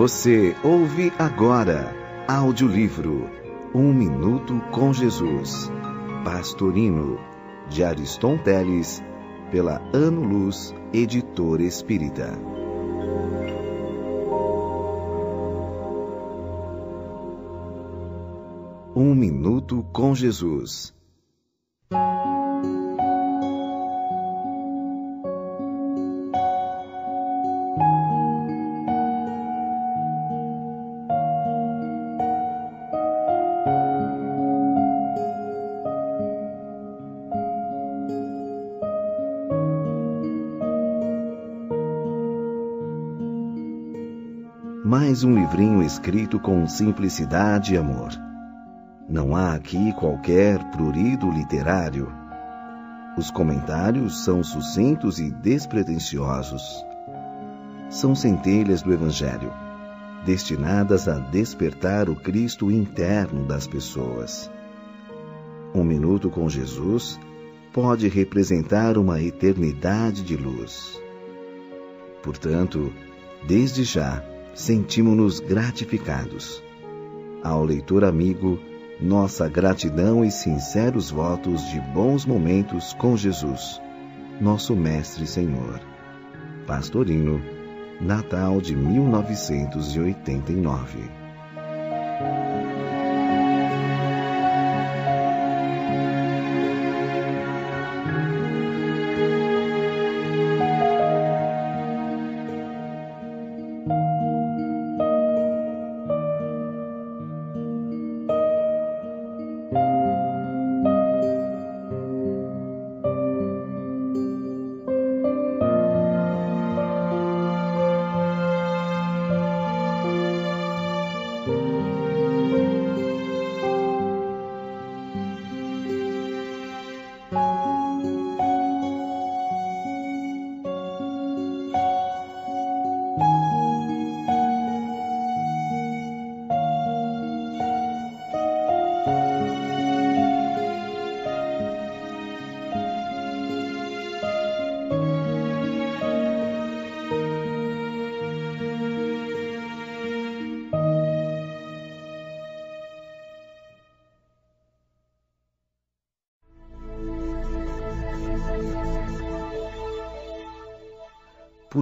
Você ouve agora audiolivro Um Minuto com Jesus. Pastorino, de Ariston Teles, pela Ano Luz, editora espírita. Um Minuto com Jesus. Mais um livrinho escrito com simplicidade e amor. Não há aqui qualquer prurido literário. Os comentários são sucintos e despretensiosos. São centelhas do Evangelho, destinadas a despertar o Cristo interno das pessoas. Um minuto com Jesus pode representar uma eternidade de luz. Portanto, desde já, sentimos-nos gratificados. Ao leitor amigo, nossa gratidão e sinceros votos de bons momentos com Jesus, nosso Mestre Senhor. Pastorino, Natal de 1989.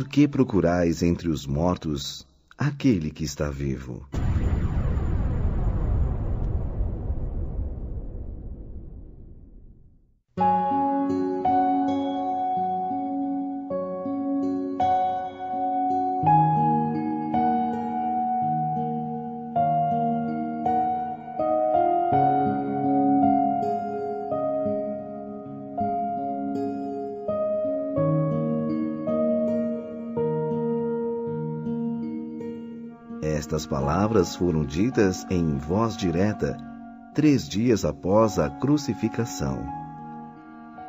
Que procurais entre os mortos aquele que está vivo? Palavras foram ditas em voz direta três dias após a crucificação.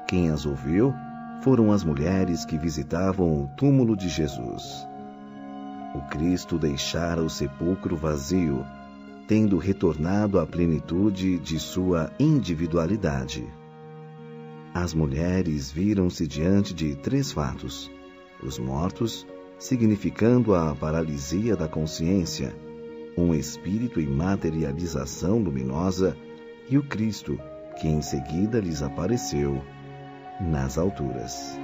Quem as ouviu foram as mulheres que visitavam o túmulo de Jesus. O Cristo deixara o sepulcro vazio, tendo retornado à plenitude de sua individualidade. As mulheres viram-se diante de três fatos: os mortos, significando a paralisia da consciência, um espírito em materialização luminosa e o Cristo, que em seguida lhes apareceu nas alturas.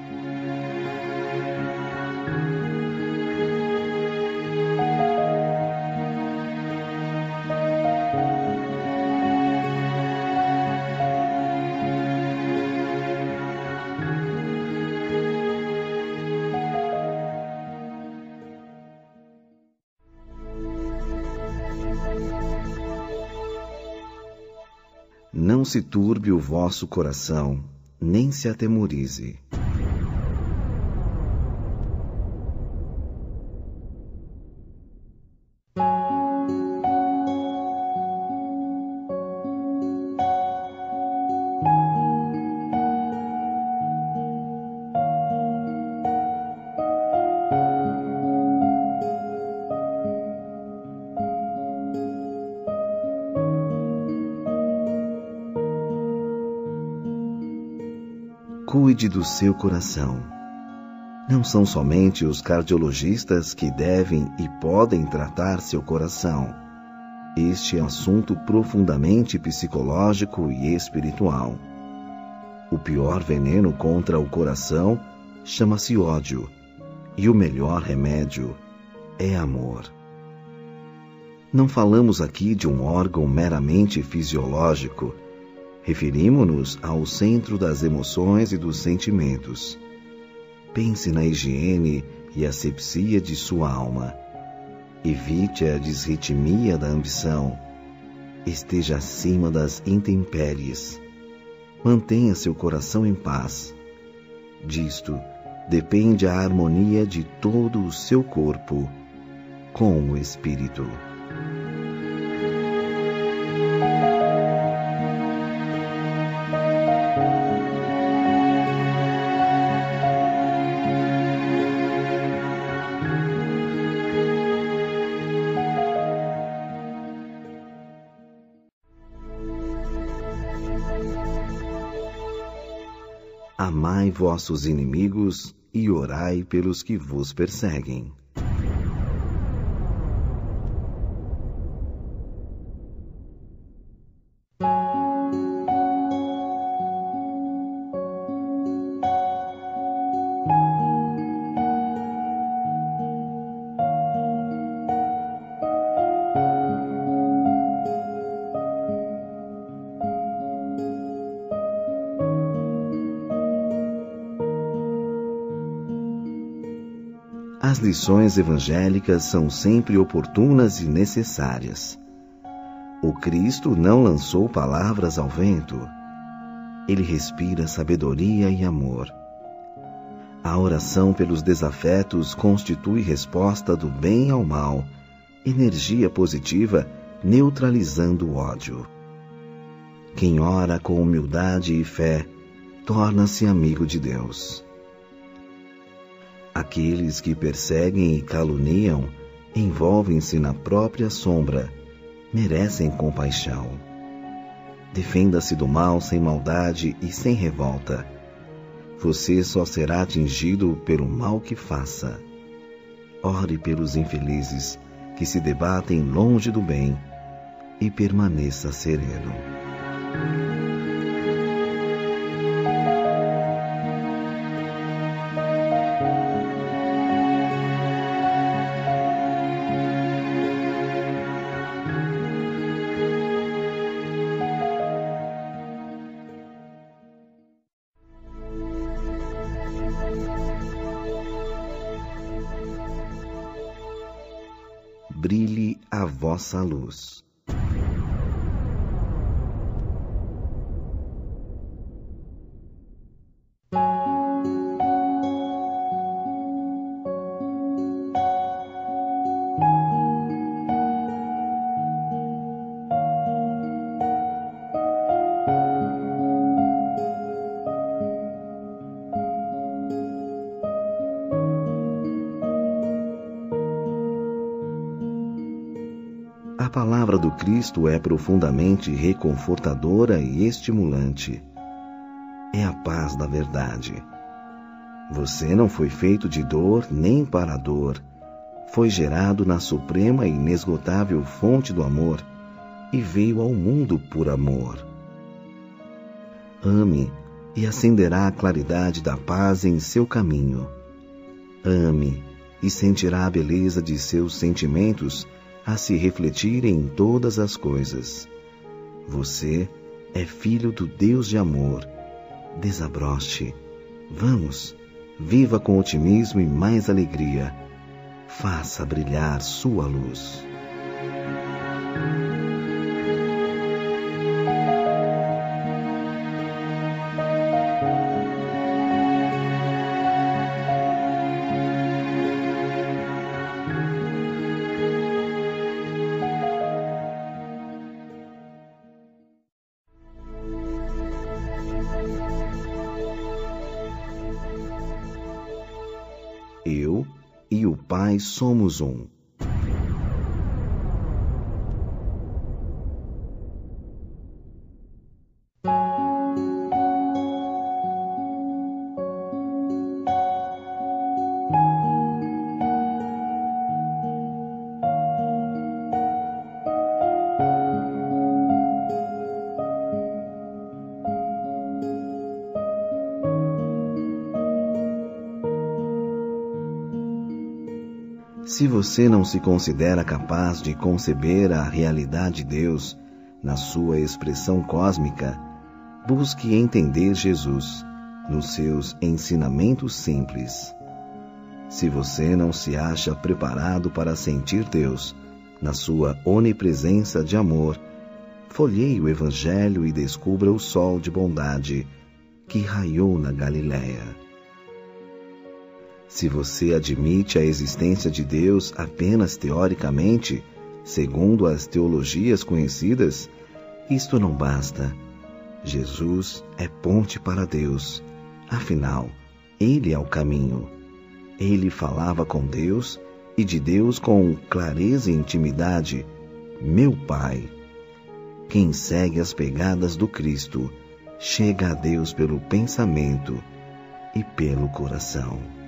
Se turbe o vosso coração, nem se atemorize. Do seu coração. Não são somente os cardiologistas que devem e podem tratar seu coração. Este é um assunto profundamente psicológico e espiritual. O pior veneno contra o coração chama-se ódio, e o melhor remédio é amor. Não falamos aqui de um órgão meramente fisiológico. Referimos-nos ao centro das emoções e dos sentimentos. Pense na higiene e asepsia de sua alma. Evite a desritmia da ambição. Esteja acima das intempéries. Mantenha seu coração em paz. Disto depende a harmonia de todo o seu corpo com o espírito. Vossos inimigos e orai pelos que vos perseguem. Lições evangélicas são sempre oportunas e necessárias. O Cristo não lançou palavras ao vento. Ele respira sabedoria e amor. A oração pelos desafetos constitui resposta do bem ao mal, energia positiva neutralizando o ódio. Quem ora com humildade e fé torna-se amigo de Deus. Aqueles que perseguem e caluniam envolvem-se na própria sombra, merecem compaixão. Defenda-se do mal sem maldade e sem revolta. Você só será atingido pelo mal que faça. Ore pelos infelizes que se debatem longe do bem e permaneça sereno. A vossa luz. Cristo é profundamente reconfortadora e estimulante. É a paz da verdade. Você não foi feito de dor nem para dor. Foi gerado na suprema e inesgotável fonte do amor e veio ao mundo por amor. Ame e acenderá a claridade da paz em seu caminho. Ame e sentirá a beleza de seus sentimentos a se refletir em todas as coisas. Você é filho do Deus de amor. Desabroche. Vamos, viva com otimismo e mais alegria. Faça brilhar sua luz. Somos um. Você não se considera capaz de conceber a realidade de Deus na sua expressão cósmica, busque entender Jesus nos seus ensinamentos simples. Se você não se acha preparado para sentir Deus na sua onipresença de amor, folheie o Evangelho e descubra o sol de bondade que raiou na Galiléia. Se você admite a existência de Deus apenas teoricamente, segundo as teologias conhecidas, isto não basta. Jesus é ponte para Deus. Afinal, Ele é o caminho. Ele falava com Deus e de Deus com clareza e intimidade. Meu Pai. Quem segue as pegadas do Cristo chega a Deus pelo pensamento e pelo coração.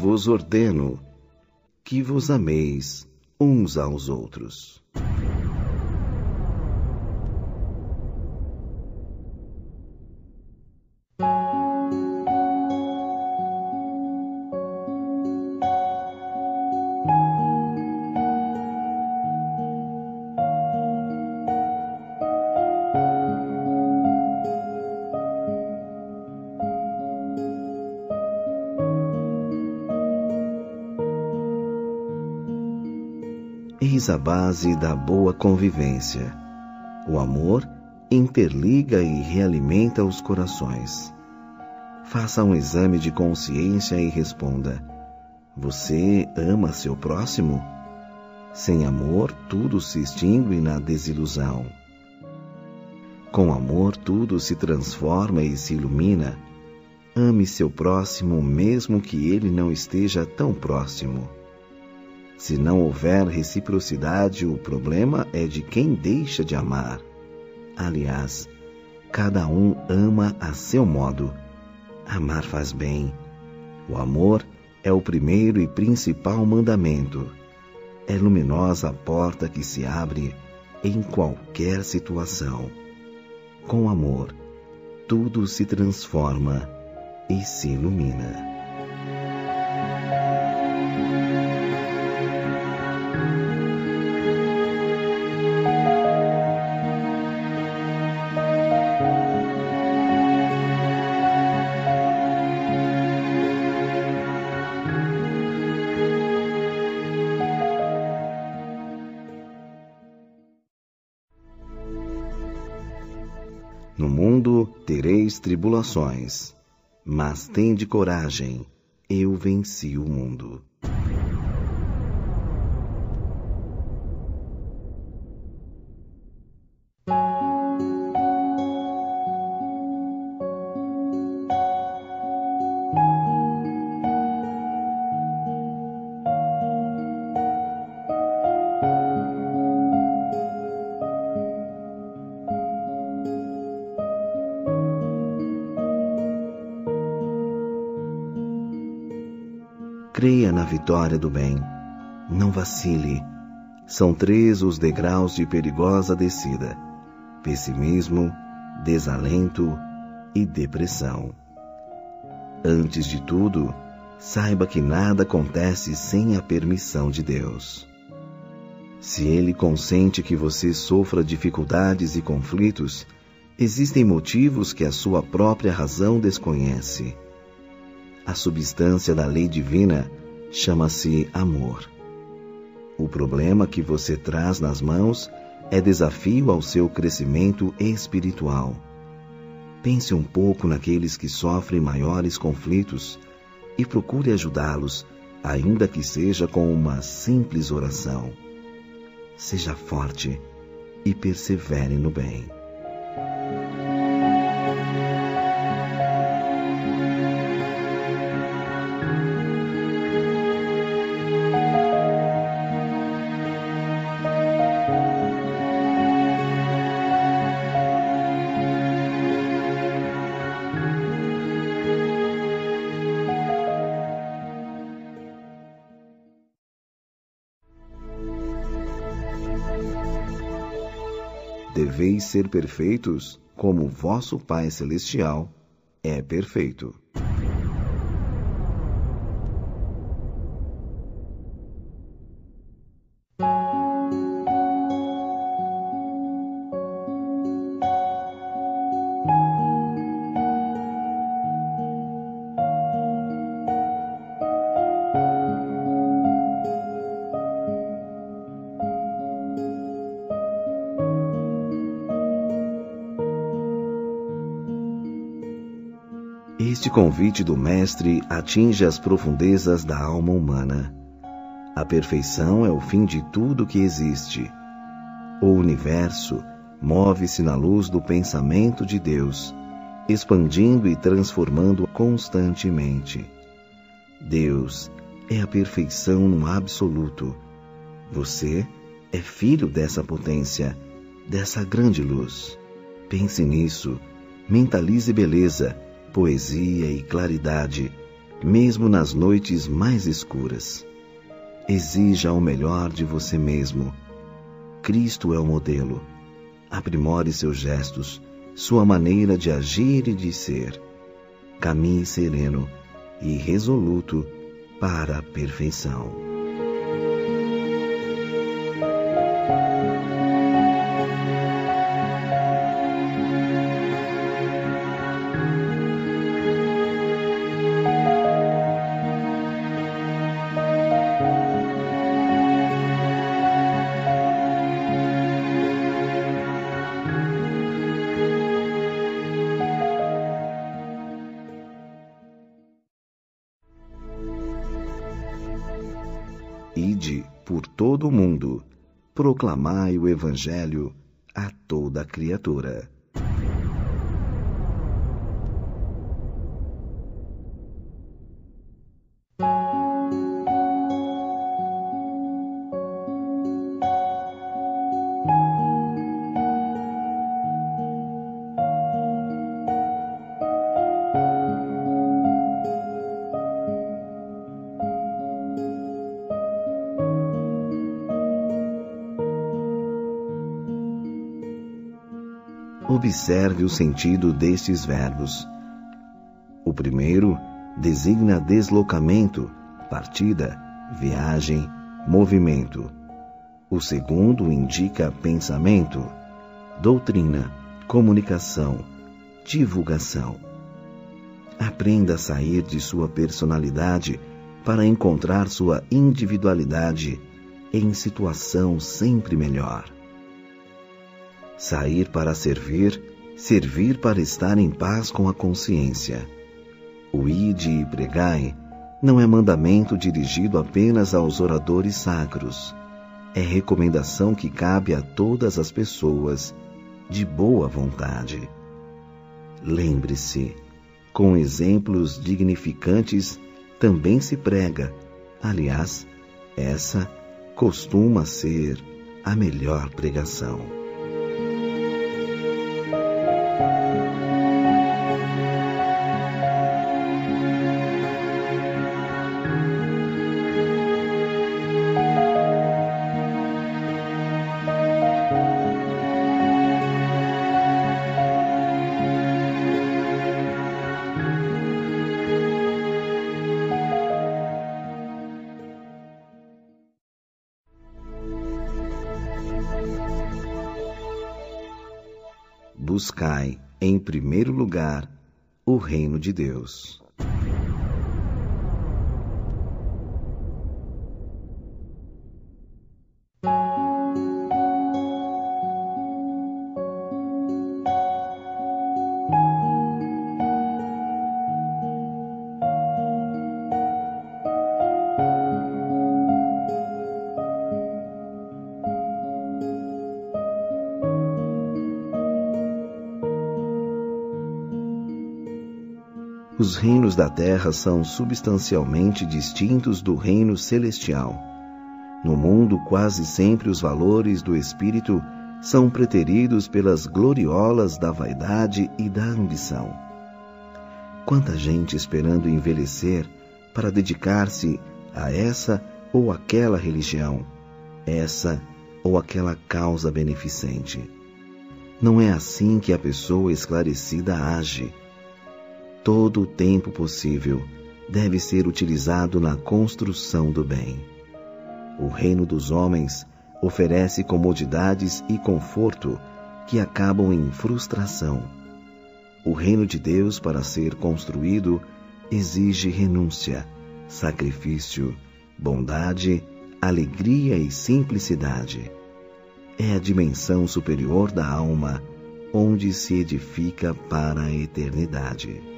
Vos ordeno, que vos ameis uns aos outros. A base da boa convivência. O amor interliga e realimenta os corações. Faça um exame de consciência e responda: Você ama seu próximo? Sem amor, tudo se extingue na desilusão. Com amor, tudo se transforma e se ilumina. Ame seu próximo, mesmo que ele não esteja tão próximo. Se não houver reciprocidade, o problema é de quem deixa de amar. Aliás, cada um ama a seu modo. Amar faz bem. O amor é o primeiro e principal mandamento. É luminosa a porta que se abre em qualquer situação. Com amor, tudo se transforma e se ilumina. Tribulações, mas tende coragem, eu venci o mundo. Vitória do bem. Não vacile. São três os degraus de perigosa descida: pessimismo, desalento e depressão. Antes de tudo, saiba que nada acontece sem a permissão de Deus. Se Ele consente que você sofra dificuldades e conflitos, existem motivos que a sua própria razão desconhece. A substância da lei divina chama-se amor. O problema que você traz nas mãos é desafio ao seu crescimento espiritual. Pense um pouco naqueles que sofrem maiores conflitos e procure ajudá-los, ainda que seja com uma simples oração. Seja forte e persevere no bem. Ser perfeitos, como vosso Pai Celestial é perfeito. Este convite do Mestre atinge as profundezas da alma humana. A perfeição é o fim de tudo que existe. O universo move-se na luz do pensamento de Deus, expandindo e transformando constantemente. Deus é a perfeição no absoluto. Você é filho dessa potência, dessa grande luz. Pense nisso, mentalize beleza poesia e claridade, mesmo nas noites mais escuras. Exija o melhor de você mesmo. Cristo é o modelo. Aprimore seus gestos, sua maneira de agir e de ser. Caminhe sereno e resoluto para a perfeição. Proclamai o Evangelho a toda criatura. Observe o sentido destes verbos. O primeiro designa deslocamento, partida, viagem, movimento. O segundo indica pensamento, doutrina, comunicação, divulgação. Aprenda a sair de sua personalidade para encontrar sua individualidade em situação sempre melhor sair para servir, servir para estar em paz com a consciência. O ide e pregai não é mandamento dirigido apenas aos oradores sacros. É recomendação que cabe a todas as pessoas de boa vontade. Lembre-se, com exemplos dignificantes também se prega. Aliás, essa costuma ser a melhor pregação. De Deus. Os reinos da terra são substancialmente distintos do reino celestial. No mundo, quase sempre os valores do espírito são preteridos pelas gloriolas da vaidade e da ambição. Quanta gente esperando envelhecer para dedicar-se a essa ou aquela religião, essa ou aquela causa beneficente. Não é assim que a pessoa esclarecida age. Todo o tempo possível deve ser utilizado na construção do bem. O reino dos homens oferece comodidades e conforto que acabam em frustração. O reino de Deus, para ser construído, exige renúncia, sacrifício, bondade, alegria e simplicidade. É a dimensão superior da alma, onde se edifica para a eternidade.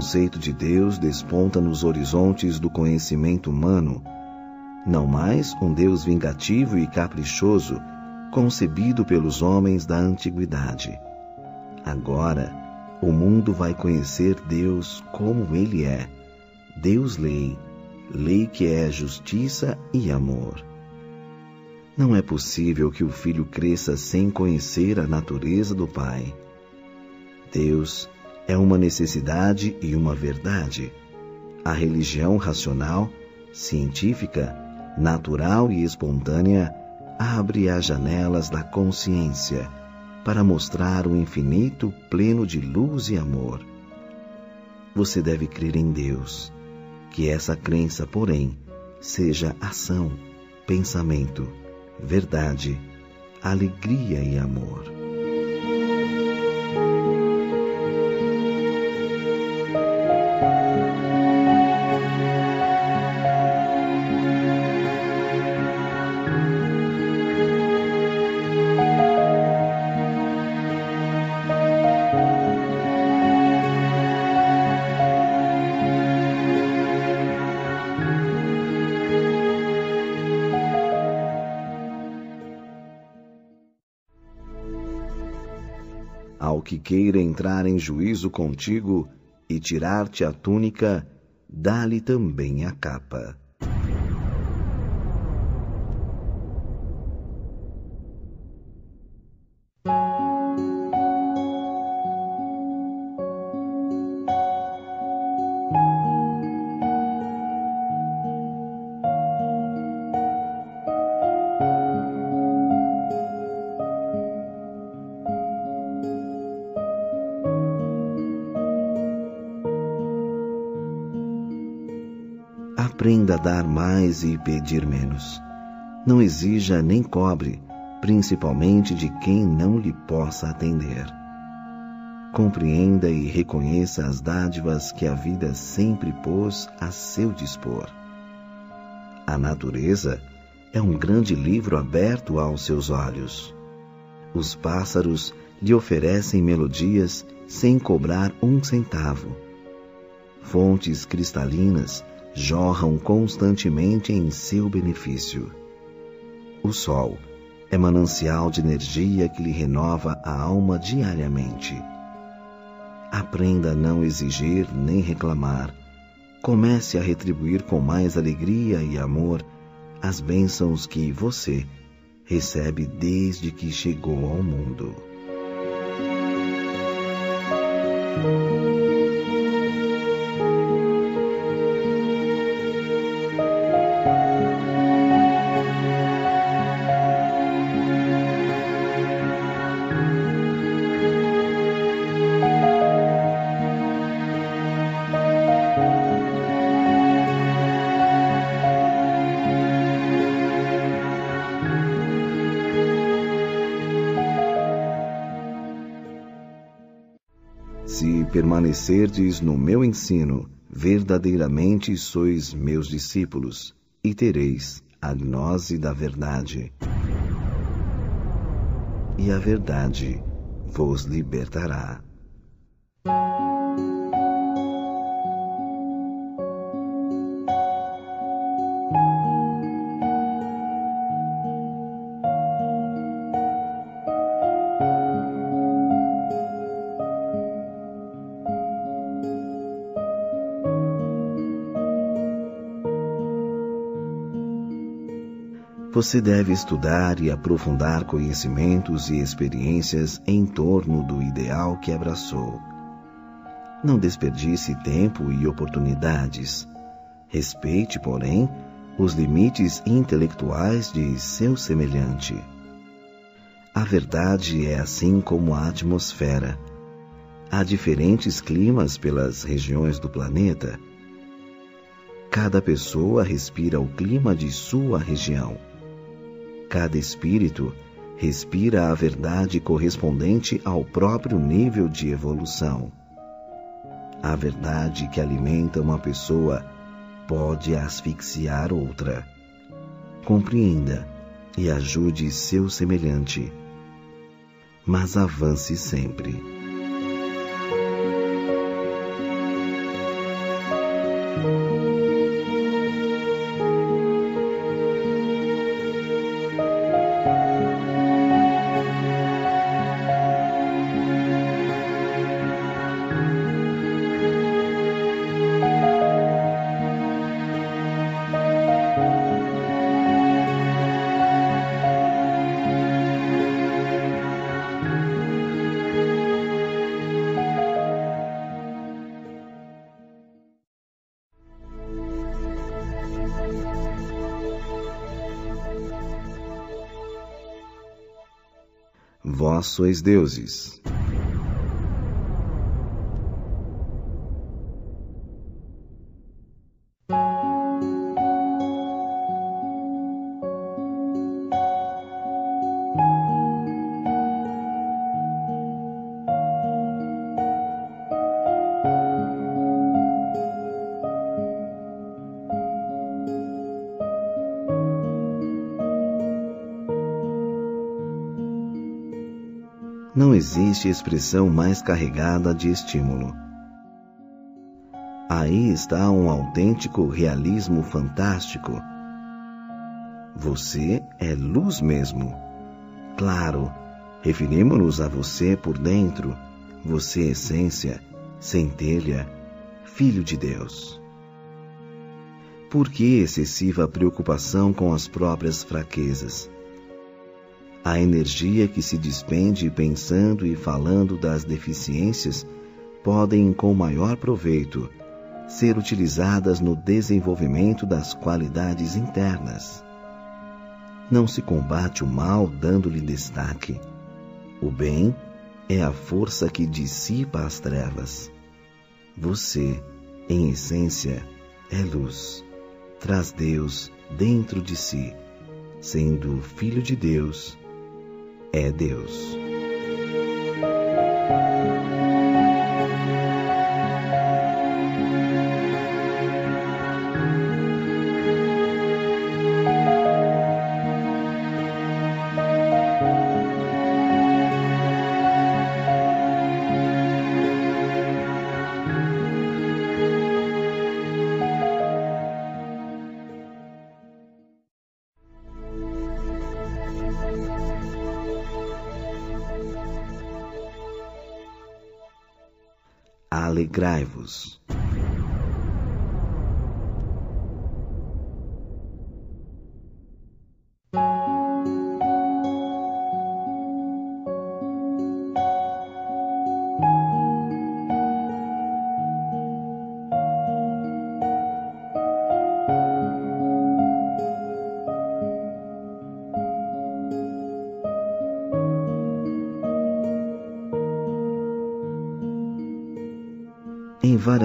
Conceito de Deus desponta nos horizontes do conhecimento humano, não mais um Deus vingativo e caprichoso, concebido pelos homens da antiguidade. Agora, o mundo vai conhecer Deus como Ele é. Deus lei, lei que é justiça e amor. Não é possível que o filho cresça sem conhecer a natureza do Pai. Deus é uma necessidade e uma verdade. A religião racional, científica, natural e espontânea abre as janelas da consciência para mostrar o infinito pleno de luz e amor. Você deve crer em Deus, que essa crença, porém, seja ação, pensamento, verdade, alegria e amor. Queira entrar em juízo contigo e tirar-te a túnica, dá-lhe também a capa. Mais e pedir menos. Não exija nem cobre, principalmente de quem não lhe possa atender. Compreenda e reconheça as dádivas que a vida sempre pôs a seu dispor. A natureza é um grande livro aberto aos seus olhos. Os pássaros lhe oferecem melodias sem cobrar um centavo. Fontes cristalinas jorram constantemente em seu benefício. O sol é manancial de energia que lhe renova a alma diariamente. Aprenda a não exigir nem reclamar. Comece a retribuir com mais alegria e amor as bênçãos que você recebe desde que chegou ao mundo. Permanecerdes no meu ensino, verdadeiramente sois meus discípulos, e tereis a gnose da verdade. E a verdade vos libertará. Você deve estudar e aprofundar conhecimentos e experiências em torno do ideal que abraçou. Não desperdice tempo e oportunidades. Respeite, porém, os limites intelectuais de seu semelhante. A verdade é assim como a atmosfera. Há diferentes climas pelas regiões do planeta. Cada pessoa respira o clima de sua região. Cada espírito respira a verdade correspondente ao próprio nível de evolução. A verdade que alimenta uma pessoa pode asfixiar outra. Compreenda e ajude seu semelhante, mas avance sempre. Sois deuses. Existe expressão mais carregada de estímulo. Aí está um autêntico realismo fantástico. Você é luz mesmo. Claro, referimos-nos a você por dentro, você essência, centelha, filho de Deus. Por que excessiva preocupação com as próprias fraquezas? A energia que se despende pensando e falando das deficiências podem, com maior proveito, ser utilizadas no desenvolvimento das qualidades internas. Não se combate o mal dando-lhe destaque. O bem é a força que dissipa as trevas. Você, em essência, é luz. Traz Deus dentro de si, sendo Filho de Deus é Deus. Alegrai-vos.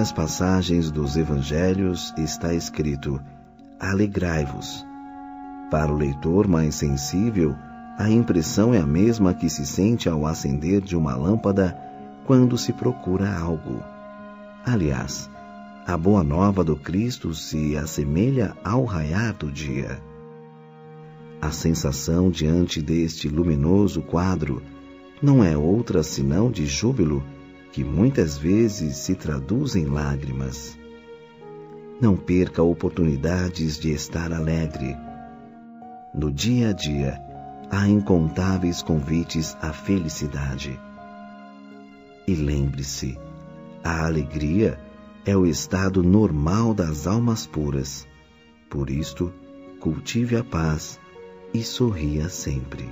Várias passagens dos evangelhos está escrito: Alegrai-vos. Para o leitor mais sensível, a impressão é a mesma que se sente ao acender de uma lâmpada quando se procura algo. Aliás, a boa nova do Cristo se assemelha ao raiar do dia. A sensação diante deste luminoso quadro não é outra senão de júbilo que muitas vezes se traduz em lágrimas. Não perca oportunidades de estar alegre. No dia a dia, há incontáveis convites à felicidade. E lembre-se, a alegria é o estado normal das almas puras. Por isto, cultive a paz e sorria sempre.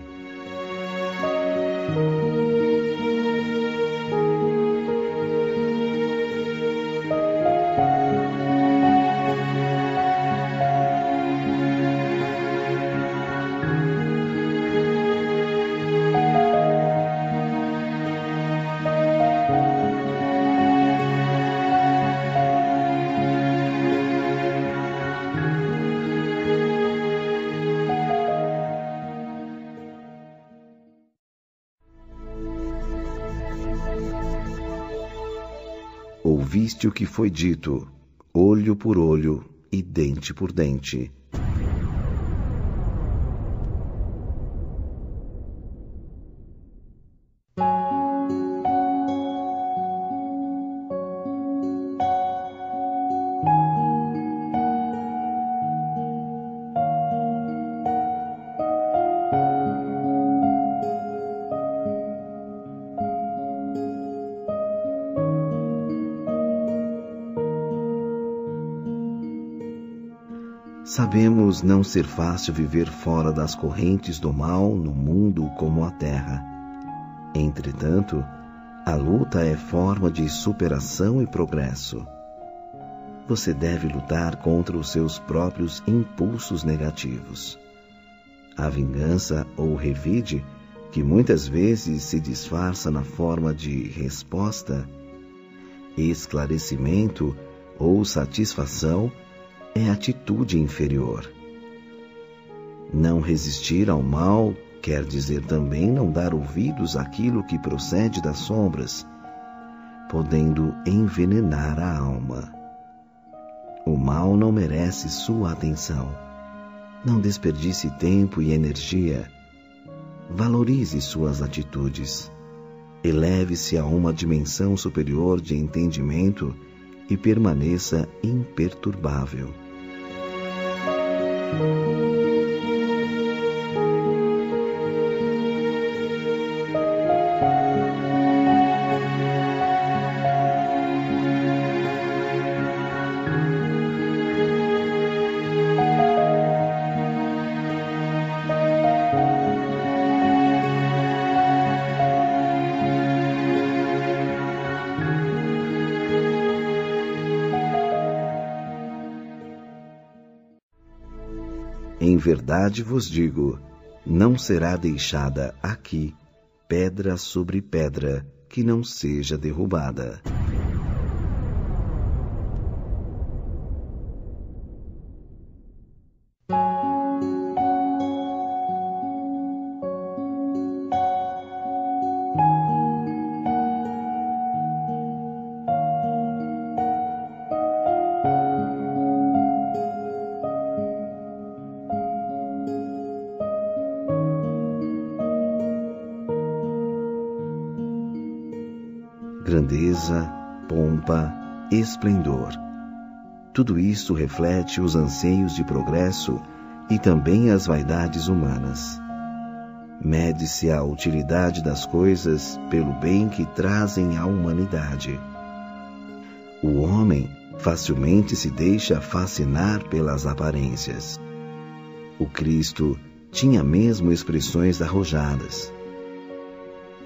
O que foi dito, olho por olho e dente por dente. Não ser fácil viver fora das correntes do mal no mundo como a terra. Entretanto, a luta é forma de superação e progresso. Você deve lutar contra os seus próprios impulsos negativos. A vingança ou revide, que muitas vezes se disfarça na forma de resposta, esclarecimento ou satisfação, é atitude inferior. Não resistir ao mal quer dizer também não dar ouvidos àquilo que procede das sombras, podendo envenenar a alma. O mal não merece sua atenção. Não desperdice tempo e energia. Valorize suas atitudes. Eleve-se a uma dimensão superior de entendimento e permaneça imperturbável. Em verdade vos digo: não será deixada aqui pedra sobre pedra que não seja derrubada. Tudo isto reflete os anseios de progresso e também as vaidades humanas. Mede-se a utilidade das coisas pelo bem que trazem à humanidade. O homem facilmente se deixa fascinar pelas aparências. O Cristo tinha mesmo expressões arrojadas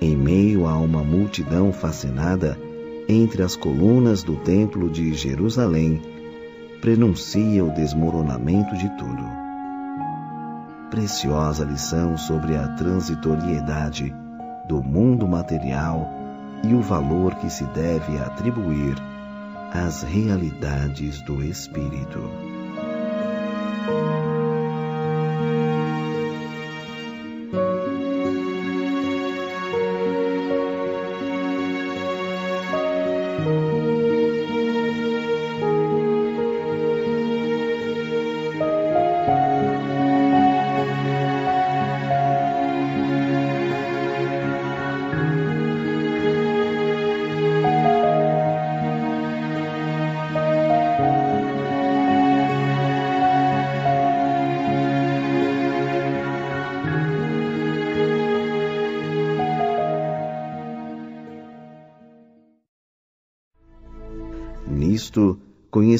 em meio a uma multidão fascinada, entre as colunas do Templo de Jerusalém, prenuncia o desmoronamento de tudo. Preciosa lição sobre a transitoriedade do mundo material e o valor que se deve atribuir às realidades do espírito.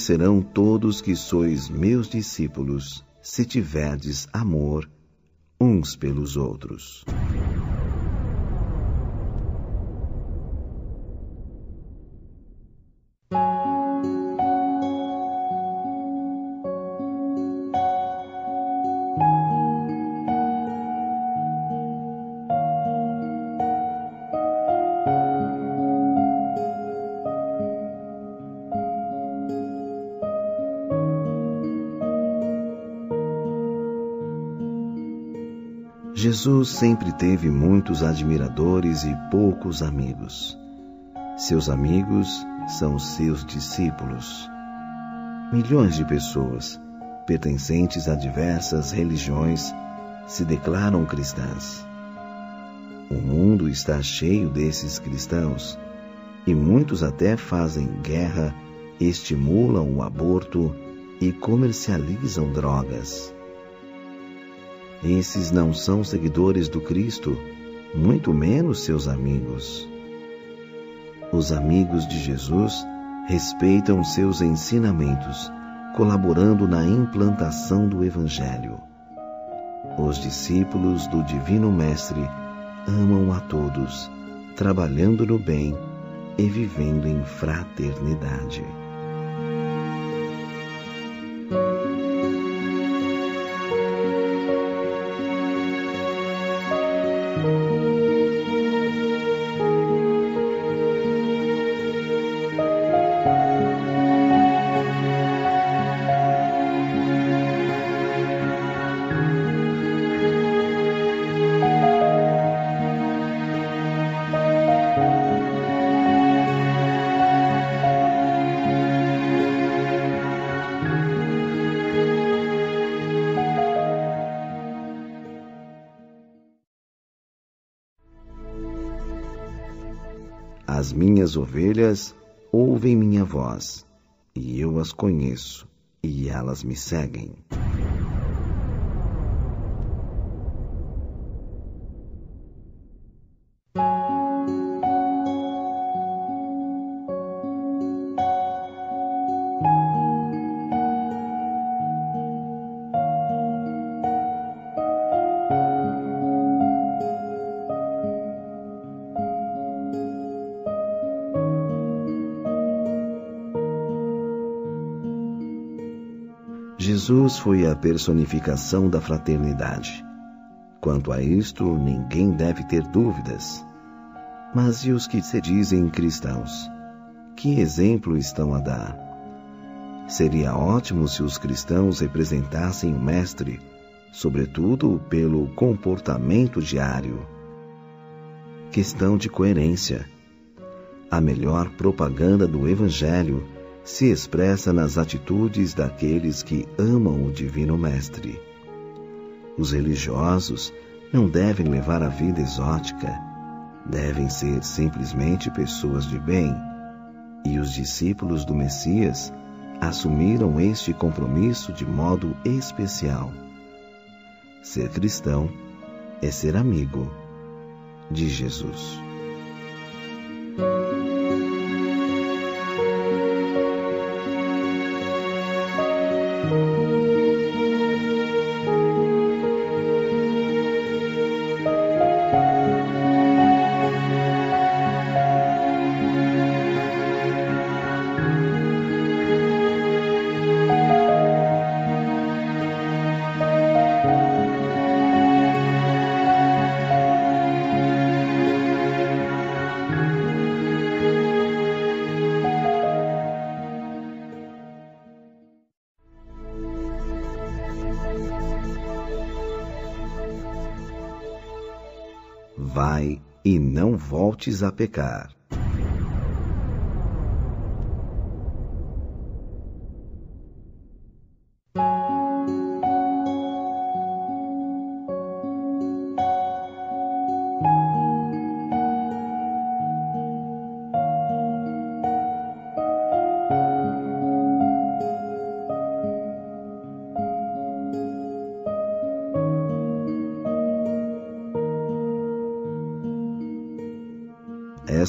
Conhecerão todos que sois meus discípulos, se tiverdes amor uns pelos outros. Sempre teve muitos admiradores e poucos amigos. Seus amigos são seus discípulos. Milhões de pessoas, pertencentes a diversas religiões, se declaram cristãs. O mundo está cheio desses cristãos e muitos até fazem guerra, estimulam o aborto e comercializam drogas. Esses não são seguidores do Cristo, muito menos seus amigos. Os amigos de Jesus respeitam seus ensinamentos, colaborando na implantação do Evangelho. Os discípulos do Divino Mestre amam a todos, trabalhando no bem e vivendo em fraternidade. Ovelhas ouvem minha voz, e eu as conheço, e elas me seguem. Jesus foi a personificação da fraternidade. Quanto a isto, ninguém deve ter dúvidas. Mas e os que se dizem cristãos? Que exemplo estão a dar? Seria ótimo se os cristãos representassem o Mestre, sobretudo pelo comportamento diário. Questão de coerência. A melhor propaganda do Evangelho se expressa nas atitudes daqueles que amam o Divino Mestre. Os religiosos não devem levar a vida exótica, devem ser simplesmente pessoas de bem, e os discípulos do Messias assumiram este compromisso de modo especial. Ser cristão é ser amigo de Jesus. Não voltes a pecar.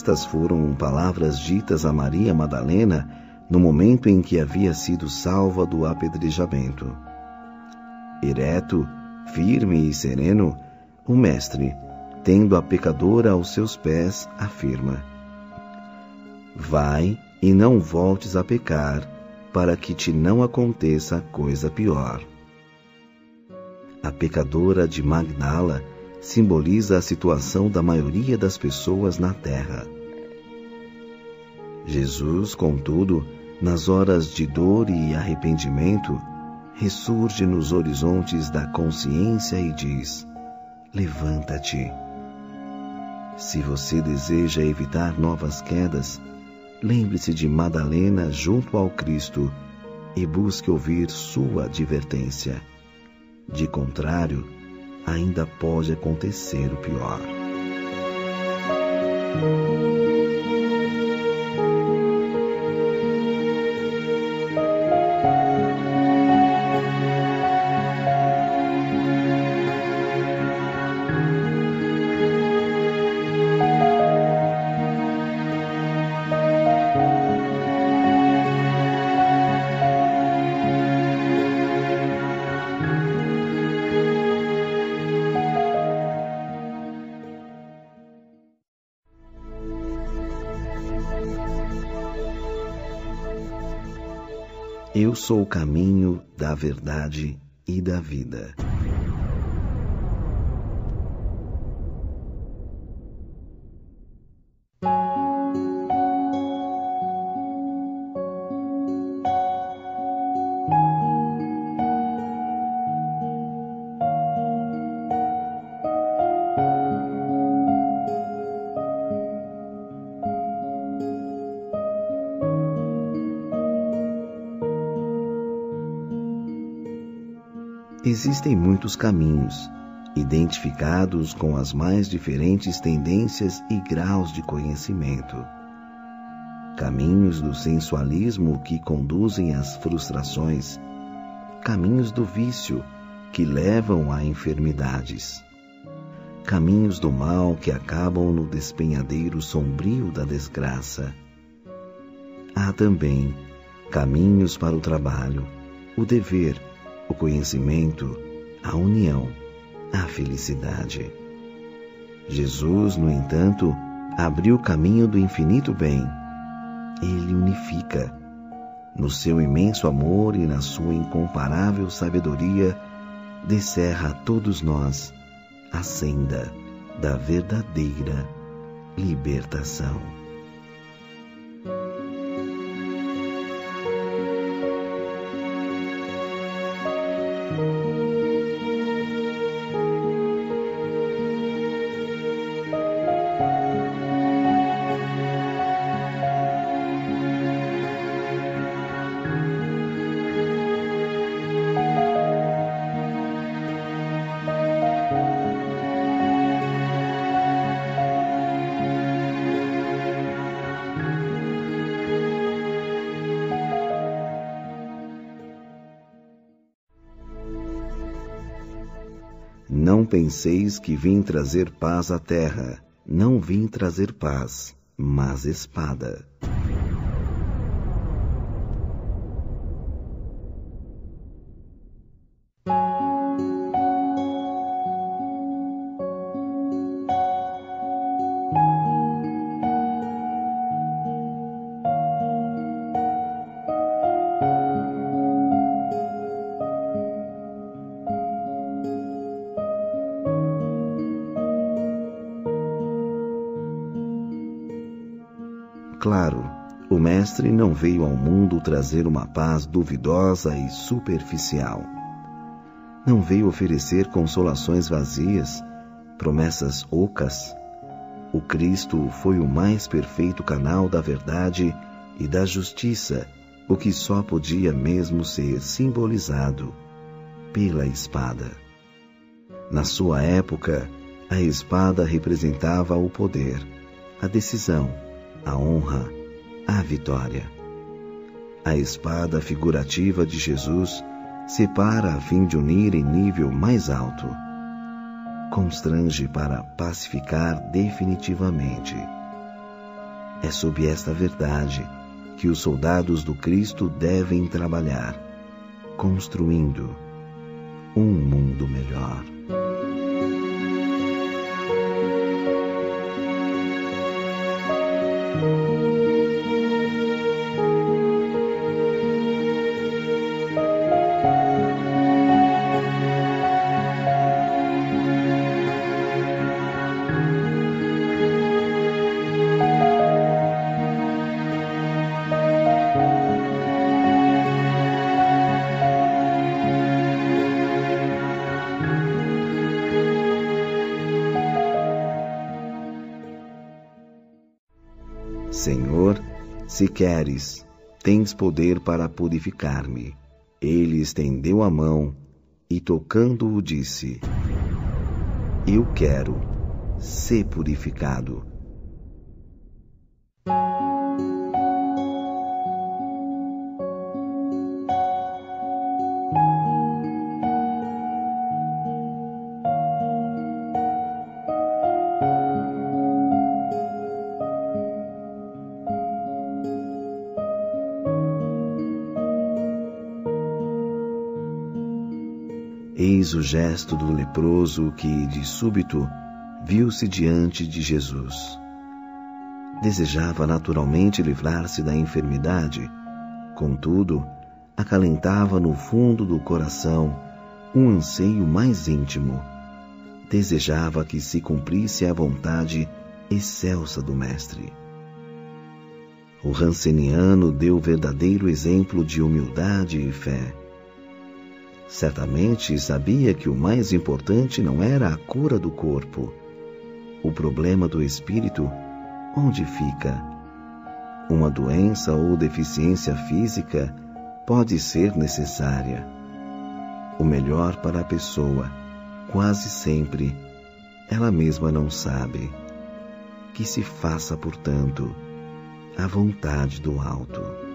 Estas foram palavras ditas a Maria Madalena no momento em que havia sido salva do apedrejamento. Ereto, firme e sereno, o Mestre, tendo a pecadora aos seus pés, afirma: Vai e não voltes a pecar, para que te não aconteça coisa pior. A pecadora de Magdala simboliza a situação da maioria das pessoas na terra. Jesus, contudo, nas horas de dor e arrependimento, ressurge nos horizontes da consciência e diz: Levanta-te. Se você deseja evitar novas quedas, lembre-se de Madalena junto ao Cristo e busque ouvir sua advertência. De contrário, ainda pode acontecer o pior. Sou o caminho da verdade e da vida. Existem muitos caminhos, identificados com as mais diferentes tendências e graus de conhecimento. Caminhos do sensualismo que conduzem às frustrações, caminhos do vício que levam a enfermidades, caminhos do mal que acabam no despenhadeiro sombrio da desgraça. Há também caminhos para o trabalho, o dever, o conhecimento, a união, a felicidade. Jesus, no entanto, abriu o caminho do infinito bem. Ele unifica. No seu imenso amor e na sua incomparável sabedoria, descerra a todos nós a senda da verdadeira libertação. Penseis que vim trazer paz à terra. Não vim trazer paz, mas espada. Não veio ao mundo trazer uma paz duvidosa e superficial. Não veio oferecer consolações vazias, promessas ocas. O Cristo foi o mais perfeito canal da verdade e da justiça, o que só podia mesmo ser simbolizado pela espada. Na sua época, a espada representava o poder, a decisão, a honra, a vitória. A espada figurativa de Jesus separa a fim de unir em nível mais alto. Constrange para pacificar definitivamente. É sob esta verdade que os soldados do Cristo devem trabalhar, construindo um mundo melhor. Se queres, tens poder para purificar-me. Ele estendeu a mão e, tocando-o, disse: Eu quero ser purificado. Gesto do leproso que, de súbito, viu-se diante de Jesus. Desejava naturalmente livrar-se da enfermidade, contudo, acalentava no fundo do coração um anseio mais íntimo. Desejava que se cumprisse a vontade excelsa do Mestre. O ranceniano deu verdadeiro exemplo de humildade e fé Certamente sabia que o mais importante não era a cura do corpo. O problema do espírito, onde fica? Uma doença ou deficiência física pode ser necessária. O melhor para a pessoa, quase sempre, ela mesma não sabe. Que se faça, portanto, a vontade do alto.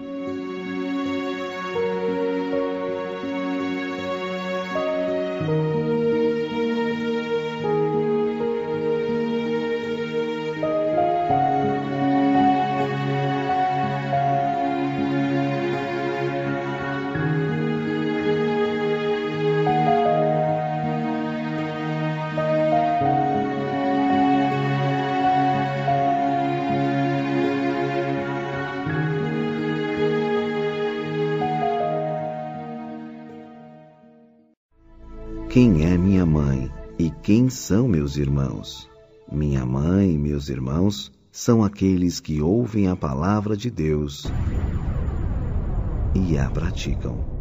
Quem quem são meus irmãos? Minha mãe e meus irmãos são aqueles que ouvem a palavra de Deus e a praticam.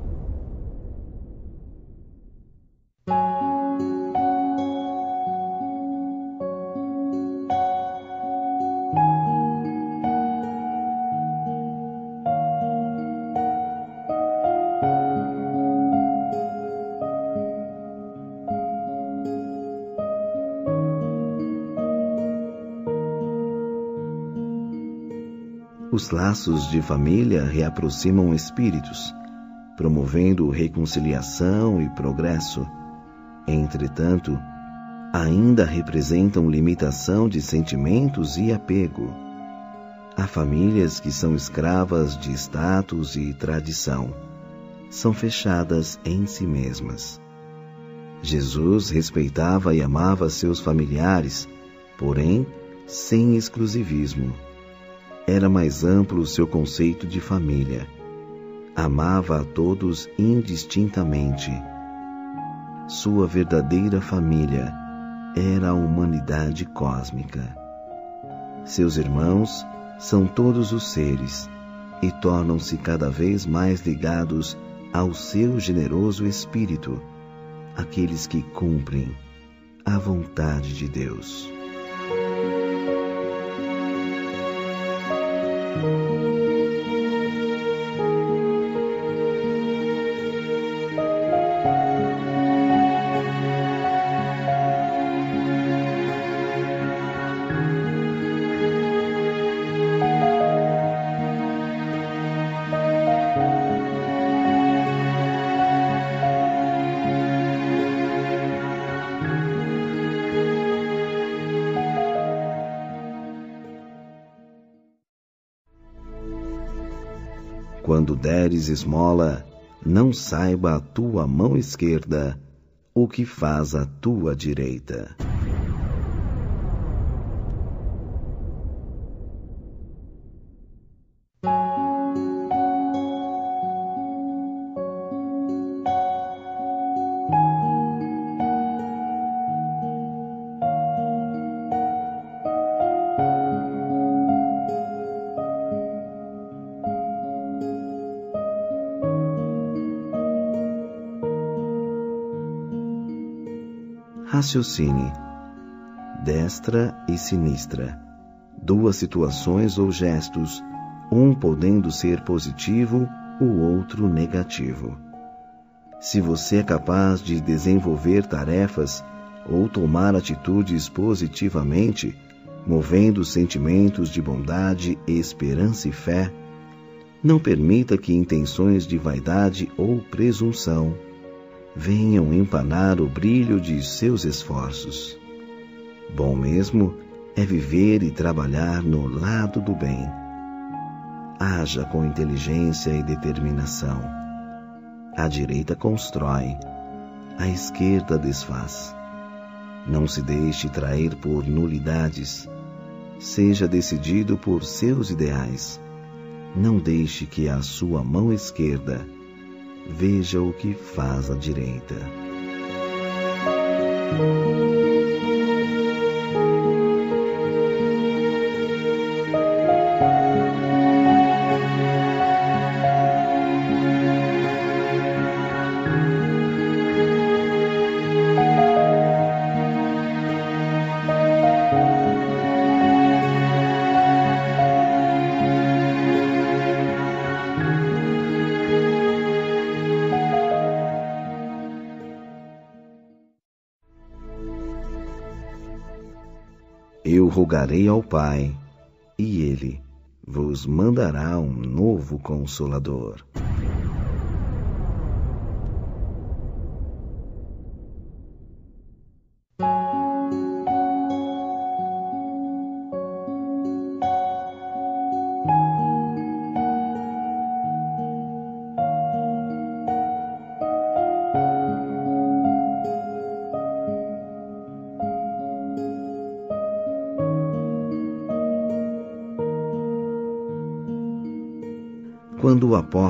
Os laços de família reaproximam espíritos, promovendo reconciliação e progresso. Entretanto, ainda representam limitação de sentimentos e apego. Há famílias que são escravas de status e tradição. São fechadas em si mesmas. Jesus respeitava e amava seus familiares, porém sem exclusivismo era mais amplo o seu conceito de família. Amava a todos indistintamente. Sua verdadeira família era a humanidade cósmica. Seus irmãos são todos os seres e tornam-se cada vez mais ligados ao seu generoso espírito, aqueles que cumprem a vontade de Deus. Deres esmola, não saiba a tua mão esquerda o que faz a tua direita. Raciocine. Destra e sinistra. Duas situações ou gestos, um podendo ser positivo, o outro negativo. Se você é capaz de desenvolver tarefas ou tomar atitudes positivamente, movendo sentimentos de bondade, esperança e fé, não permita que intenções de vaidade ou presunção venham empanar o brilho de seus esforços. Bom mesmo é viver e trabalhar no lado do bem. Haja com inteligência e determinação. A direita constrói, a esquerda desfaz. Não se deixe trair por nulidades. Seja decidido por seus ideais. Não deixe que a sua mão esquerda veja o que faz a direita. Eu rogarei ao Pai, e Ele vos mandará um novo Consolador.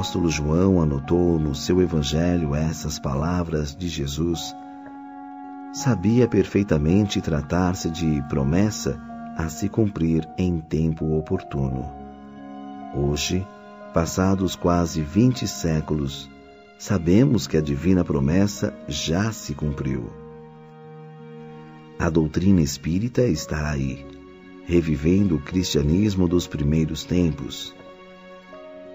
Apóstolo João anotou no seu evangelho essas palavras de Jesus, sabia perfeitamente tratar-se de promessa a se cumprir em tempo oportuno. Hoje, passados quase vinte séculos, sabemos que a divina promessa já se cumpriu. A doutrina espírita está aí, revivendo o cristianismo dos primeiros tempos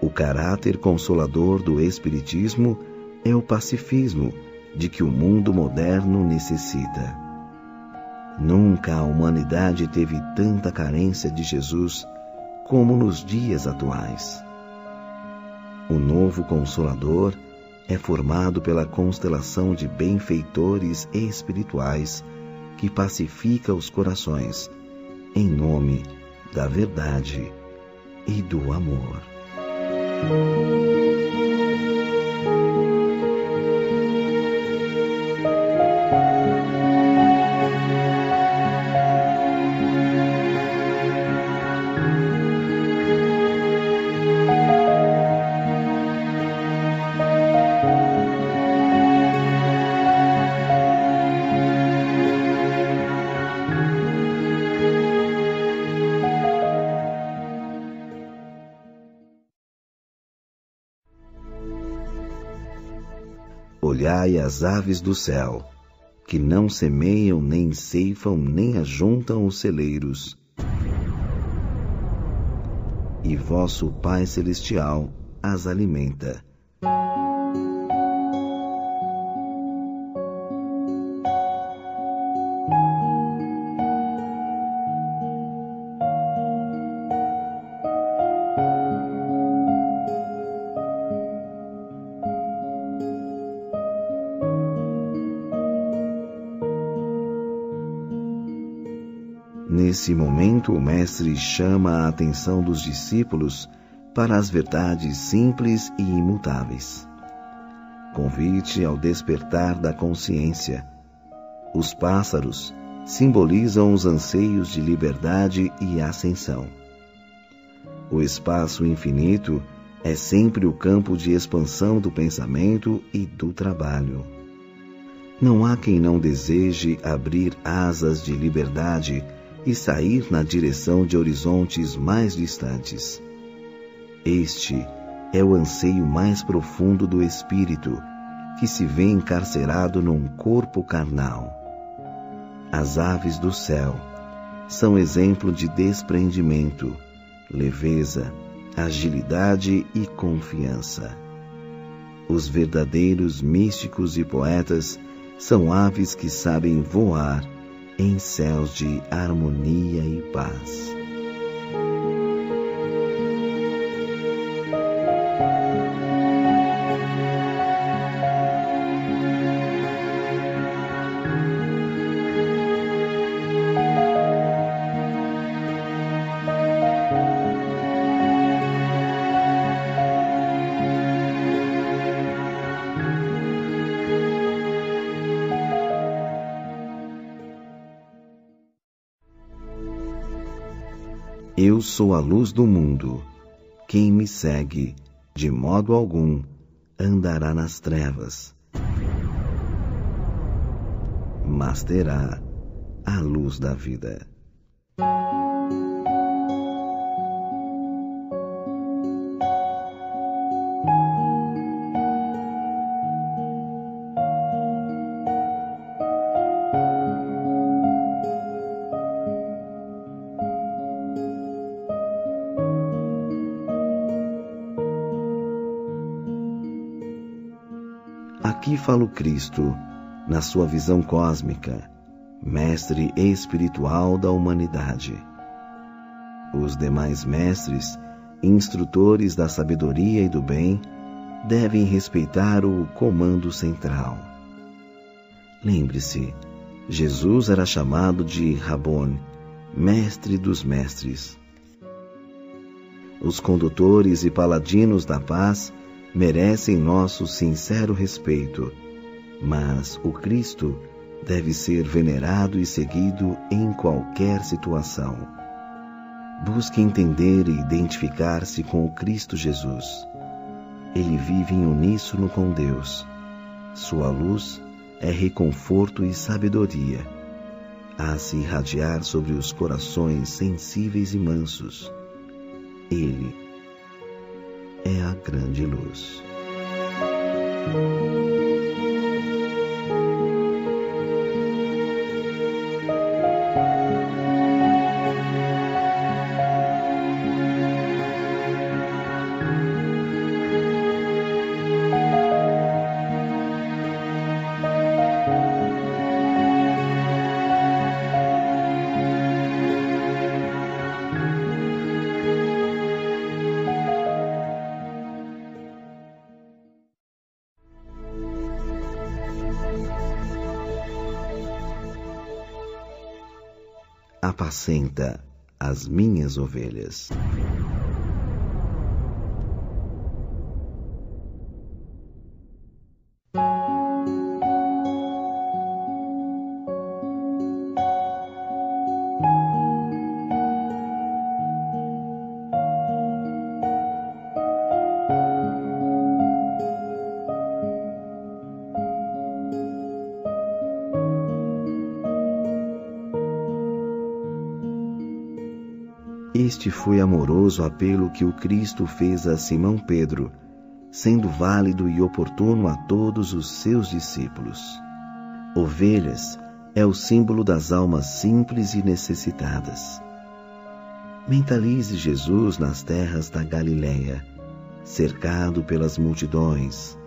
o caráter consolador do Espiritismo é o pacifismo de que o mundo moderno necessita. Nunca a humanidade teve tanta carência de Jesus como nos dias atuais. O novo Consolador é formado pela constelação de benfeitores espirituais que pacifica os corações, em nome da verdade e do amor. うん。As aves do céu, que não semeiam, nem ceifam, nem ajuntam os celeiros. E vosso Pai Celestial as alimenta. Nesse momento, o Mestre chama a atenção dos discípulos para as verdades simples e imutáveis. Convite ao despertar da consciência. Os pássaros simbolizam os anseios de liberdade e ascensão. O espaço infinito é sempre o campo de expansão do pensamento e do trabalho. Não há quem não deseje abrir asas de liberdade e sair na direção de horizontes mais distantes. Este é o anseio mais profundo do espírito, que se vê encarcerado num corpo carnal. As aves do céu são exemplo de desprendimento, leveza, agilidade e confiança. Os verdadeiros místicos e poetas são aves que sabem voar em céus de harmonia e paz. Eu sou a luz do mundo. Quem me segue, de modo algum, andará nas trevas, mas terá a luz da vida. Aqui fala o Cristo, na sua visão cósmica, mestre espiritual da humanidade. Os demais mestres, instrutores da sabedoria e do bem, devem respeitar o comando central. Lembre-se, Jesus era chamado de Rabon, mestre dos mestres. Os condutores e paladinos da paz merecem nosso sincero respeito, mas o Cristo deve ser venerado e seguido em qualquer situação. Busque entender e identificar-se com o Cristo Jesus. Ele vive em uníssono com Deus. Sua luz é reconforto e sabedoria. A se irradiar sobre os corações sensíveis e mansos. Ele é a grande luz. Apacenta as minhas ovelhas. Foi amoroso apelo que o Cristo fez a Simão Pedro, sendo válido e oportuno a todos os seus discípulos. Ovelhas é o símbolo das almas simples e necessitadas. Mentalize Jesus nas terras da Galileia, cercado pelas multidões.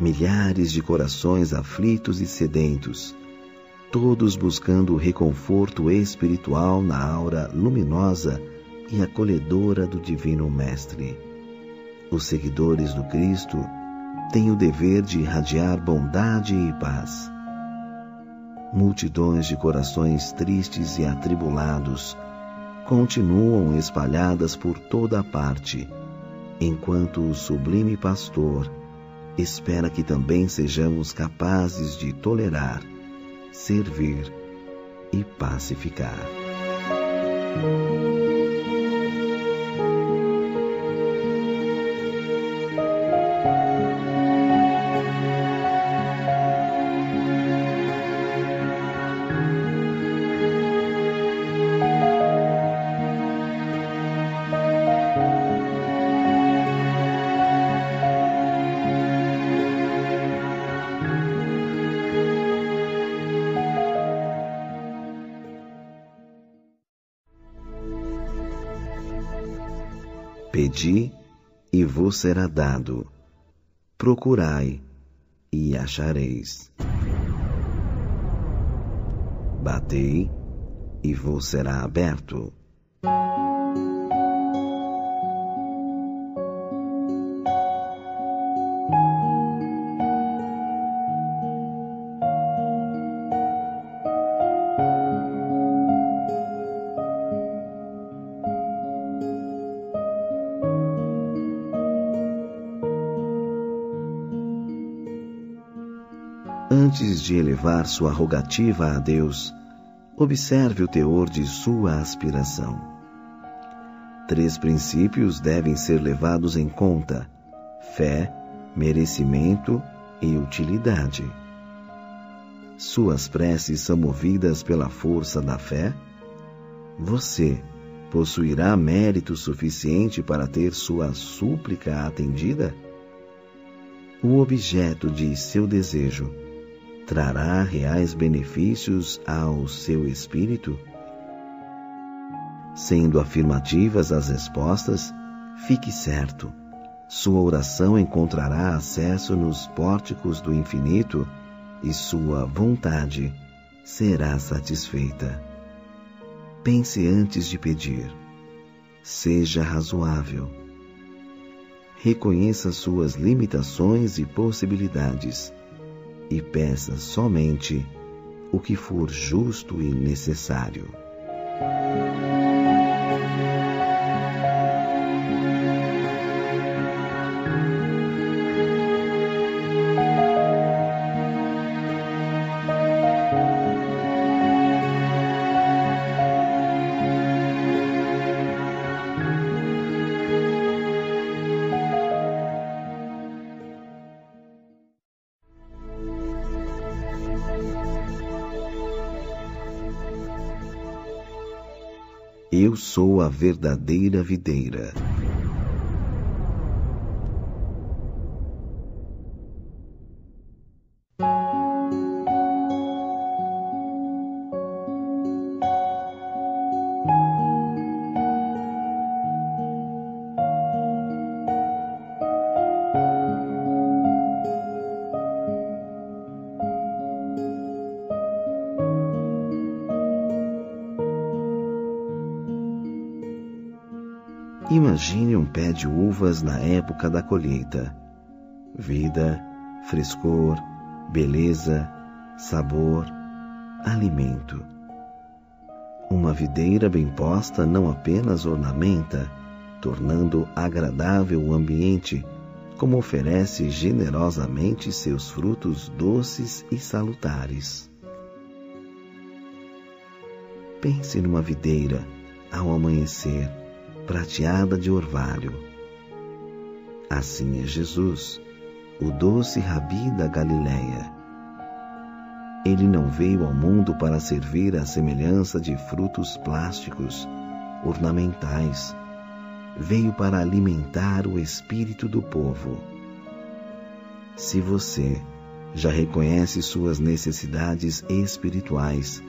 Milhares de corações aflitos e sedentos, todos buscando o reconforto espiritual na aura luminosa e acolhedora do Divino Mestre. Os seguidores do Cristo têm o dever de irradiar bondade e paz. Multidões de corações tristes e atribulados continuam espalhadas por toda a parte, enquanto o sublime pastor espera que também sejamos capazes de tolerar, servir e pacificar. Será dado. Procurai e achareis. Batei e vos será aberto. De elevar sua rogativa a Deus, observe o teor de sua aspiração. Três princípios devem ser levados em conta: fé, merecimento e utilidade. Suas preces são movidas pela força da fé? Você possuirá mérito suficiente para ter sua súplica atendida? O objeto de seu desejo trará reais benefícios ao seu espírito? Sendo afirmativas as respostas, fique certo, sua oração encontrará acesso nos pórticos do infinito e sua vontade será satisfeita. Pense antes de pedir. Seja razoável. Reconheça suas limitações e possibilidades e peça somente o que for justo e necessário. Verdadeira videira. De uvas na época da colheita. Vida, frescor, beleza, sabor, alimento. Uma videira bem posta não apenas ornamenta, tornando agradável o ambiente, como oferece generosamente seus frutos doces e salutares. Pense numa videira ao amanhecer prateada de orvalho. Assim é Jesus, o doce rabi da Galileia. Ele não veio ao mundo para servir à semelhança de frutos plásticos, ornamentais. Veio para alimentar o espírito do povo. Se você já reconhece suas necessidades espirituais,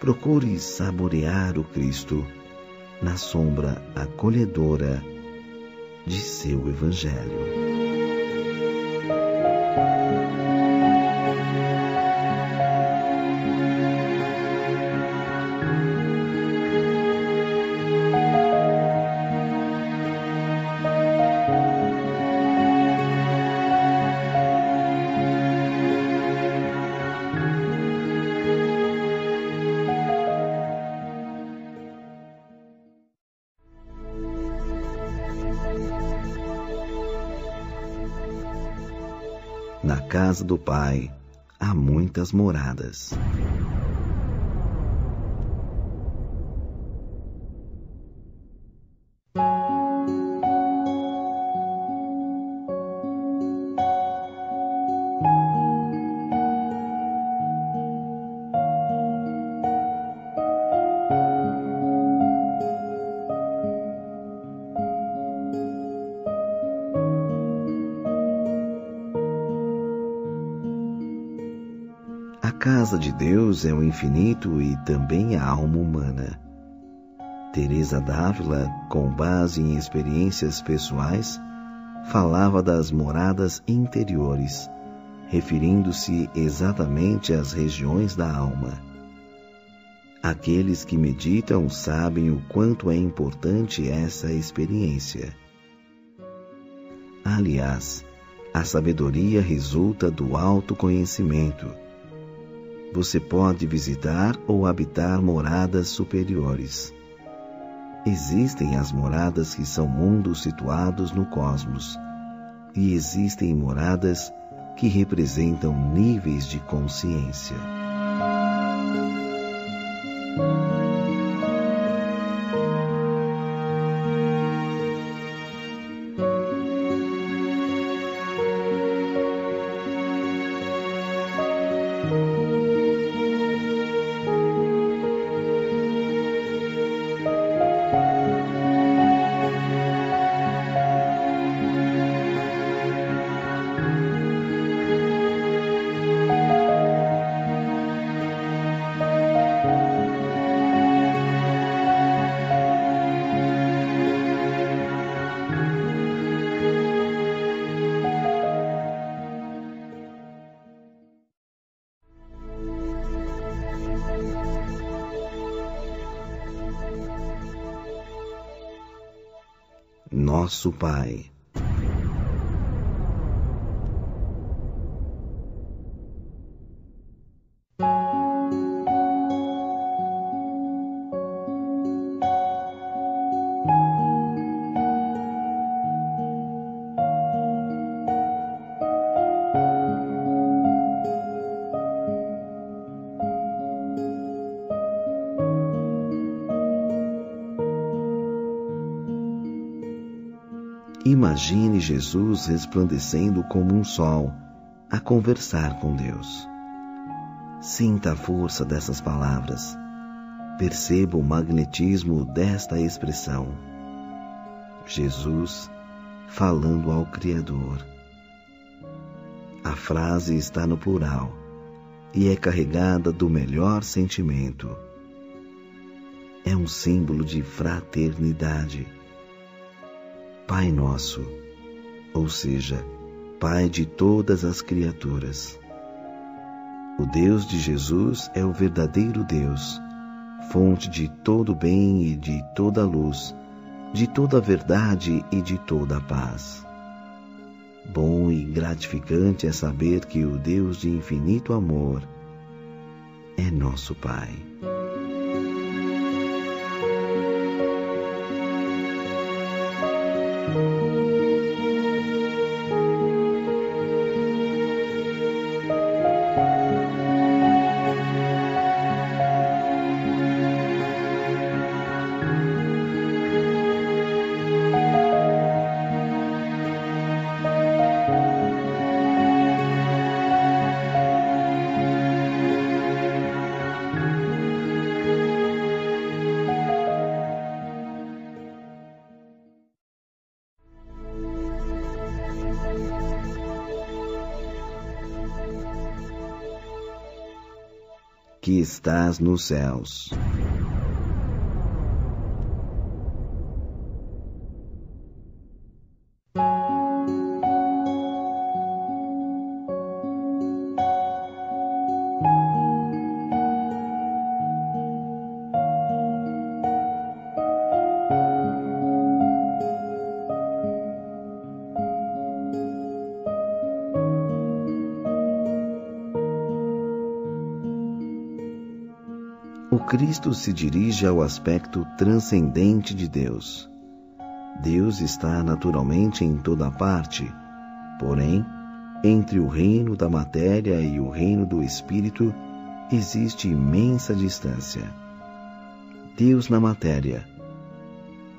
procure saborear o Cristo na sombra acolhedora de seu Evangelho. Casa do Pai há muitas moradas. Casa de Deus é o infinito e também a alma humana. Teresa d'Ávila, com base em experiências pessoais, falava das moradas interiores, referindo-se exatamente às regiões da alma. Aqueles que meditam sabem o quanto é importante essa experiência. Aliás, a sabedoria resulta do autoconhecimento você pode visitar ou habitar moradas superiores. Existem as moradas que são mundos situados no cosmos, e existem moradas que representam níveis de consciência. Nosso Pai. Imagine Jesus resplandecendo como um sol a conversar com Deus. Sinta a força dessas palavras. Perceba o magnetismo desta expressão. Jesus falando ao Criador. A frase está no plural e é carregada do melhor sentimento. É um símbolo de fraternidade Pai Nosso, ou seja, Pai de todas as criaturas. O Deus de Jesus é o verdadeiro Deus, fonte de todo bem e de toda luz, de toda verdade e de toda paz. Bom e gratificante é saber que o Deus de infinito amor é nosso Pai. Que estás nos céus. Cristo se dirige ao aspecto transcendente de Deus. Deus está naturalmente em toda parte, porém, entre o reino da matéria e o reino do espírito existe imensa distância. Deus na matéria,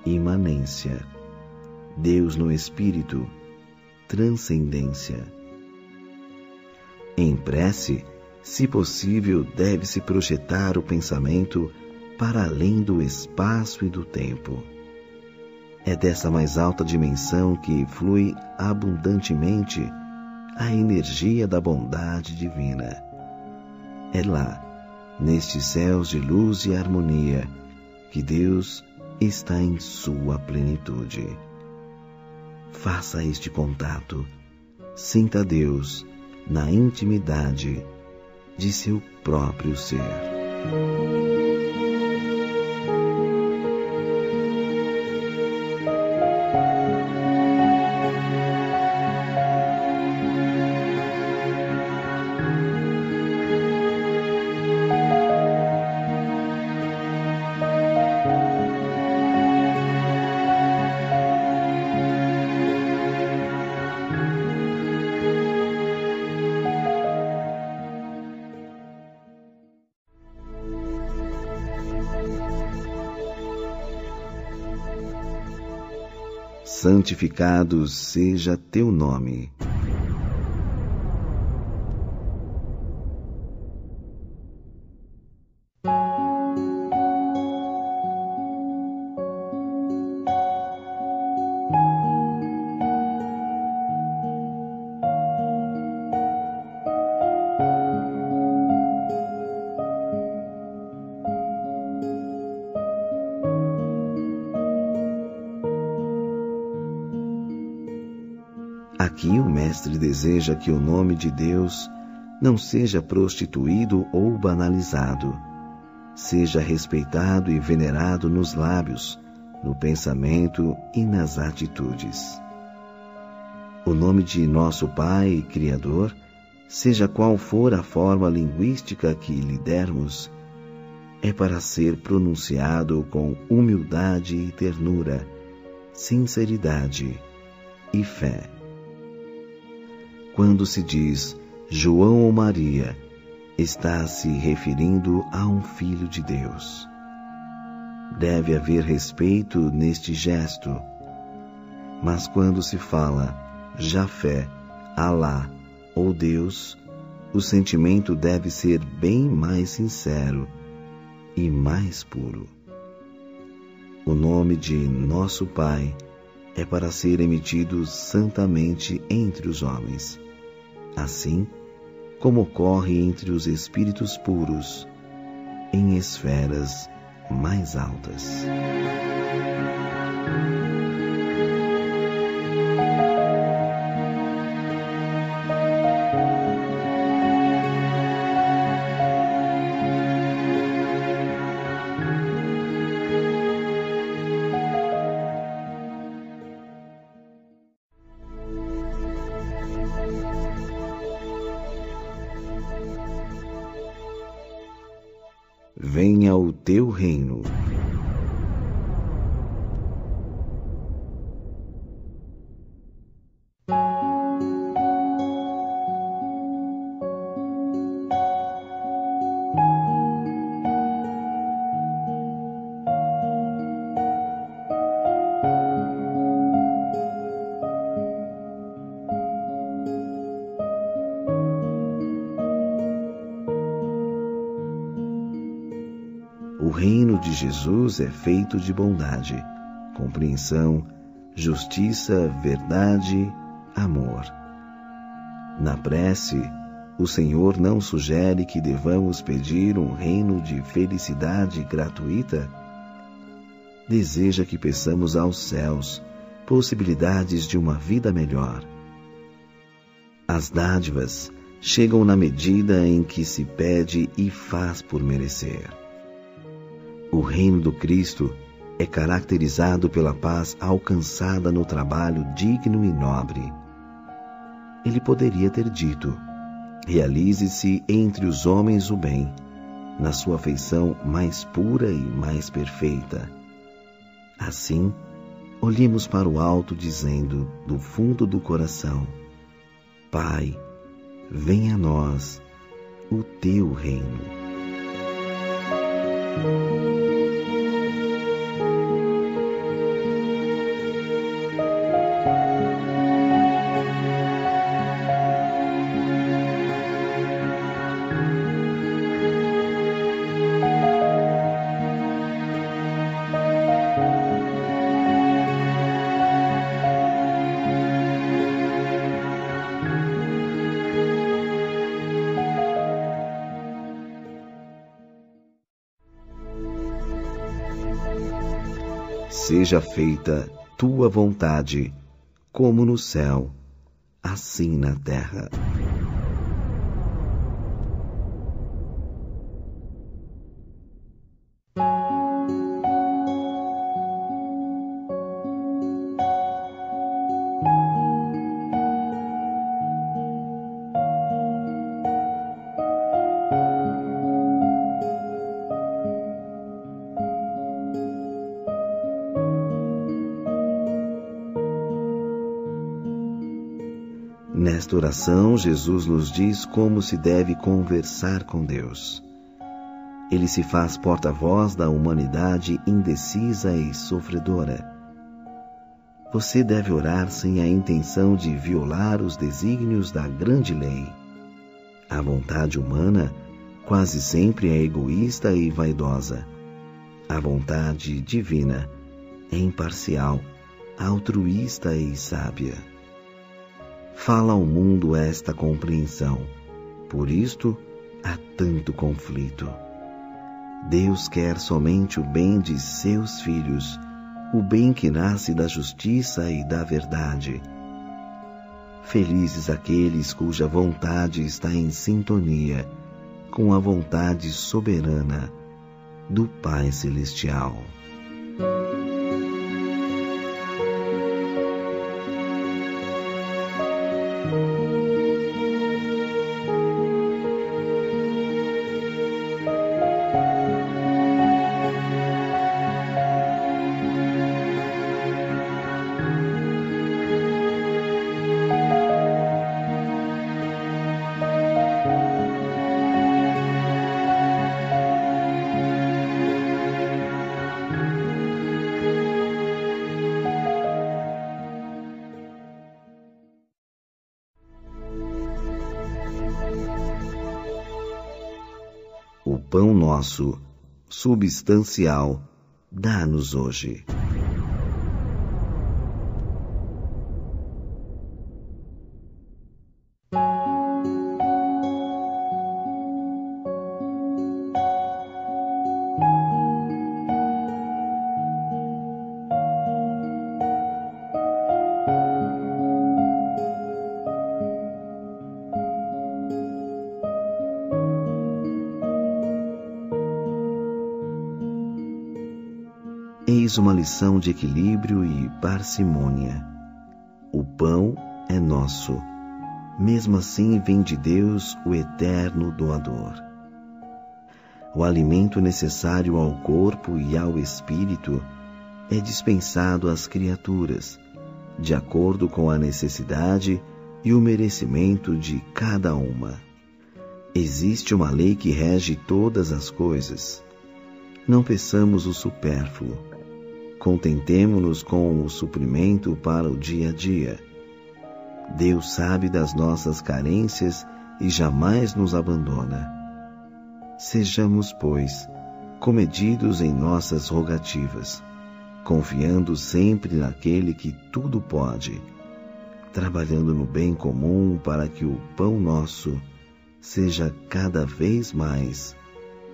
imanência. Deus no espírito, transcendência. Em prece, se possível, deve-se projetar o pensamento para além do espaço e do tempo. É dessa mais alta dimensão que flui abundantemente a energia da bondade divina. É lá, nestes céus de luz e harmonia, que Deus está em sua plenitude. Faça este contato, sinta Deus na intimidade de seu próprio ser. Santificado seja teu nome. Deseja que o nome de Deus não seja prostituído ou banalizado, seja respeitado e venerado nos lábios, no pensamento e nas atitudes. O nome de nosso Pai e Criador, seja qual for a forma linguística que lhe dermos, é para ser pronunciado com humildade e ternura, sinceridade e fé. Quando se diz João ou Maria, está se referindo a um filho de Deus. Deve haver respeito neste gesto. Mas quando se fala Jafé, Alá ou Deus, o sentimento deve ser bem mais sincero e mais puro. O nome de nosso Pai é para ser emitido santamente entre os homens assim como ocorre entre os espíritos puros em esferas mais altas. Jesus é feito de bondade, compreensão, justiça, verdade, amor. Na prece, o Senhor não sugere que devamos pedir um reino de felicidade gratuita? Deseja que peçamos aos céus possibilidades de uma vida melhor. As dádivas chegam na medida em que se pede e faz por merecer. O reino do Cristo é caracterizado pela paz alcançada no trabalho digno e nobre. Ele poderia ter dito: realize-se entre os homens o bem, na sua feição mais pura e mais perfeita. Assim, olhemos para o alto, dizendo, do fundo do coração: Pai, venha a nós o teu reino. Música Seja feita tua vontade, como no céu, assim na terra. Oração, Jesus nos diz como se deve conversar com Deus. Ele se faz porta-voz da humanidade indecisa e sofredora. Você deve orar sem a intenção de violar os desígnios da grande lei. A vontade humana quase sempre é egoísta e vaidosa. A vontade divina é imparcial, altruísta e sábia fala ao mundo esta compreensão. Por isto há tanto conflito. Deus quer somente o bem de seus filhos, o bem que nasce da justiça e da verdade. Felizes aqueles cuja vontade está em sintonia com a vontade soberana do Pai Celestial. O nosso, substancial, dá-nos hoje. Lição de equilíbrio e parcimônia. O pão é nosso, mesmo assim vem de Deus o eterno doador. O alimento necessário ao corpo e ao espírito é dispensado às criaturas, de acordo com a necessidade e o merecimento de cada uma. Existe uma lei que rege todas as coisas. Não peçamos o supérfluo Contentemo-nos com o suprimento para o dia a dia. Deus sabe das nossas carências e jamais nos abandona. Sejamos, pois, comedidos em nossas rogativas, confiando sempre naquele que tudo pode, trabalhando no bem comum para que o pão nosso seja cada vez mais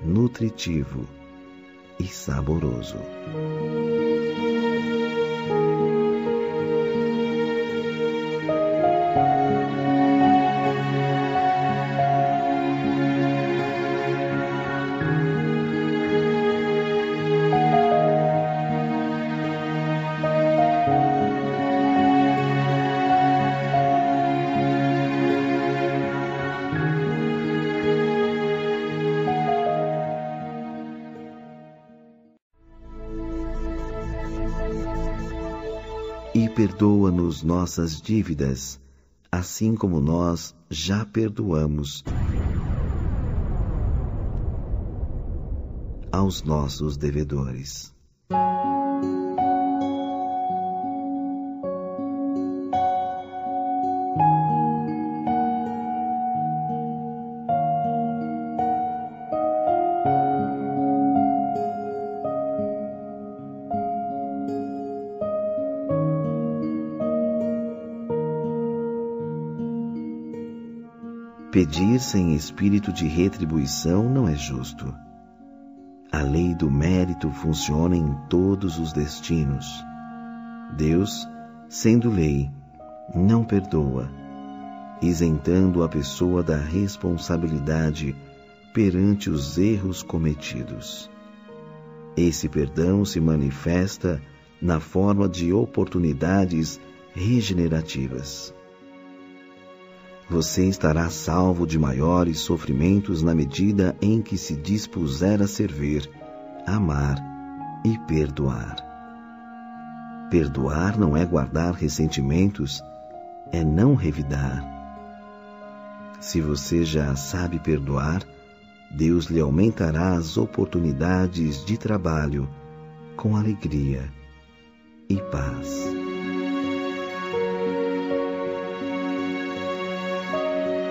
nutritivo e saboroso. Nossas dívidas, assim como nós já perdoamos aos nossos devedores. Pedir sem espírito de retribuição não é justo. A lei do mérito funciona em todos os destinos. Deus, sendo lei, não perdoa, isentando a pessoa da responsabilidade perante os erros cometidos. Esse perdão se manifesta na forma de oportunidades regenerativas você estará salvo de maiores sofrimentos na medida em que se dispuser a servir, amar e perdoar. Perdoar não é guardar ressentimentos, é não revidar. Se você já sabe perdoar, Deus lhe aumentará as oportunidades de trabalho com alegria e paz.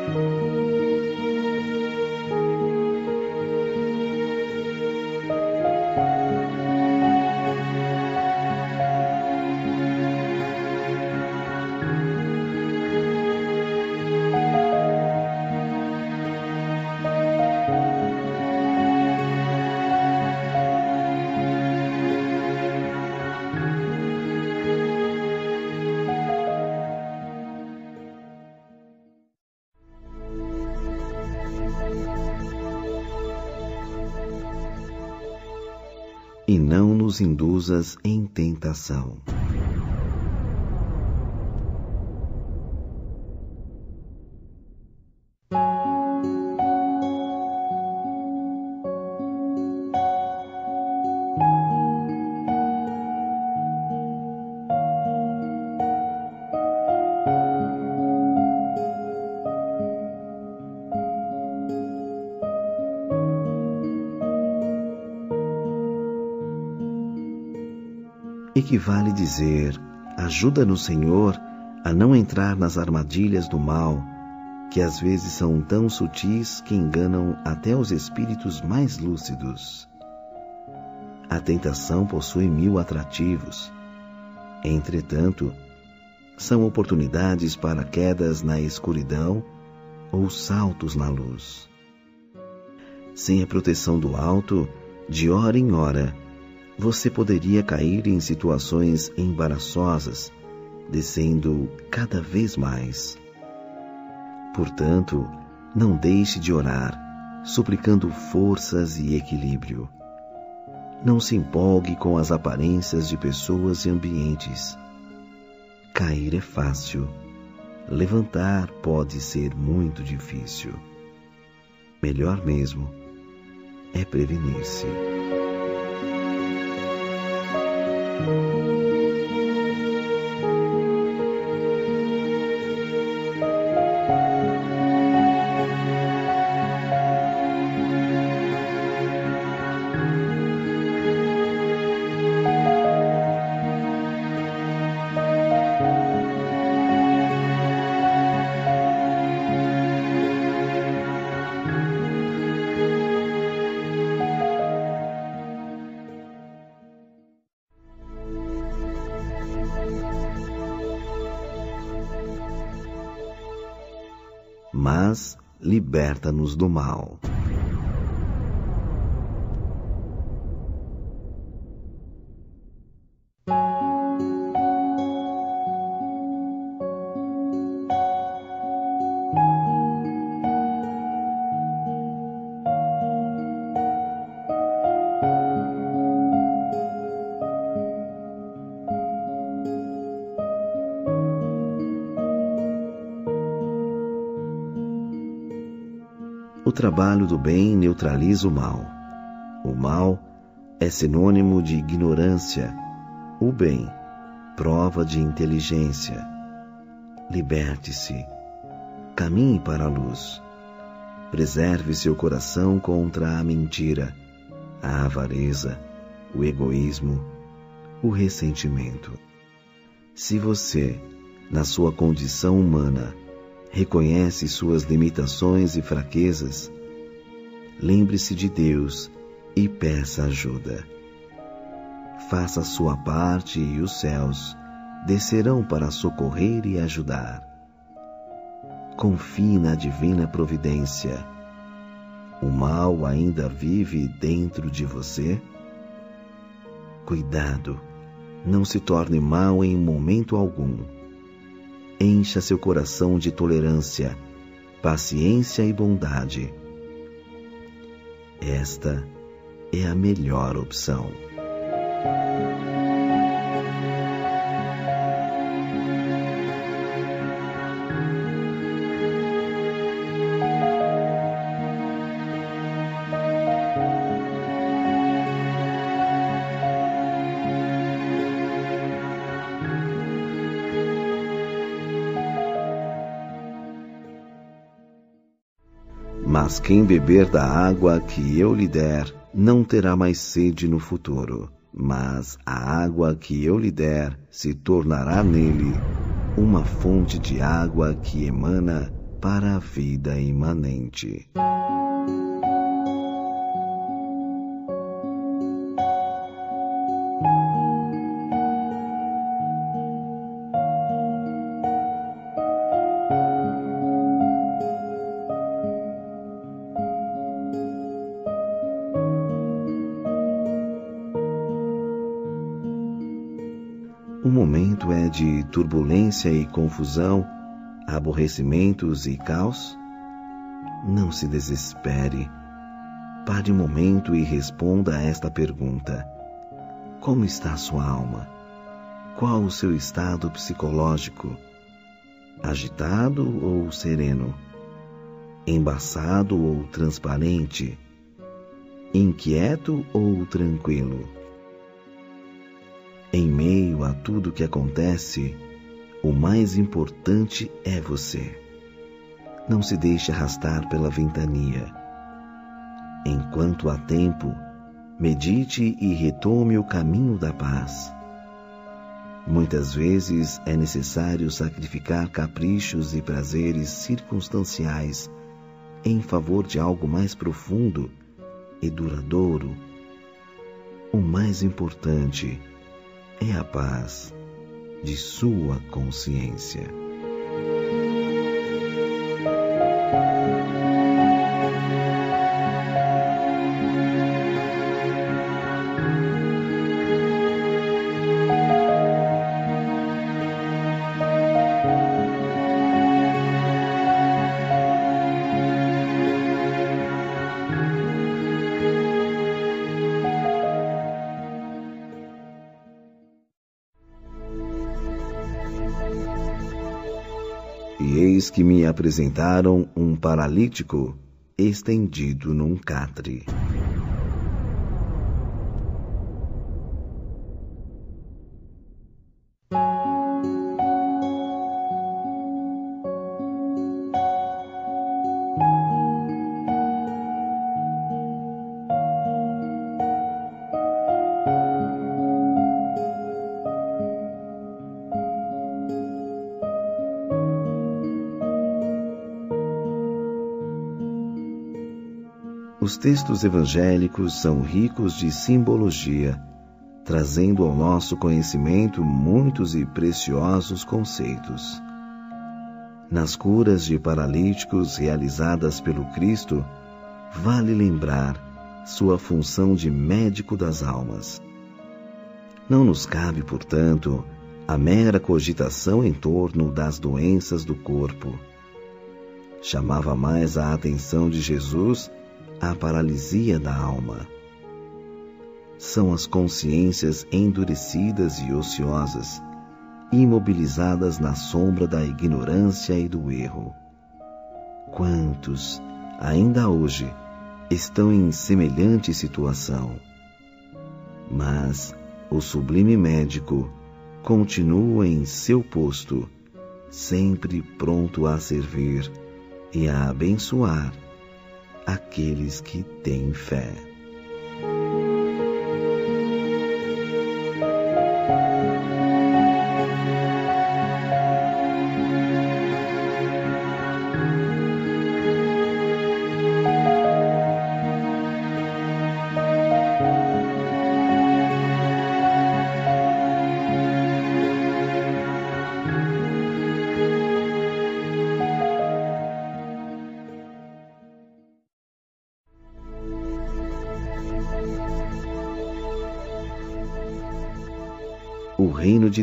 E induzas em tentação. Equivale dizer: ajuda-nos, Senhor, a não entrar nas armadilhas do mal, que às vezes são tão sutis que enganam até os espíritos mais lúcidos. A tentação possui mil atrativos. Entretanto, são oportunidades para quedas na escuridão ou saltos na luz. Sem a proteção do alto, de hora em hora, você poderia cair em situações embaraçosas, descendo cada vez mais. Portanto, não deixe de orar, suplicando forças e equilíbrio. Não se empolgue com as aparências de pessoas e ambientes. Cair é fácil, levantar pode ser muito difícil. Melhor mesmo é prevenir-se. Mas liberta-nos do mal. Trabalho do bem neutraliza o mal. O mal é sinônimo de ignorância. O bem, prova de inteligência. Liberte-se. Caminhe para a luz. Preserve seu coração contra a mentira, a avareza, o egoísmo, o ressentimento. Se você, na sua condição humana, reconhece suas limitações e fraquezas, lembre-se de Deus e peça ajuda. Faça sua parte e os céus descerão para socorrer e ajudar. Confie na divina providência. O mal ainda vive dentro de você? Cuidado, não se torne mal em momento algum. Encha seu coração de tolerância, paciência e bondade. Esta é a melhor opção. Mas quem beber da água que eu lhe der, não terá mais sede no futuro. Mas a água que eu lhe der se tornará nele uma fonte de água que emana para a vida imanente. Turbulência e confusão, aborrecimentos e caos? Não se desespere. Pare um momento e responda a esta pergunta: Como está sua alma? Qual o seu estado psicológico? Agitado ou sereno? Embaçado ou transparente? Inquieto ou tranquilo? Em meio a tudo que acontece, o mais importante é você. Não se deixe arrastar pela ventania. Enquanto há tempo, medite e retome o caminho da paz. Muitas vezes é necessário sacrificar caprichos e prazeres circunstanciais em favor de algo mais profundo e duradouro. O mais importante é a paz de sua consciência. Apresentaram um paralítico estendido num catre. Textos evangélicos são ricos de simbologia, trazendo ao nosso conhecimento muitos e preciosos conceitos. Nas curas de paralíticos realizadas pelo Cristo, vale lembrar sua função de médico das almas. Não nos cabe, portanto, a mera cogitação em torno das doenças do corpo. Chamava mais a atenção de Jesus a paralisia da alma. São as consciências endurecidas e ociosas, imobilizadas na sombra da ignorância e do erro. Quantos, ainda hoje, estão em semelhante situação? Mas o sublime médico continua em seu posto, sempre pronto a servir e a abençoar aqueles que têm fé.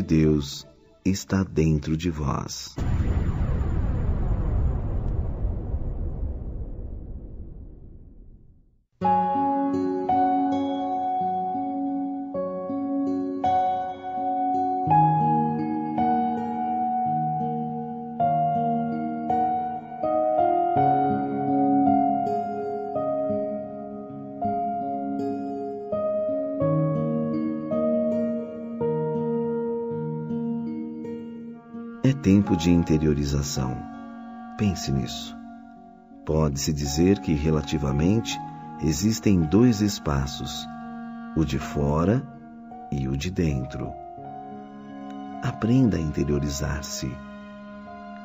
Deus está dentro de vós. Tempo de interiorização. Pense nisso. Pode-se dizer que, relativamente, existem dois espaços, o de fora e o de dentro. Aprenda a interiorizar-se.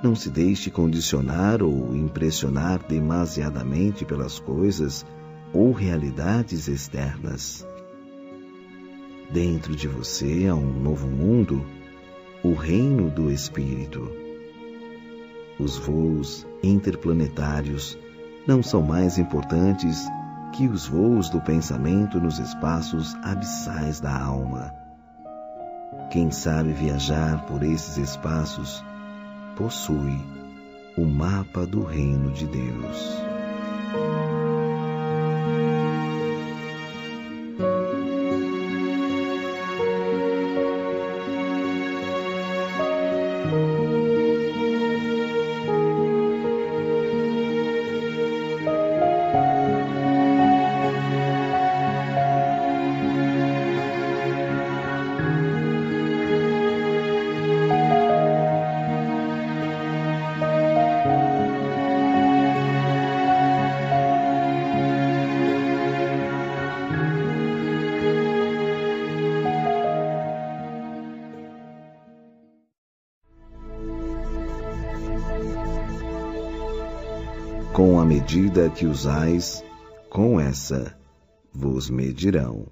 Não se deixe condicionar ou impressionar demasiadamente pelas coisas ou realidades externas. Dentro de você há um novo mundo o reino do Espírito. Os voos interplanetários não são mais importantes que os voos do pensamento nos espaços abissais da alma. Quem sabe viajar por esses espaços possui o mapa do reino de Deus. Medida que usais, com essa vos medirão.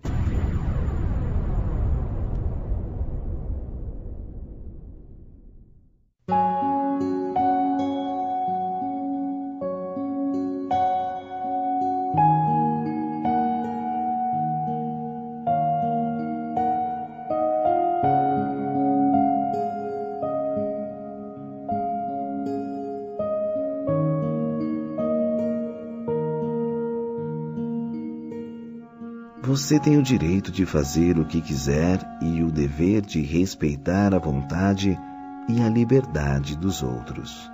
Você tem o direito de fazer o que quiser e o dever de respeitar a vontade e a liberdade dos outros.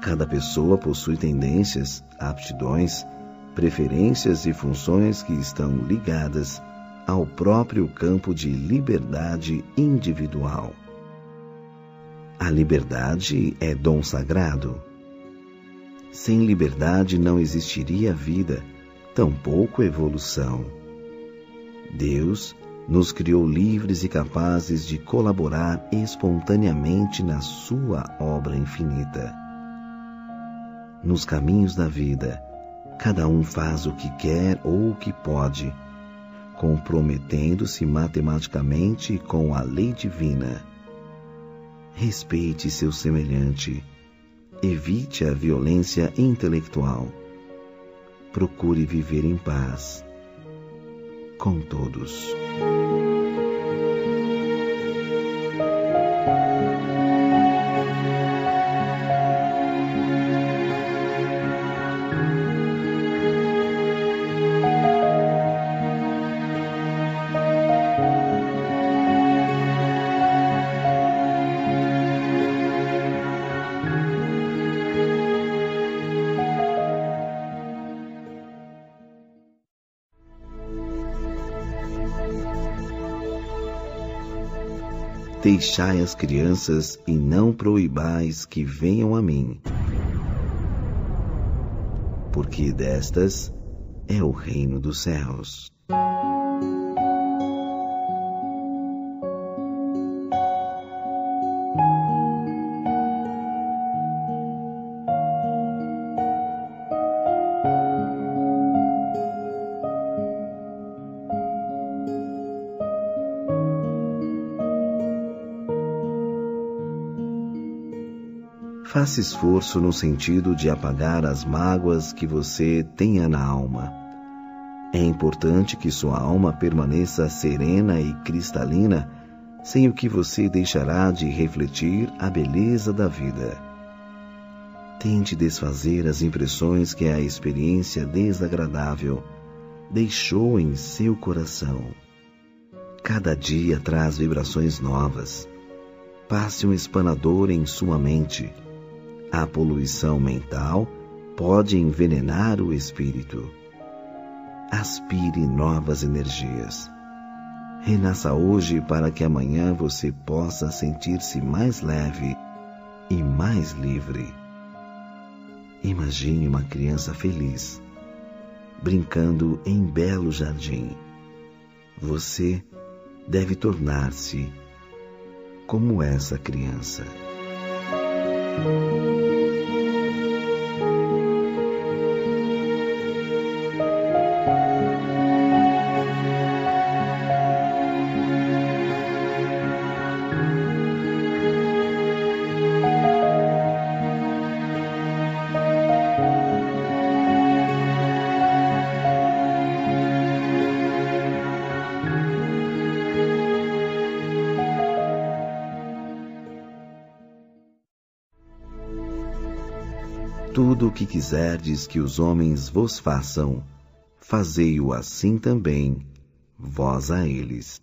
Cada pessoa possui tendências, aptidões, preferências e funções que estão ligadas ao próprio campo de liberdade individual. A liberdade é dom sagrado. Sem liberdade não existiria vida, tampouco evolução. Deus nos criou livres e capazes de colaborar espontaneamente na Sua obra infinita. Nos caminhos da vida, cada um faz o que quer ou o que pode, comprometendo-se matematicamente com a lei divina. Respeite seu semelhante. Evite a violência intelectual. Procure viver em paz com todos. Deixai as crianças e não proibais que venham a mim, porque destas é o reino dos céus. Faça esforço no sentido de apagar as mágoas que você tenha na alma. É importante que sua alma permaneça serena e cristalina, sem o que você deixará de refletir a beleza da vida. Tente desfazer as impressões que a experiência desagradável deixou em seu coração. Cada dia traz vibrações novas. Passe um espanador em sua mente a poluição mental pode envenenar o espírito. Aspire novas energias. Renasça hoje para que amanhã você possa sentir-se mais leve e mais livre. Imagine uma criança feliz, brincando em belo jardim. Você deve tornar-se como essa criança. Thank you. O que quiserdes que os homens vos façam, fazei-o assim também, vós a eles.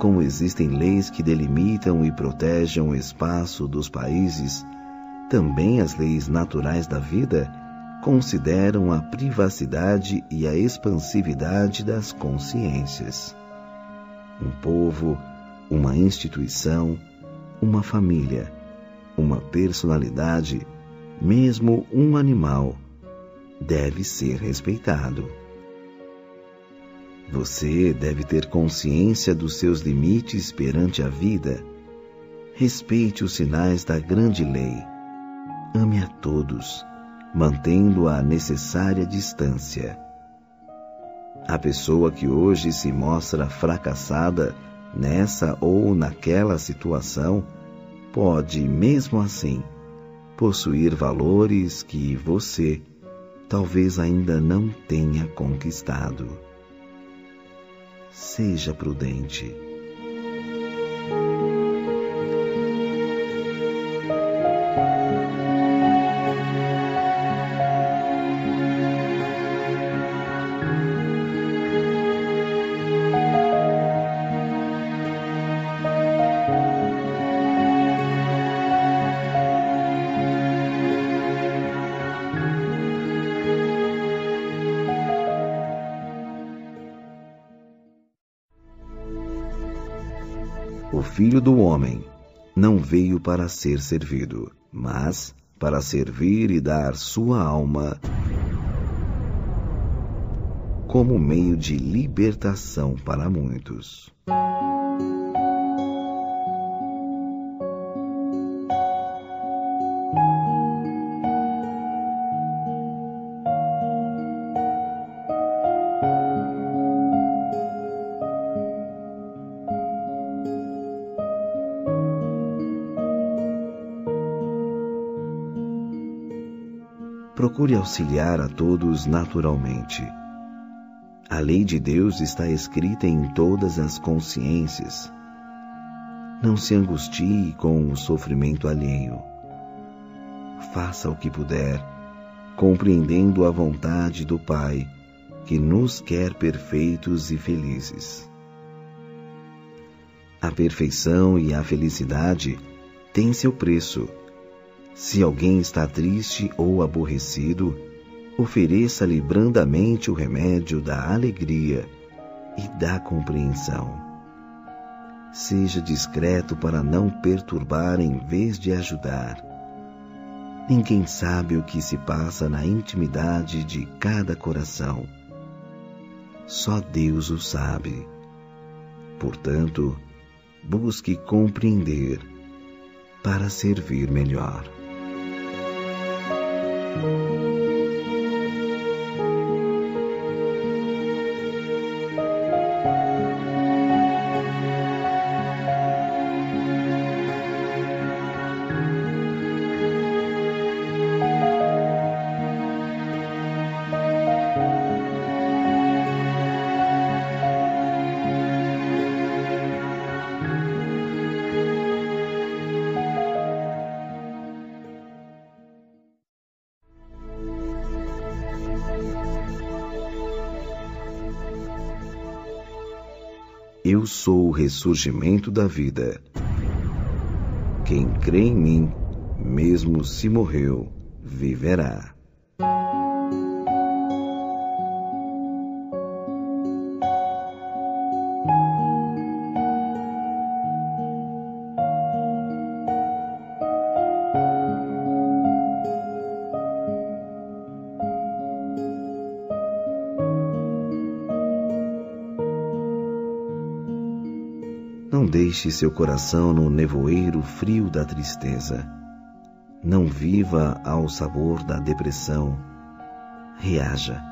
Como existem leis que delimitam e protegem o espaço dos países, também as leis naturais da vida consideram a privacidade e a expansividade das consciências. Um povo, uma instituição, uma família, uma personalidade, mesmo um animal, deve ser respeitado. Você deve ter consciência dos seus limites perante a vida. Respeite os sinais da grande lei. Ame a todos, mantendo a necessária distância. A pessoa que hoje se mostra fracassada nessa ou naquela situação pode, mesmo assim, possuir valores que você talvez ainda não tenha conquistado seja prudente. Filho do Homem não veio para ser servido, mas para servir e dar sua alma como meio de libertação para muitos. Auxiliar a todos naturalmente. A lei de Deus está escrita em todas as consciências. Não se angustie com o sofrimento alheio. Faça o que puder, compreendendo a vontade do Pai, que nos quer perfeitos e felizes. A perfeição e a felicidade têm seu preço. Se alguém está triste ou aborrecido, ofereça-lhe brandamente o remédio da alegria e da compreensão. Seja discreto para não perturbar em vez de ajudar. Ninguém sabe o que se passa na intimidade de cada coração. Só Deus o sabe. Portanto, busque compreender para servir melhor. Eu sou o ressurgimento da vida. Quem crê em mim, mesmo se morreu, viverá. Deixe seu coração no nevoeiro frio da tristeza. Não viva ao sabor da depressão. Reaja.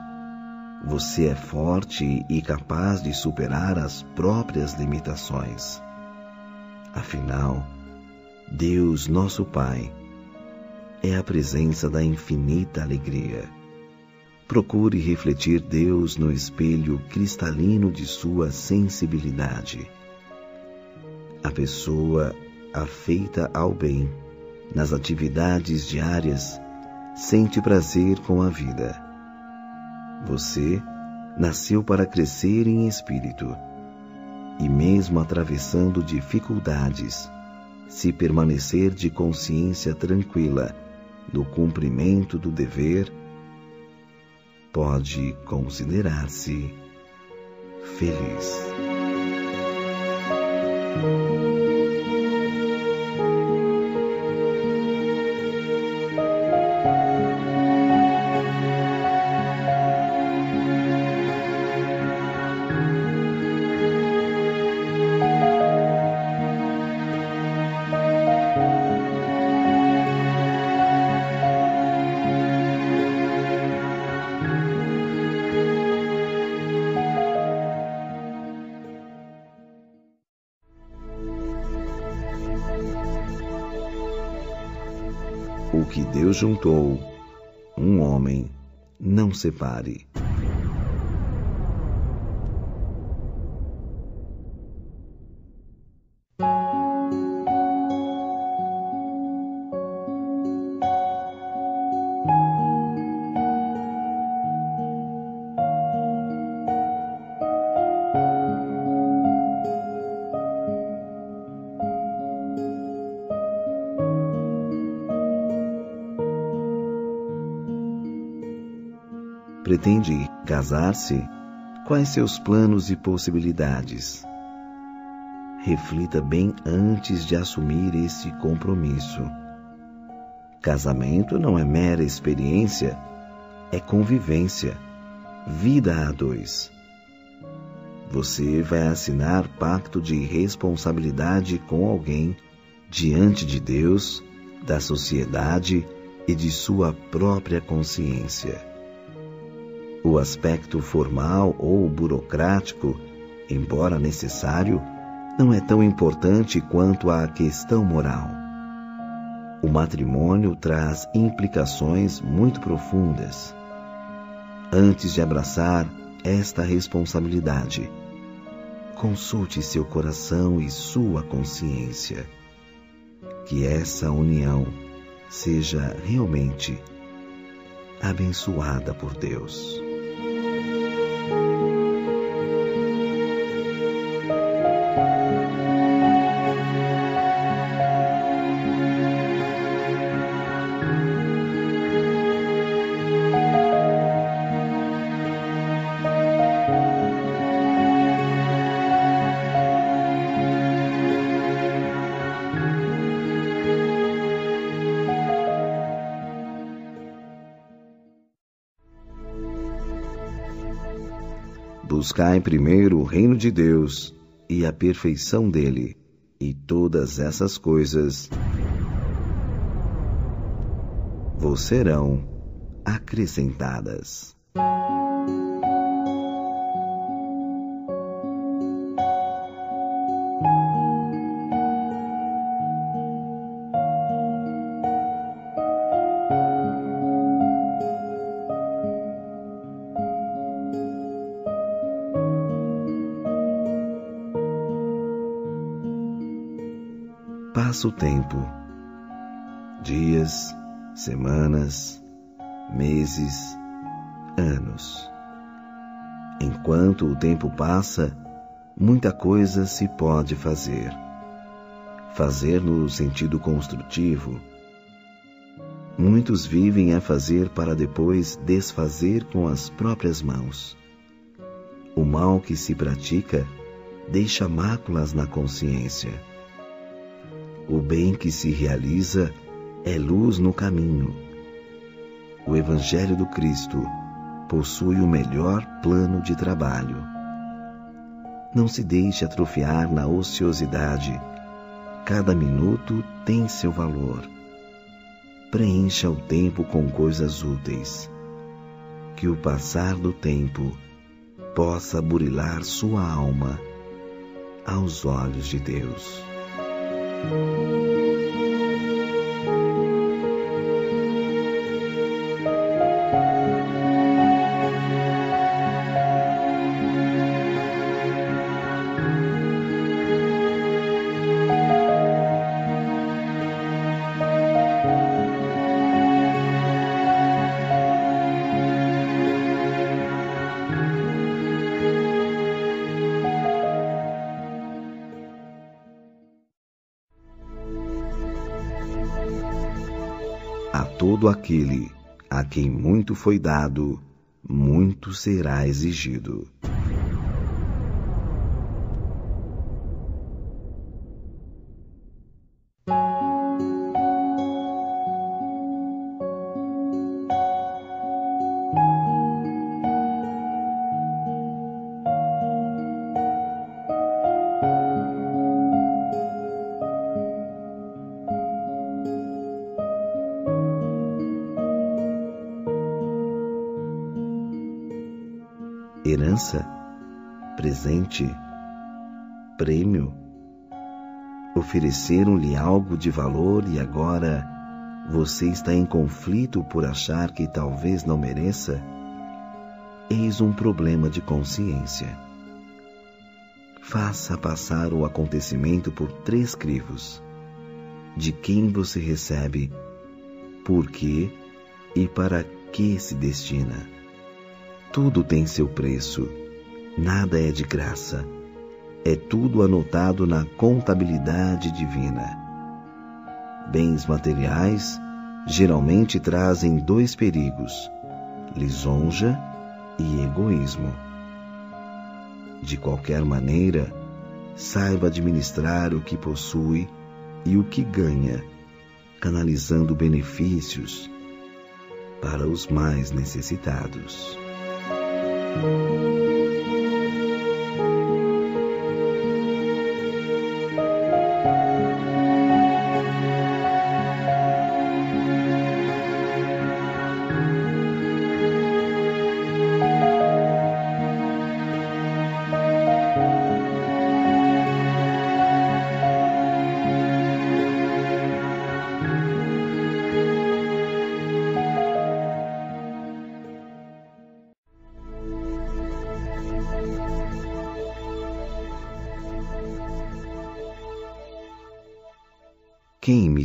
Você é forte e capaz de superar as próprias limitações. Afinal, Deus, nosso Pai, é a presença da infinita alegria. Procure refletir Deus no espelho cristalino de sua sensibilidade a pessoa afeita ao bem, nas atividades diárias, sente prazer com a vida. Você nasceu para crescer em espírito e, mesmo atravessando dificuldades, se permanecer de consciência tranquila no cumprimento do dever, pode considerar-se feliz. O juntou, um homem não separe. Pretende casar-se? Quais seus planos e possibilidades? Reflita bem antes de assumir esse compromisso. Casamento não é mera experiência, é convivência, vida a dois. Você vai assinar pacto de responsabilidade com alguém diante de Deus, da sociedade e de sua própria consciência. O aspecto formal ou burocrático, embora necessário, não é tão importante quanto a questão moral. O matrimônio traz implicações muito profundas. Antes de abraçar esta responsabilidade, consulte seu coração e sua consciência. Que essa união seja realmente abençoada por Deus. Buscai primeiro o reino de Deus e a perfeição dele, e todas essas coisas vos serão acrescentadas. Passa o tempo, dias, semanas, meses, anos. Enquanto o tempo passa, muita coisa se pode fazer. Fazer no sentido construtivo. Muitos vivem a fazer para depois desfazer com as próprias mãos. O mal que se pratica deixa máculas na consciência o bem que se realiza é luz no caminho. O Evangelho do Cristo possui o melhor plano de trabalho. Não se deixe atrofiar na ociosidade. Cada minuto tem seu valor. Preencha o tempo com coisas úteis. Que o passar do tempo possa burilar sua alma aos olhos de Deus. Thank you. Aquele a quem muito foi dado, muito será exigido. Algo de valor e agora você está em conflito por achar que talvez não mereça? Eis um problema de consciência. Faça passar o acontecimento por três crivos. De quem você recebe, por quê e para que se destina. Tudo tem seu preço. Nada é de graça. É tudo anotado na contabilidade divina. Bens materiais geralmente trazem dois perigos: lisonja e egoísmo. De qualquer maneira, saiba administrar o que possui e o que ganha, canalizando benefícios para os mais necessitados.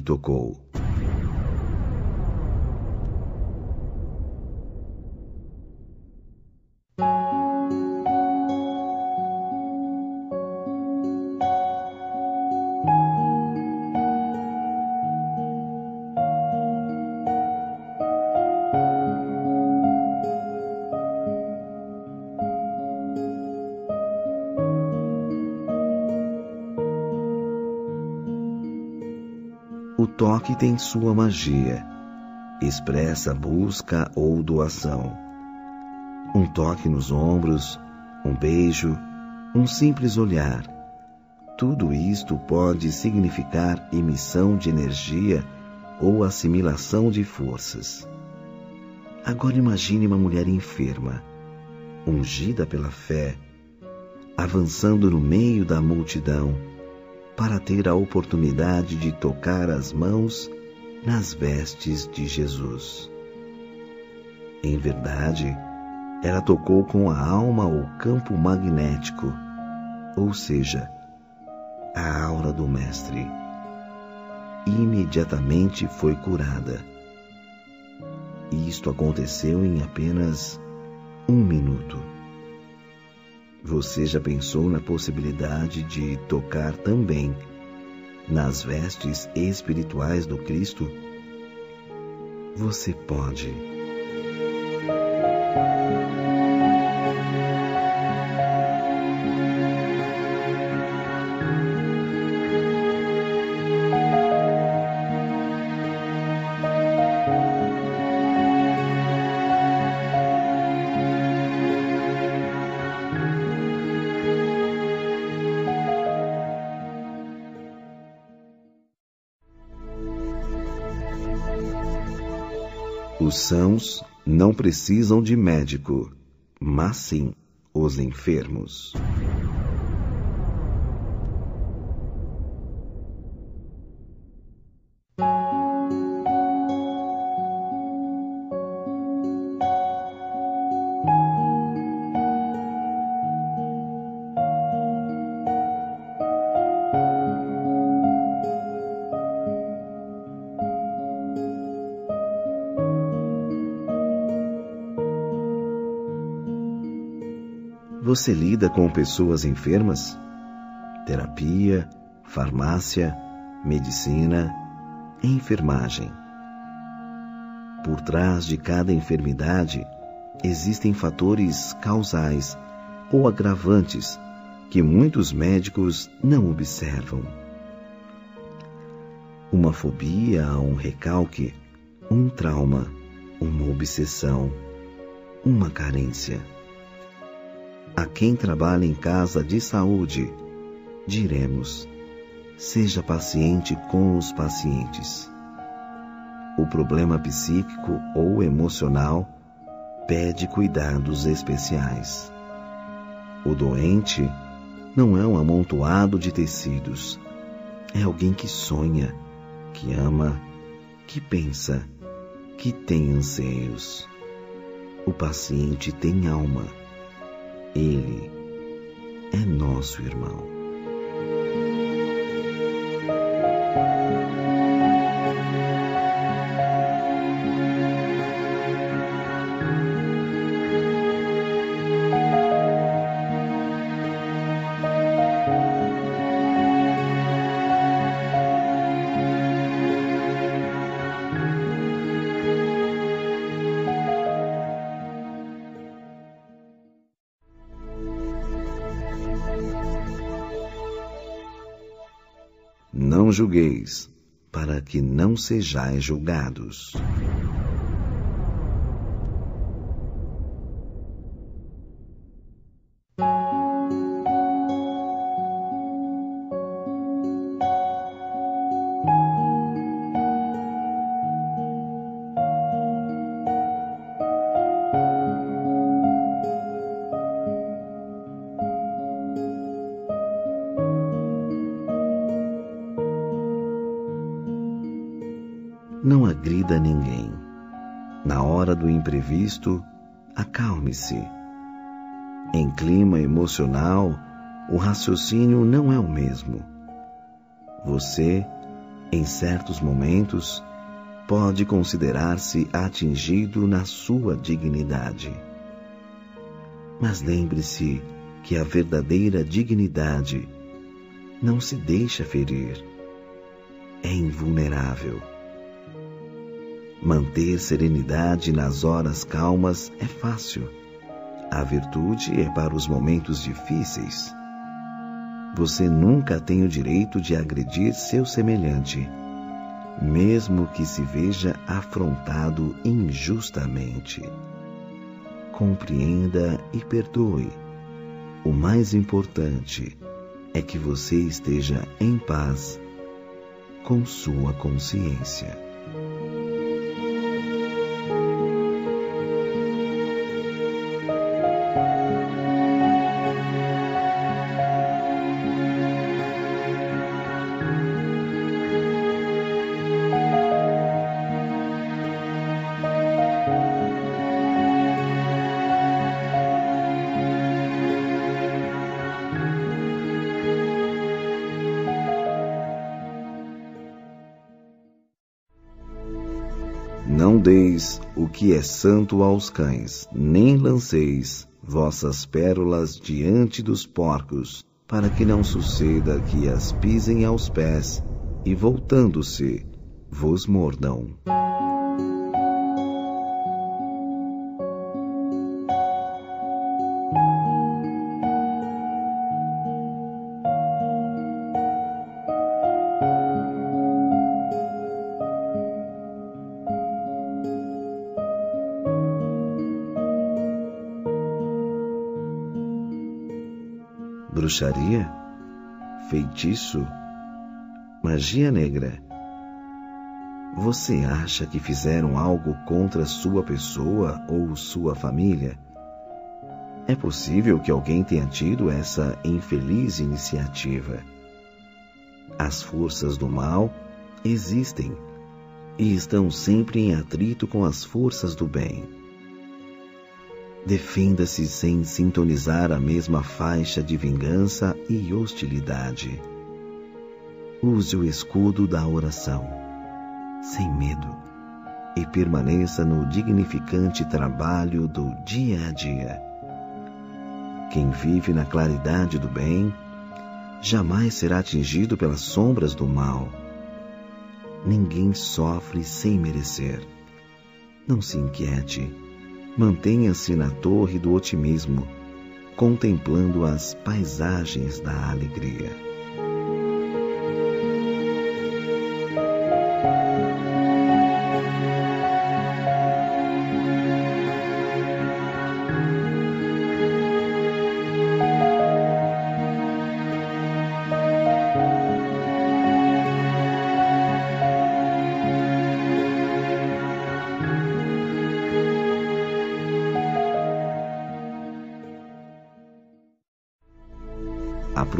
Tocou? O toque tem sua magia. Expressa busca ou doação. Um toque nos ombros, um beijo, um simples olhar. Tudo isto pode significar emissão de energia ou assimilação de forças. Agora imagine uma mulher enferma, ungida pela fé, avançando no meio da multidão para ter a oportunidade de tocar as mãos nas vestes de Jesus. Em verdade, ela tocou com a alma o campo magnético, ou seja, a aura do Mestre. Imediatamente foi curada. Isto aconteceu em apenas um minuto. Você já pensou na possibilidade de tocar também nas vestes espirituais do Cristo? Você pode. Os sãos não precisam de médico, mas sim os enfermos. Você lida com pessoas enfermas? Terapia, farmácia, medicina, enfermagem. Por trás de cada enfermidade existem fatores causais ou agravantes que muitos médicos não observam. Uma fobia um recalque, um trauma, uma obsessão, uma carência a quem trabalha em casa de saúde, diremos: seja paciente com os pacientes. O problema psíquico ou emocional pede cuidados especiais. O doente não é um amontoado de tecidos, é alguém que sonha, que ama, que pensa, que tem anseios. O paciente tem alma ele é nosso irmão. Julgueis, para que não sejais julgados. Imprevisto, acalme-se. Em clima emocional, o raciocínio não é o mesmo. Você Em certos momentos, pode considerar-se atingido na sua dignidade. Mas lembre-se que a verdadeira dignidade não se deixa ferir, é invulnerável. Manter serenidade nas horas calmas é fácil. A virtude é para os momentos difíceis. Você nunca tem o direito de agredir seu semelhante mesmo que se veja afrontado injustamente. Compreenda e perdoe. O mais importante é que você esteja em paz com sua consciência. Que é santo aos cães, nem lanceis vossas pérolas diante dos porcos, para que não suceda que as pisem aos pés e, voltando-se, vos mordam. Bruxaria, feitiço, magia negra. Você acha que fizeram algo contra sua pessoa ou sua família? É possível que alguém tenha tido essa infeliz iniciativa. As forças do mal existem e estão sempre em atrito com as forças do bem. Defenda-se sem sintonizar a mesma faixa de vingança e hostilidade. Use o escudo da oração, sem medo, e permaneça no dignificante trabalho do dia a dia. Quem vive na claridade do bem jamais será atingido pelas sombras do mal. Ninguém sofre sem merecer. Não se inquiete mantenha-se na torre do otimismo, contemplando as paisagens da alegria.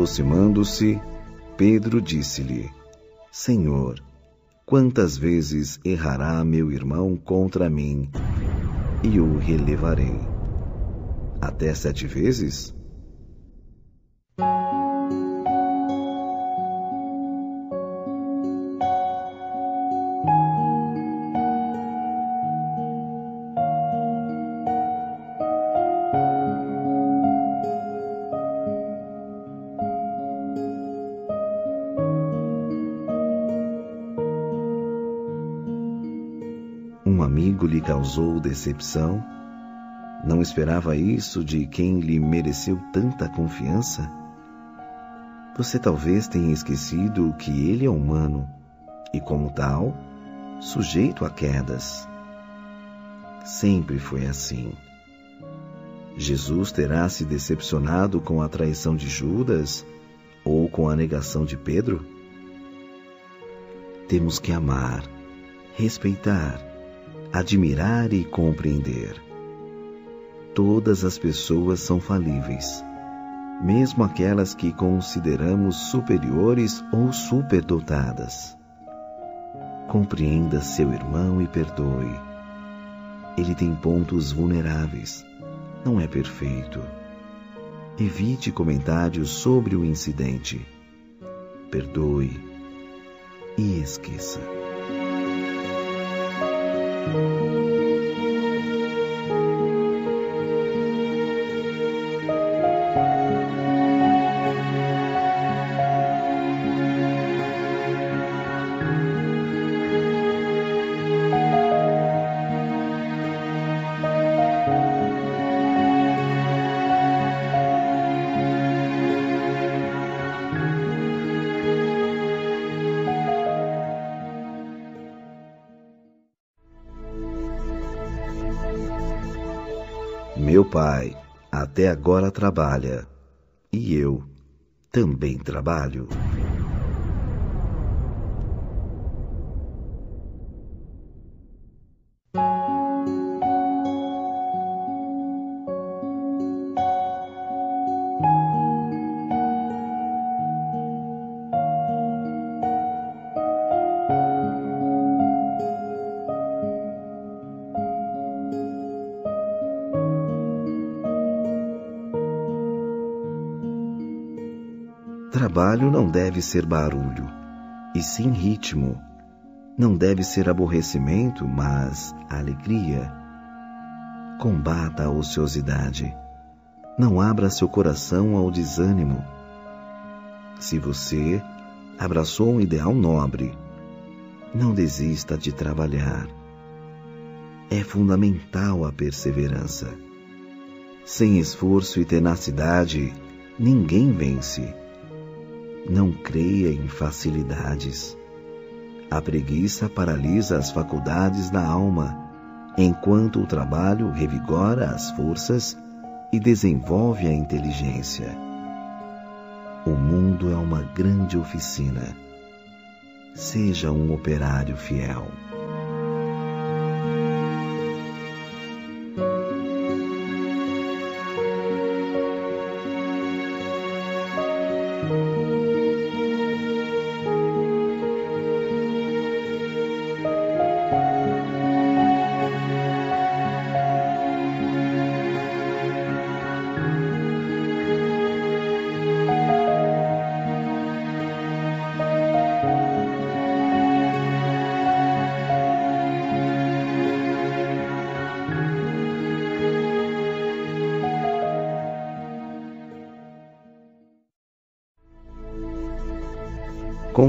Aproximando-se, Pedro disse-lhe: Senhor, quantas vezes errará meu irmão contra mim e o relevarei? Até sete vezes? Amigo lhe causou decepção? Não esperava isso de quem lhe mereceu tanta confiança? Você talvez tenha esquecido que ele é humano e, como tal, sujeito a quedas. Sempre foi assim. Jesus terá se decepcionado com a traição de Judas ou com a negação de Pedro? Temos que amar, respeitar, admirar e compreender. Todas as pessoas são falíveis, mesmo aquelas que consideramos superiores ou superdotadas. Compreenda seu irmão e perdoe. Ele tem pontos vulneráveis, não é perfeito. Evite comentários sobre o incidente. Perdoe. e esqueça. Meu até agora trabalha e eu também trabalho. Não deve ser barulho, e sim ritmo. Não deve ser aborrecimento, mas alegria. Combata a ociosidade. Não abra seu coração ao desânimo. Se você abraçou um ideal nobre, não desista de trabalhar. É fundamental a perseverança. Sem esforço e tenacidade, ninguém vence. Não creia em facilidades. A preguiça paralisa as faculdades da alma, enquanto o trabalho revigora as forças e desenvolve a inteligência. O mundo é uma grande oficina. Seja um operário fiel.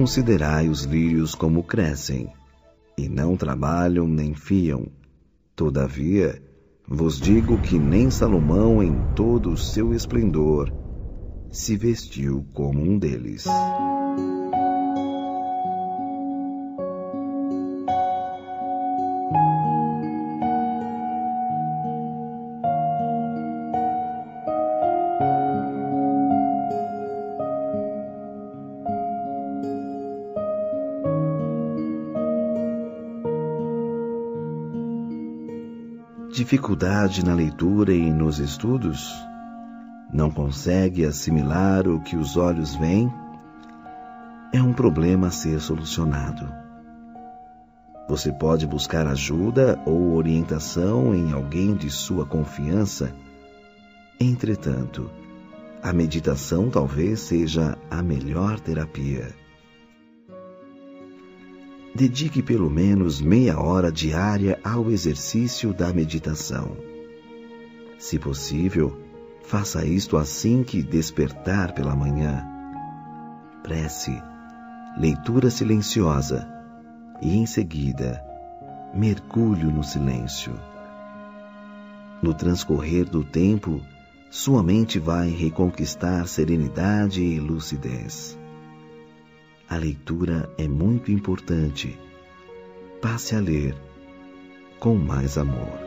Considerai os lírios como crescem, e não trabalham nem fiam. Todavia, vos digo que nem Salomão, em todo o seu esplendor, se vestiu como um deles. Dificuldade na leitura e nos estudos? Não consegue assimilar o que os olhos veem? É um problema a ser solucionado. Você pode buscar ajuda ou orientação em alguém de sua confiança. Entretanto, a meditação talvez seja a melhor terapia. Dedique pelo menos meia hora diária ao exercício da meditação. Se possível, faça isto assim que despertar pela manhã. Prece, leitura silenciosa e, em seguida, mergulho no silêncio. No transcorrer do tempo, sua mente vai reconquistar serenidade e lucidez. A leitura é muito importante. Passe a ler com mais amor.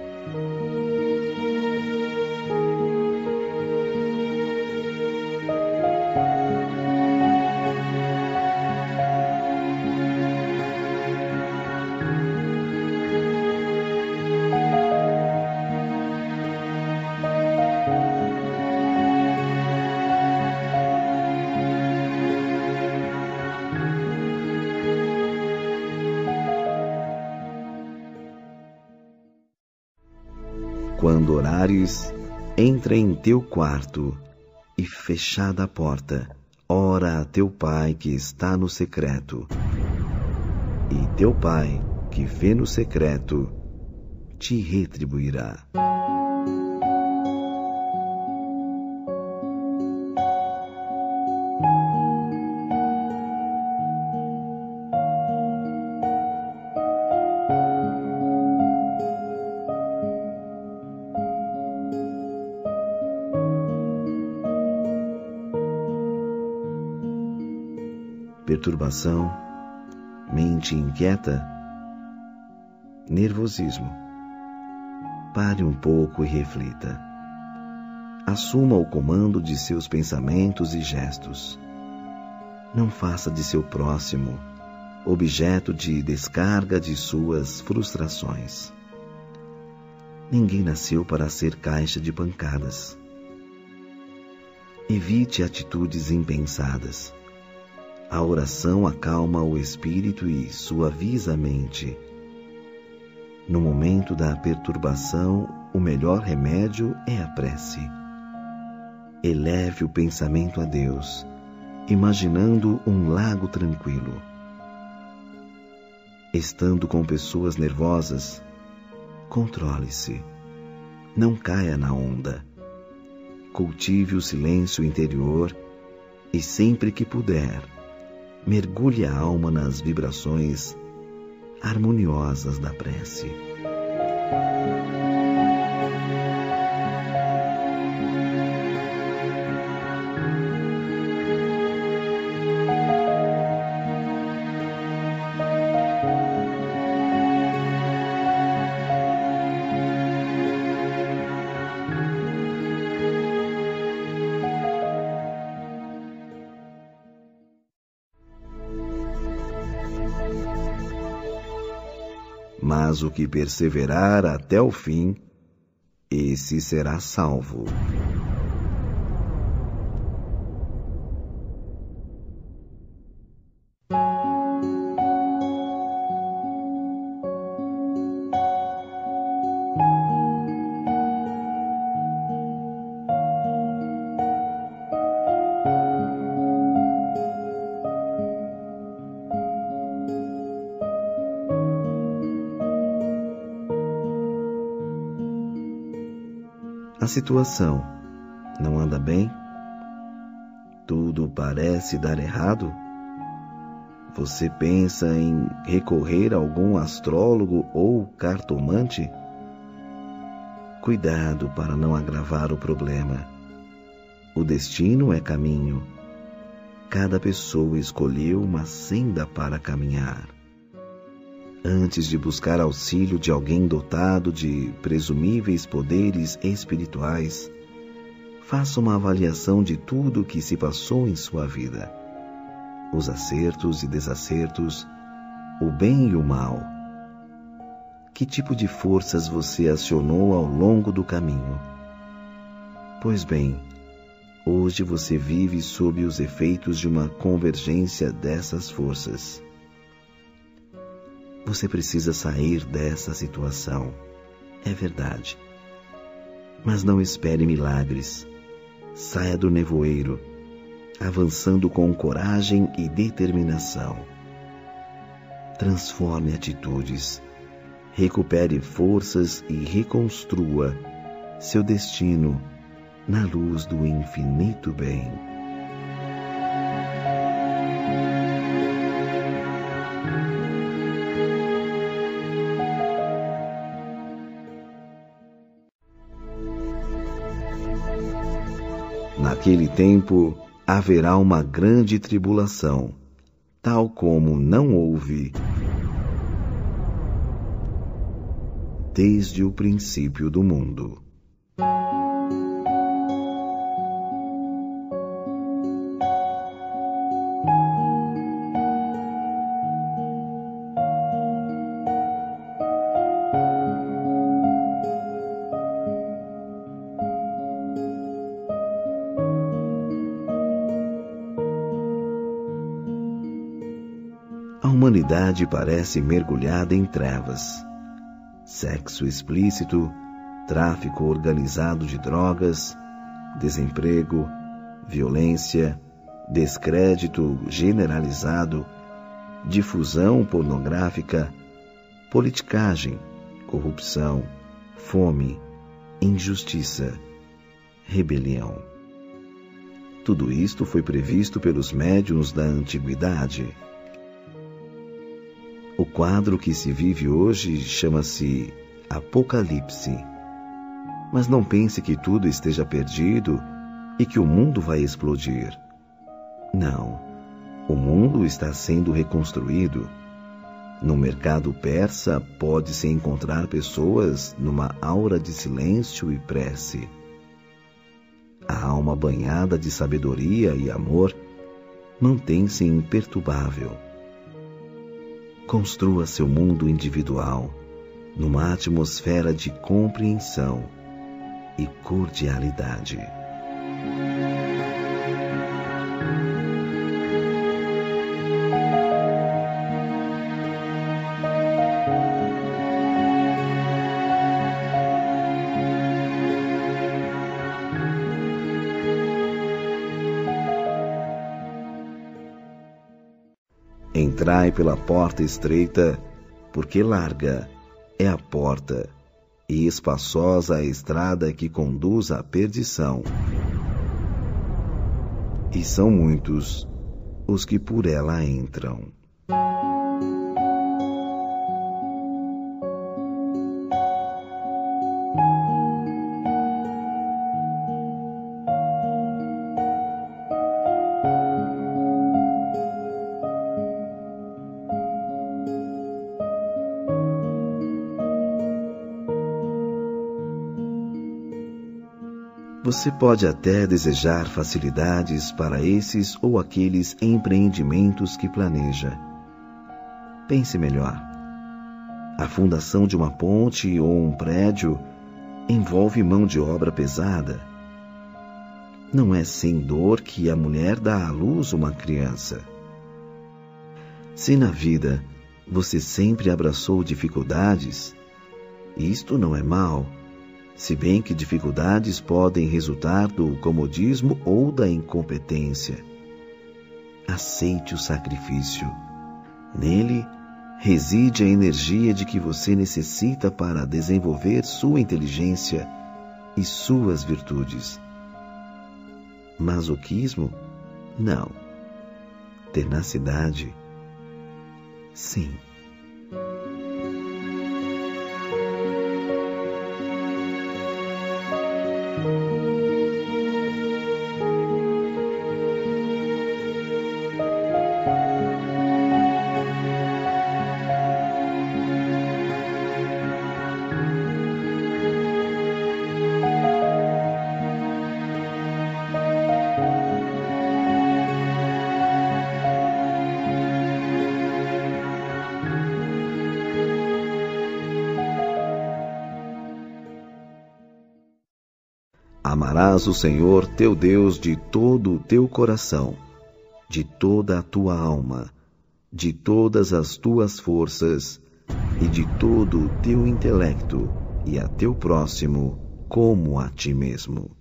Quando orares, entra em teu quarto e, fechada a porta, ora a teu pai que está no secreto. e teu Pai, que vê no secreto, te retribuirá. Perturbação, mente inquieta, nervosismo. Pare um pouco e reflita. Assuma o comando de seus pensamentos e gestos. Não faça de seu próximo objeto de descarga de suas frustrações. Ninguém nasceu para ser caixa de pancadas. Evite atitudes impensadas. A oração acalma o espírito e suaviza a mente. No momento da perturbação, o melhor remédio é a prece. Eleve o pensamento a Deus, imaginando um lago tranquilo. Estando com pessoas nervosas, controle-se. Não caia na onda. Cultive o silêncio interior e, sempre que puder, mergulhe a alma nas vibrações harmoniosas da prece. Mas o que perseverar até o fim, esse será salvo. Situação não anda bem? Tudo parece dar errado? Você pensa em recorrer a algum astrólogo ou cartomante? Cuidado para não agravar o problema. O destino é caminho. Cada pessoa escolheu uma senda para caminhar antes de buscar auxílio de alguém dotado de presumíveis poderes espirituais, faça uma avaliação de tudo o que se passou em sua vida, os acertos e desacertos, o bem e o mal. Que tipo de forças você acionou ao longo do caminho? Pois bem, hoje você vive sob os efeitos de uma convergência dessas forças. Você precisa sair dessa situação. É verdade. Mas não espere milagres. Saia do nevoeiro, avançando com coragem e determinação. Transforme atitudes, recupere forças e reconstrua seu destino na luz do infinito bem. Naquele tempo haverá uma grande tribulação, tal como não houve desde o princípio do mundo. Humanidade parece mergulhada em trevas. Sexo explícito, tráfico organizado de drogas, desemprego, violência, descrédito generalizado, difusão pornográfica, politicagem, corrupção, fome, injustiça, rebelião. Tudo isto foi previsto pelos médiuns da antiguidade. O quadro que se vive hoje chama-se Apocalipse. Mas não pense que tudo esteja perdido e que o mundo vai explodir. Não. O mundo está sendo reconstruído. No mercado persa pode-se encontrar pessoas numa aura de silêncio e prece. A alma banhada de sabedoria e amor mantém-se imperturbável. Construa seu mundo individual numa atmosfera de compreensão e cordialidade. Entrai pela porta estreita, porque larga é a porta e espaçosa a estrada que conduz à perdição. E são muitos os que por ela entram. Você pode até desejar facilidades para esses ou aqueles empreendimentos que planeja. Pense melhor. A fundação de uma ponte ou um prédio envolve mão de obra pesada. Não é sem dor que a mulher dá à luz uma criança. Se na vida você sempre abraçou dificuldades, isto não é mal se bem que dificuldades podem resultar do comodismo ou da incompetência. Aceite o sacrifício. Nele reside a energia de que você necessita para desenvolver sua inteligência e suas virtudes. Masoquismo? Não. Tenacidade? Sim. O Senhor teu Deus de todo o teu coração, de toda a tua alma, de todas as tuas forças e de todo o teu intelecto, e a teu próximo como a ti mesmo.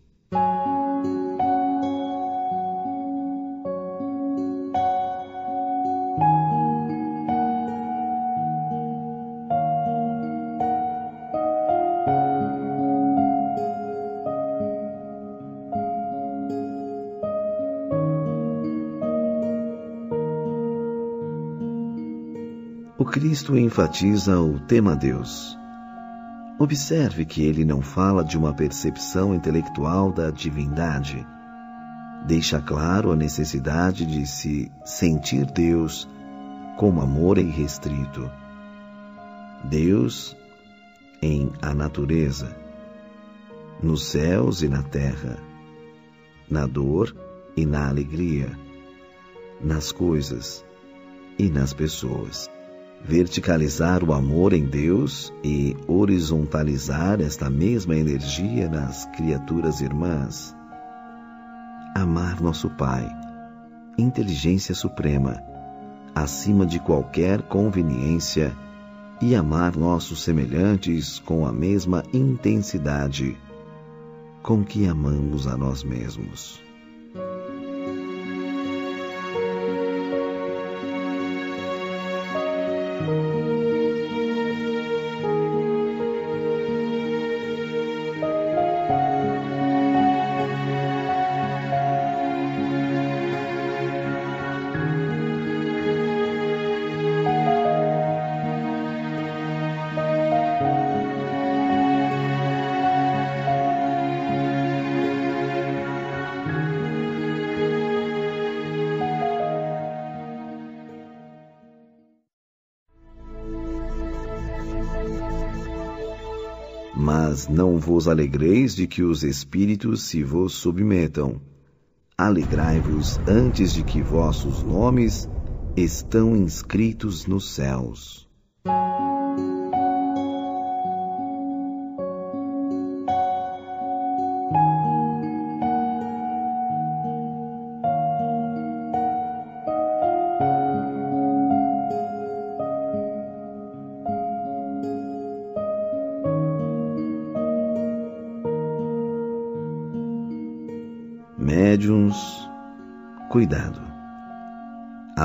Cristo enfatiza o tema Deus. Observe que ele não fala de uma percepção intelectual da divindade. Deixa claro a necessidade de se sentir Deus com amor irrestrito. Deus em a natureza, nos céus e na terra, na dor e na alegria, nas coisas e nas pessoas verticalizar o amor em Deus e horizontalizar esta mesma energia nas criaturas irmãs. Amar nosso Pai, inteligência suprema, acima de qualquer conveniência, e amar nossos semelhantes com a mesma intensidade com que amamos a nós mesmos. Vos alegreis de que os espíritos se vos submetam. Alegrai-vos antes de que vossos nomes estão inscritos nos céus.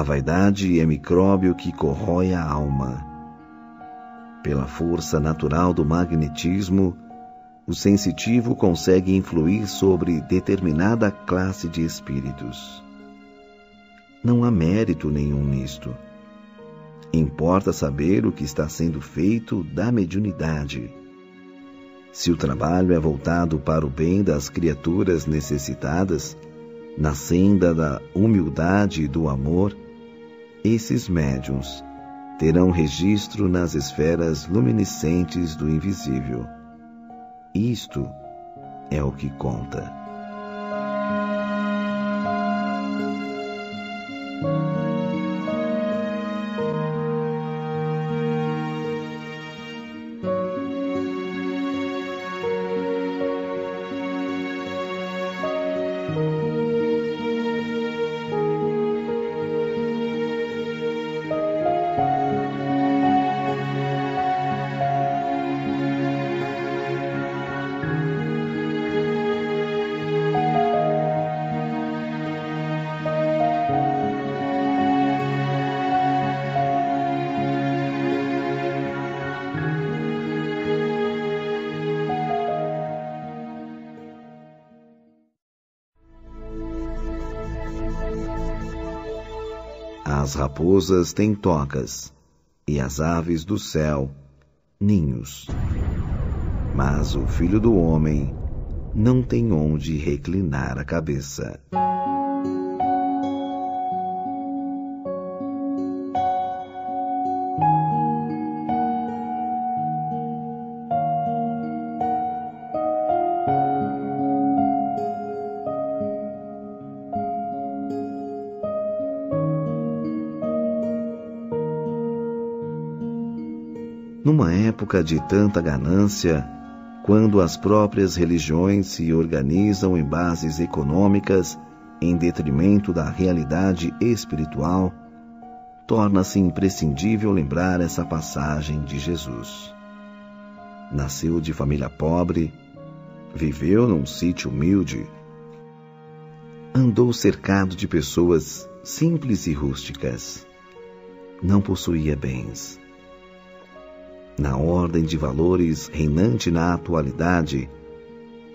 A vaidade é micróbio que corrói a alma. Pela força natural do magnetismo, o sensitivo consegue influir sobre determinada classe de espíritos. Não há mérito nenhum nisto. Importa saber o que está sendo feito da mediunidade se o trabalho é voltado para o bem das criaturas necessitadas, na senda da humildade e do amor, esses médiums terão registro nas esferas luminescentes do invisível. Isto é o que conta. Raposas têm tocas, e as aves do céu, ninhos. Mas o filho do homem não tem onde reclinar a cabeça. De tanta ganância, quando as próprias religiões se organizam em bases econômicas em detrimento da realidade espiritual, torna-se imprescindível lembrar essa passagem de Jesus. Nasceu de família pobre, viveu num sítio humilde, andou cercado de pessoas simples e rústicas, não possuía bens na ordem de valores reinante na atualidade,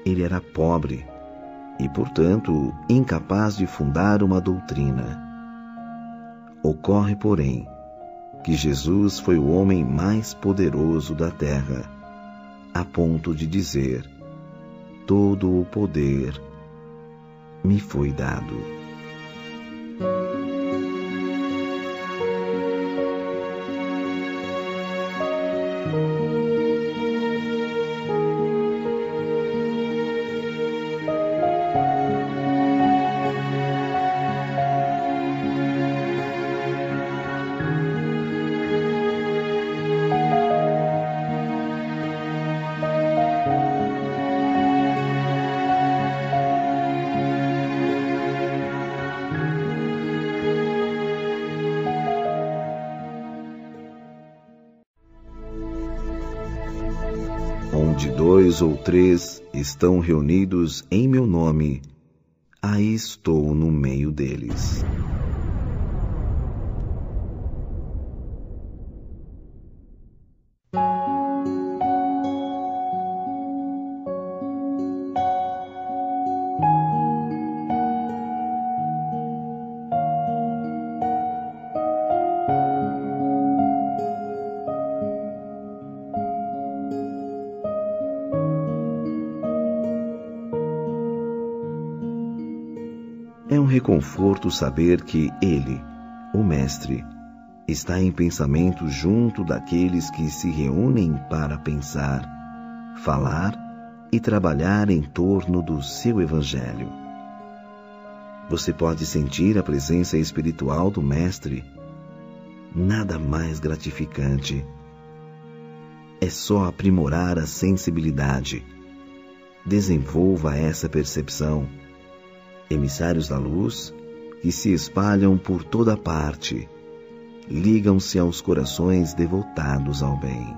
ele era pobre e, portanto, incapaz de fundar uma doutrina. Ocorre, porém, que Jesus foi o homem mais poderoso da terra, a ponto de dizer: Todo o poder me foi dado. Três estão reunidos em meu nome, aí estou no meio deles. Reconforto saber que Ele, o Mestre, está em pensamento junto daqueles que se reúnem para pensar, falar e trabalhar em torno do seu Evangelho. Você pode sentir a presença espiritual do Mestre. Nada mais gratificante. É só aprimorar a sensibilidade. Desenvolva essa percepção. Emissários da luz que se espalham por toda parte ligam-se aos corações devotados ao bem.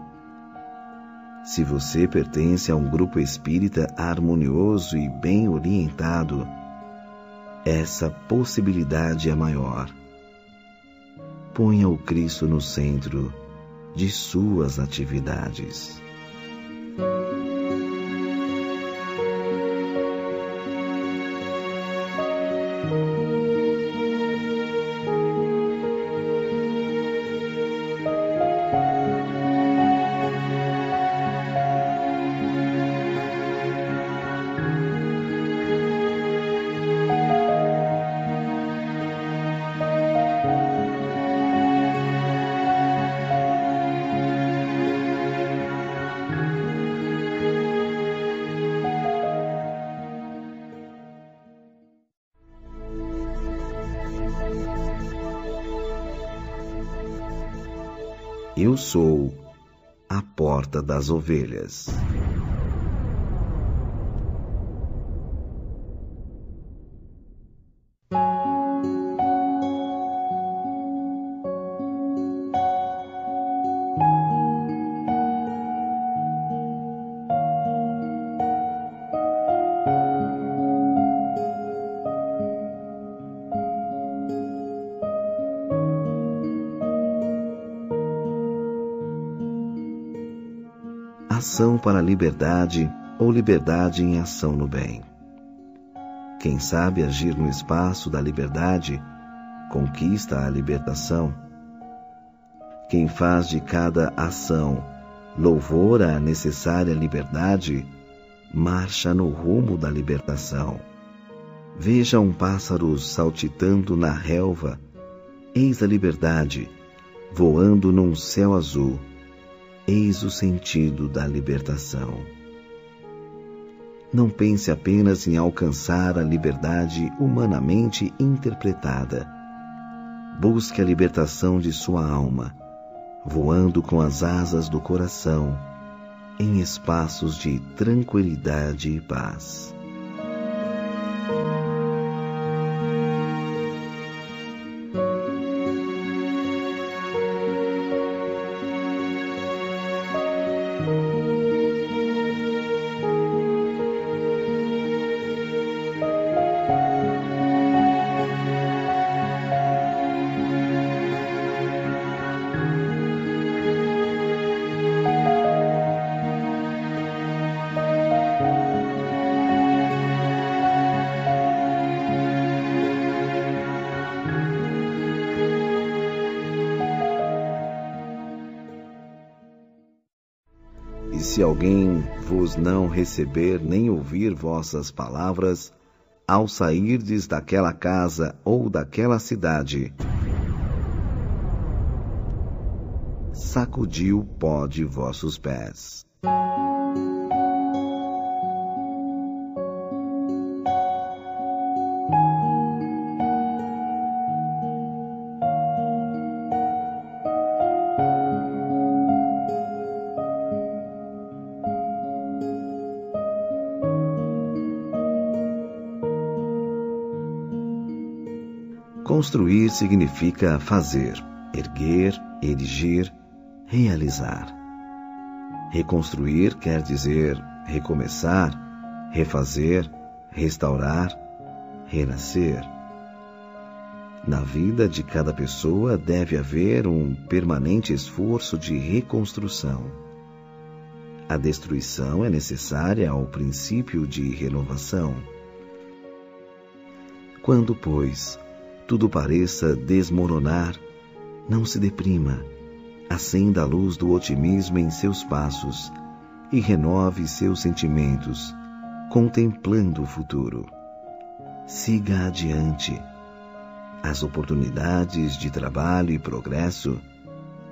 Se você pertence a um grupo espírita harmonioso e bem orientado, essa possibilidade é maior. Ponha o Cristo no centro de suas atividades. Das ovelhas. Para a liberdade ou liberdade em ação no bem. Quem sabe agir no espaço da liberdade conquista a libertação. Quem faz de cada ação louvor à necessária liberdade marcha no rumo da libertação. Veja um pássaro saltitando na relva, eis a liberdade, voando num céu azul Eis o sentido da libertação. Não pense apenas em alcançar a liberdade humanamente interpretada. Busque a libertação de sua alma, voando com as asas do coração em espaços de tranquilidade e paz. Não receber nem ouvir vossas palavras, ao sairdes daquela casa ou daquela cidade, sacudiu o pó de vossos pés. Construir significa fazer, erguer, erigir, realizar. Reconstruir quer dizer recomeçar, refazer, restaurar, renascer. Na vida de cada pessoa deve haver um permanente esforço de reconstrução. A destruição é necessária ao princípio de renovação. Quando, pois, tudo pareça desmoronar, não se deprima. Acenda a luz do otimismo em seus passos e renove seus sentimentos, contemplando o futuro. Siga adiante. As oportunidades de trabalho e progresso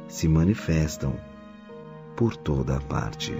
se manifestam por toda a parte.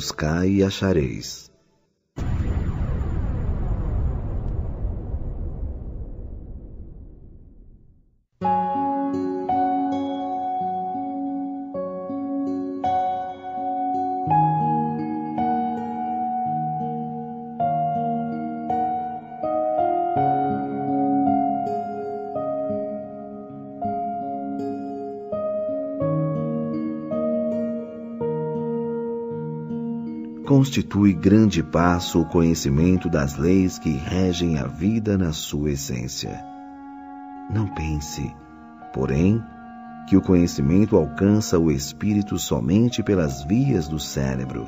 Buscai e achareis. Constitui grande passo o conhecimento das leis que regem a vida na sua essência. Não pense, porém, que o conhecimento alcança o espírito somente pelas vias do cérebro.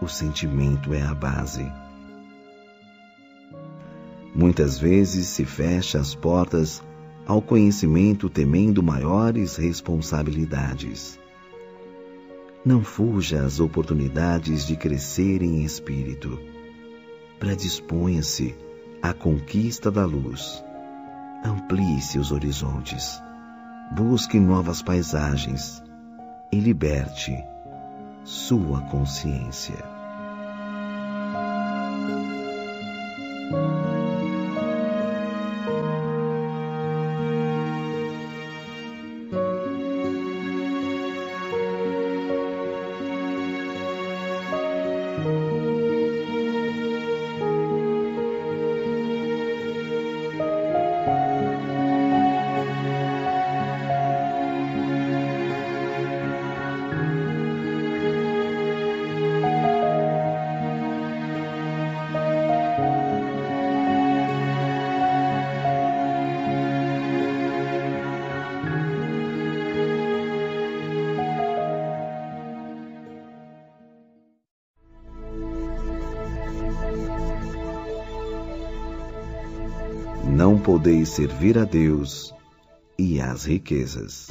O sentimento é a base. Muitas vezes se fecha as portas ao conhecimento temendo maiores responsabilidades. Não fuja às oportunidades de crescer em espírito. Predisponha-se à conquista da luz. Amplie seus horizontes. Busque novas paisagens e liberte sua consciência. Podeis servir a Deus e às riquezas.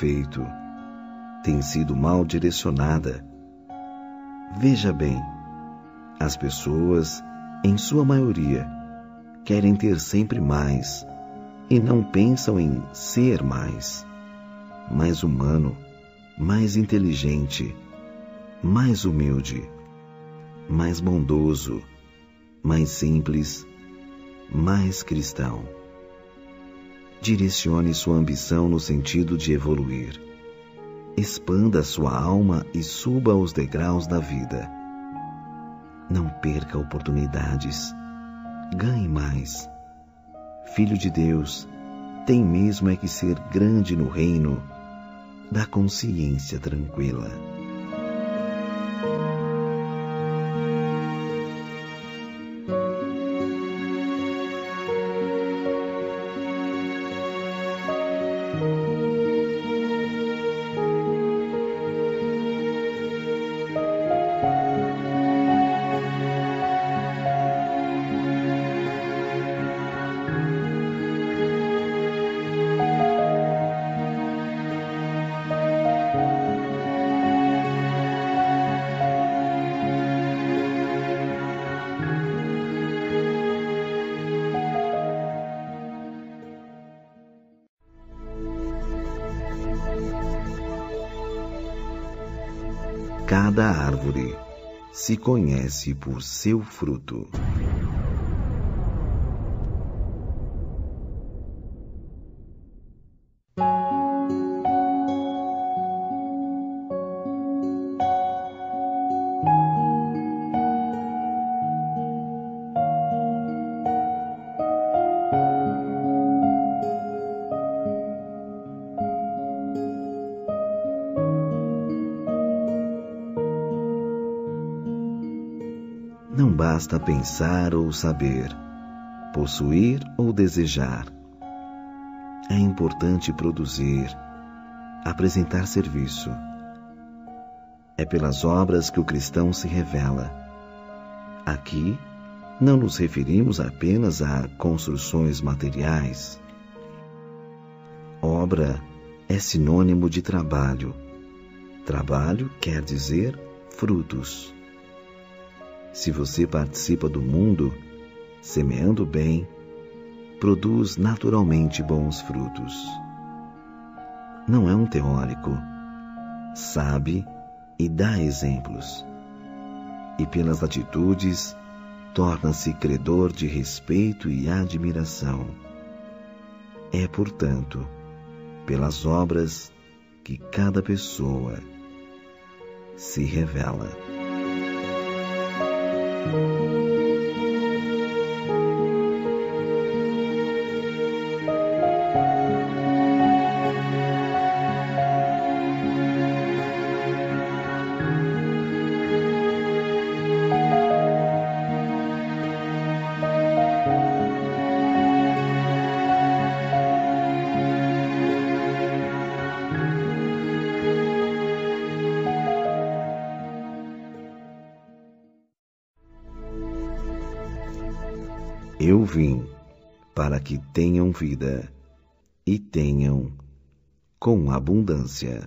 Defeito, tem sido mal direcionada. Veja bem, as pessoas, em sua maioria, querem ter sempre mais e não pensam em ser mais, mais humano, mais inteligente, mais humilde, mais bondoso, mais simples, mais cristão direcione sua ambição no sentido de evoluir. Expanda sua alma e suba os degraus da vida. Não perca oportunidades. Ganhe mais. Filho de Deus, tem mesmo é que ser grande no reino da consciência tranquila. Se conhece por seu fruto. Basta pensar ou saber, possuir ou desejar. É importante produzir, apresentar serviço. É pelas obras que o cristão se revela. Aqui, não nos referimos apenas a construções materiais. Obra é sinônimo de trabalho. Trabalho quer dizer frutos. Se você participa do mundo, semeando bem, produz naturalmente bons frutos. Não é um teórico, sabe e dá exemplos. E pelas atitudes, torna-se credor de respeito e admiração. É, portanto, pelas obras que cada pessoa se revela. thank you vim para que tenham vida e tenham com abundância.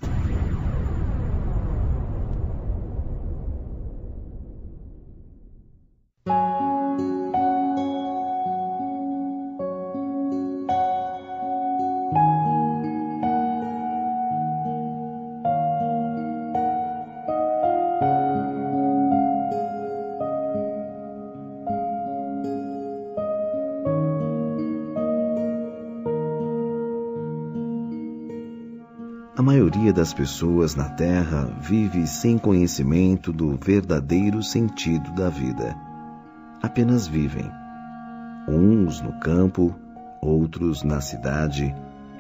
Das pessoas na Terra vive sem conhecimento do verdadeiro sentido da vida. Apenas vivem. Uns no campo, outros na cidade,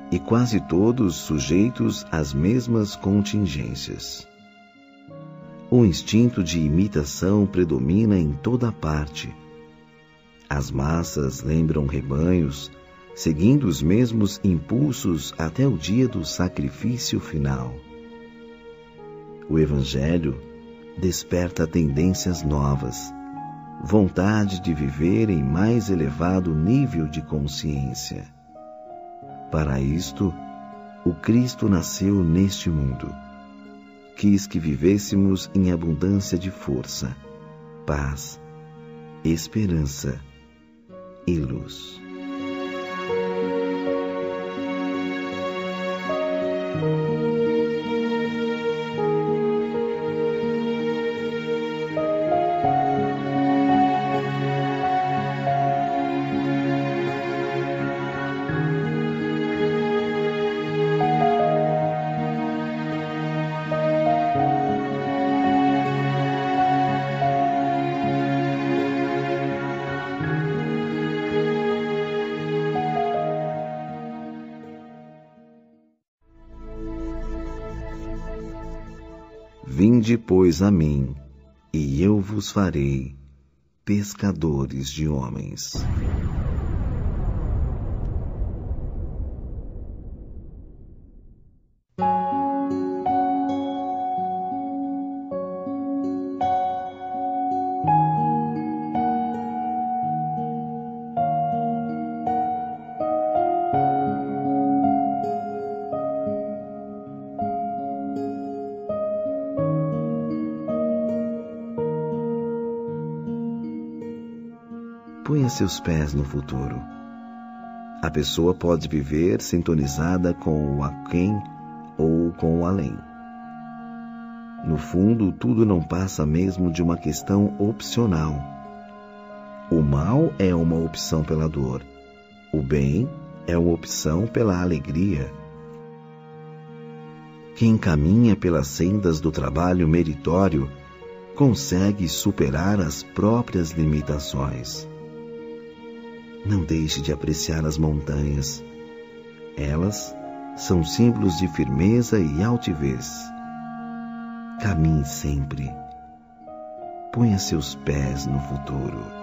e quase todos sujeitos às mesmas contingências. O instinto de imitação predomina em toda parte. As massas lembram rebanhos, seguindo os mesmos impulsos até o dia do sacrifício final. O Evangelho desperta tendências novas, vontade de viver em mais elevado nível de consciência. Para isto, o Cristo nasceu neste mundo. Quis que vivêssemos em abundância de força, paz, esperança e luz. Pois, a mim, e eu vos farei pescadores de homens. Seus pés no futuro. A pessoa pode viver sintonizada com o aquém ou com o além. No fundo, tudo não passa mesmo de uma questão opcional. O mal é uma opção pela dor. O bem é uma opção pela alegria. Quem caminha pelas sendas do trabalho meritório consegue superar as próprias limitações. Não deixe de apreciar as montanhas. Elas são símbolos de firmeza e altivez. Caminhe sempre. Ponha seus pés no futuro.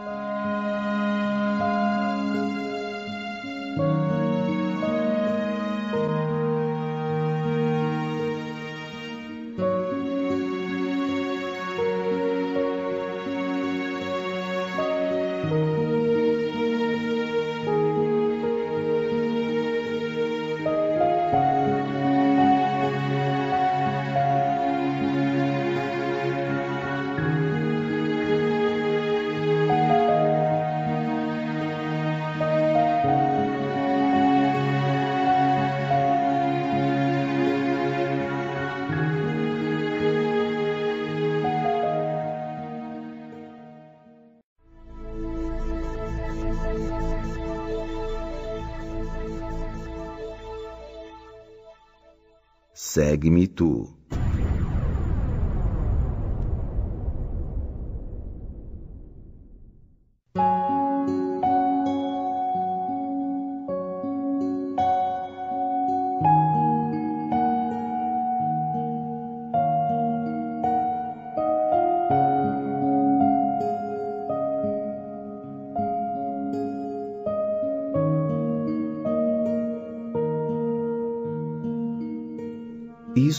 Segue-me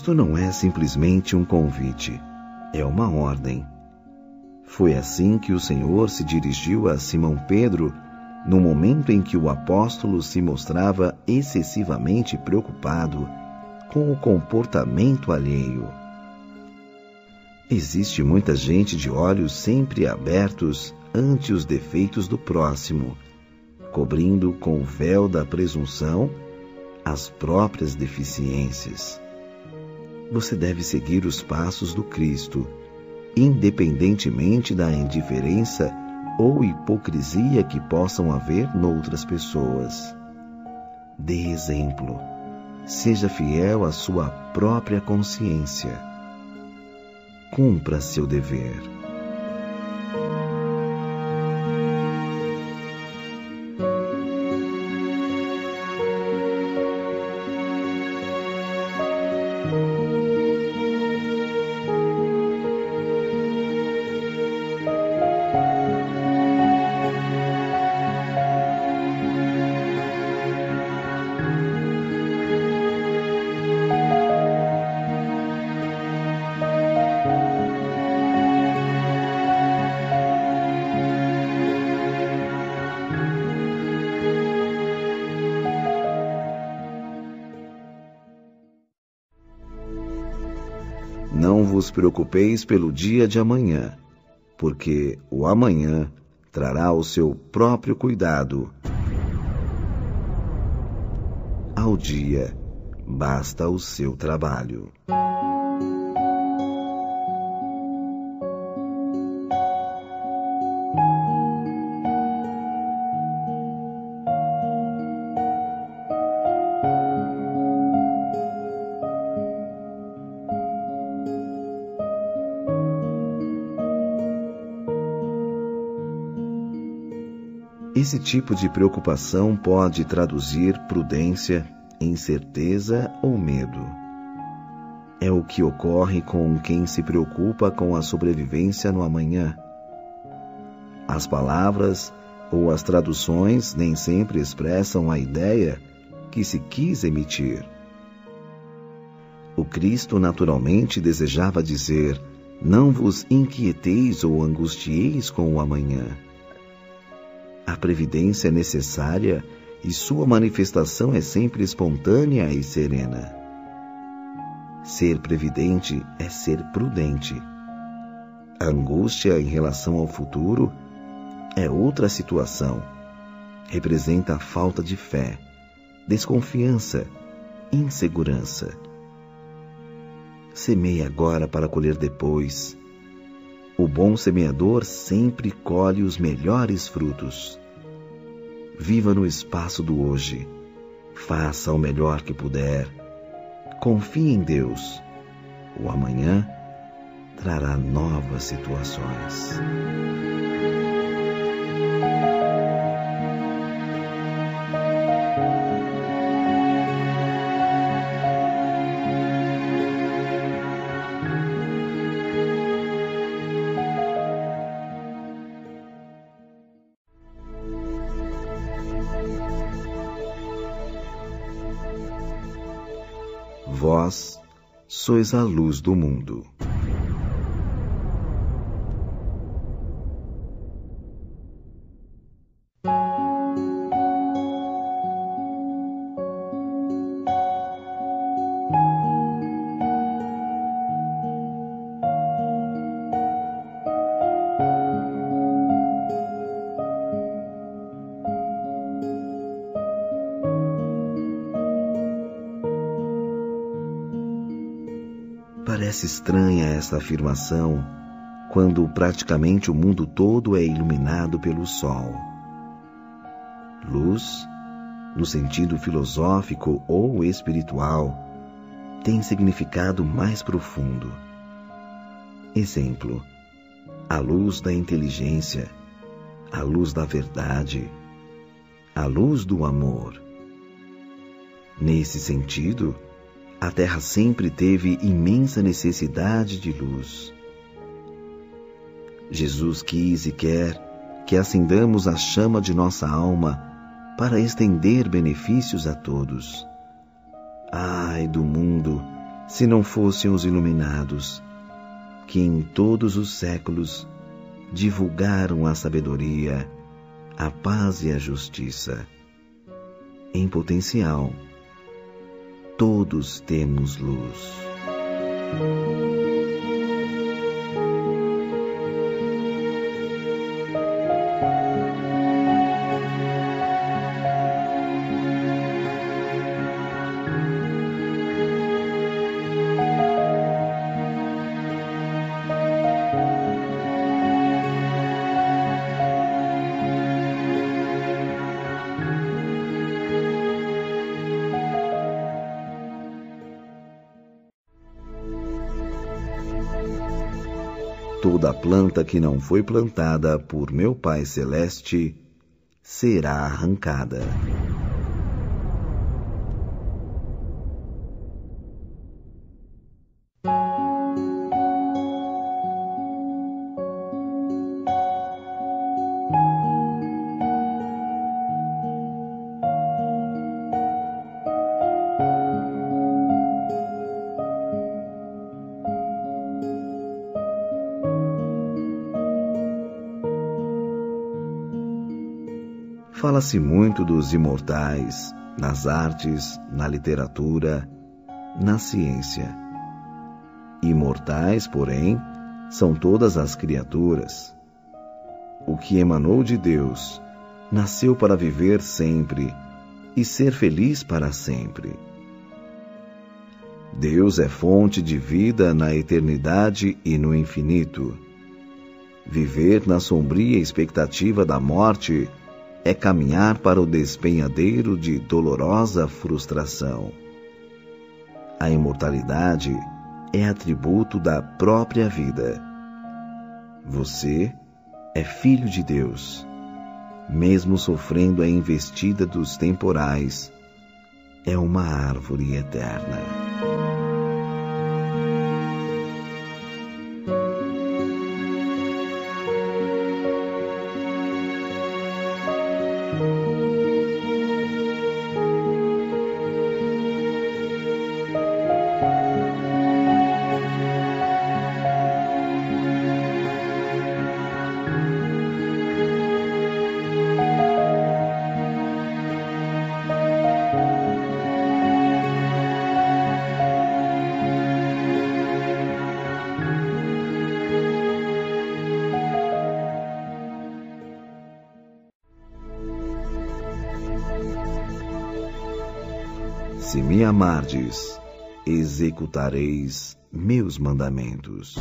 Isto não é simplesmente um convite, é uma ordem. Foi assim que o Senhor se dirigiu a Simão Pedro no momento em que o apóstolo se mostrava excessivamente preocupado com o comportamento alheio. Existe muita gente de olhos sempre abertos ante os defeitos do próximo, cobrindo com o véu da presunção as próprias deficiências você deve seguir os passos do Cristo, independentemente da indiferença ou hipocrisia que possam haver noutras pessoas. Dê exemplo. Seja fiel à sua própria consciência. Cumpra seu dever. Preocupeis pelo dia de amanhã, porque o amanhã trará o seu próprio cuidado. Ao dia basta o seu trabalho. Esse tipo de preocupação pode traduzir prudência em certeza ou medo. É o que ocorre com quem se preocupa com a sobrevivência no amanhã. As palavras ou as traduções nem sempre expressam a ideia que se quis emitir. O Cristo naturalmente desejava dizer: Não vos inquieteis ou angustieis com o amanhã previdência é necessária e sua manifestação é sempre espontânea e serena. Ser previdente é ser prudente. A angústia em relação ao futuro é outra situação. Representa a falta de fé, desconfiança, insegurança. Semeie agora para colher depois. O bom semeador sempre colhe os melhores frutos. Viva no espaço do hoje. Faça o melhor que puder. Confie em Deus. O amanhã trará novas situações. Sois a luz do mundo. Esta afirmação quando praticamente o mundo todo é iluminado pelo sol. Luz, no sentido filosófico ou espiritual, tem significado mais profundo. Exemplo: a luz da inteligência, a luz da verdade, a luz do amor. Nesse sentido, a Terra sempre teve imensa necessidade de luz. Jesus quis e quer que acendamos a chama de nossa alma para estender benefícios a todos. Ai do mundo, se não fossem os iluminados, que em todos os séculos divulgaram a sabedoria, a paz e a justiça. Em potencial, todos temos luz. Planta que não foi plantada por meu Pai Celeste será arrancada. Fala-se muito dos imortais nas artes, na literatura, na ciência. Imortais, porém, são todas as criaturas. O que emanou de Deus nasceu para viver sempre e ser feliz para sempre. Deus é fonte de vida na eternidade e no infinito. Viver na sombria expectativa da morte é caminhar para o despenhadeiro de dolorosa frustração. A imortalidade é atributo da própria vida. Você é filho de Deus. Mesmo sofrendo a investida dos temporais, é uma árvore eterna. Amardes, executareis meus mandamentos.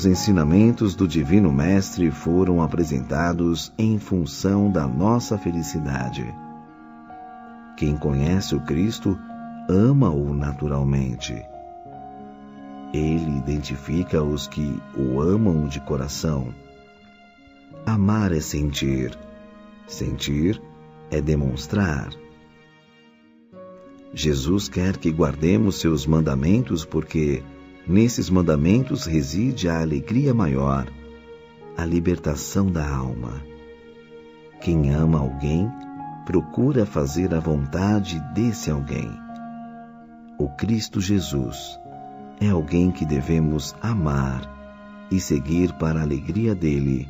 Os ensinamentos do Divino Mestre foram apresentados em função da nossa felicidade. Quem conhece o Cristo ama-o naturalmente. Ele identifica os que o amam de coração. Amar é sentir, sentir é demonstrar. Jesus quer que guardemos seus mandamentos porque Nesses mandamentos reside a alegria maior, a libertação da alma. Quem ama alguém procura fazer a vontade desse alguém. O Cristo Jesus é alguém que devemos amar e seguir para a alegria dele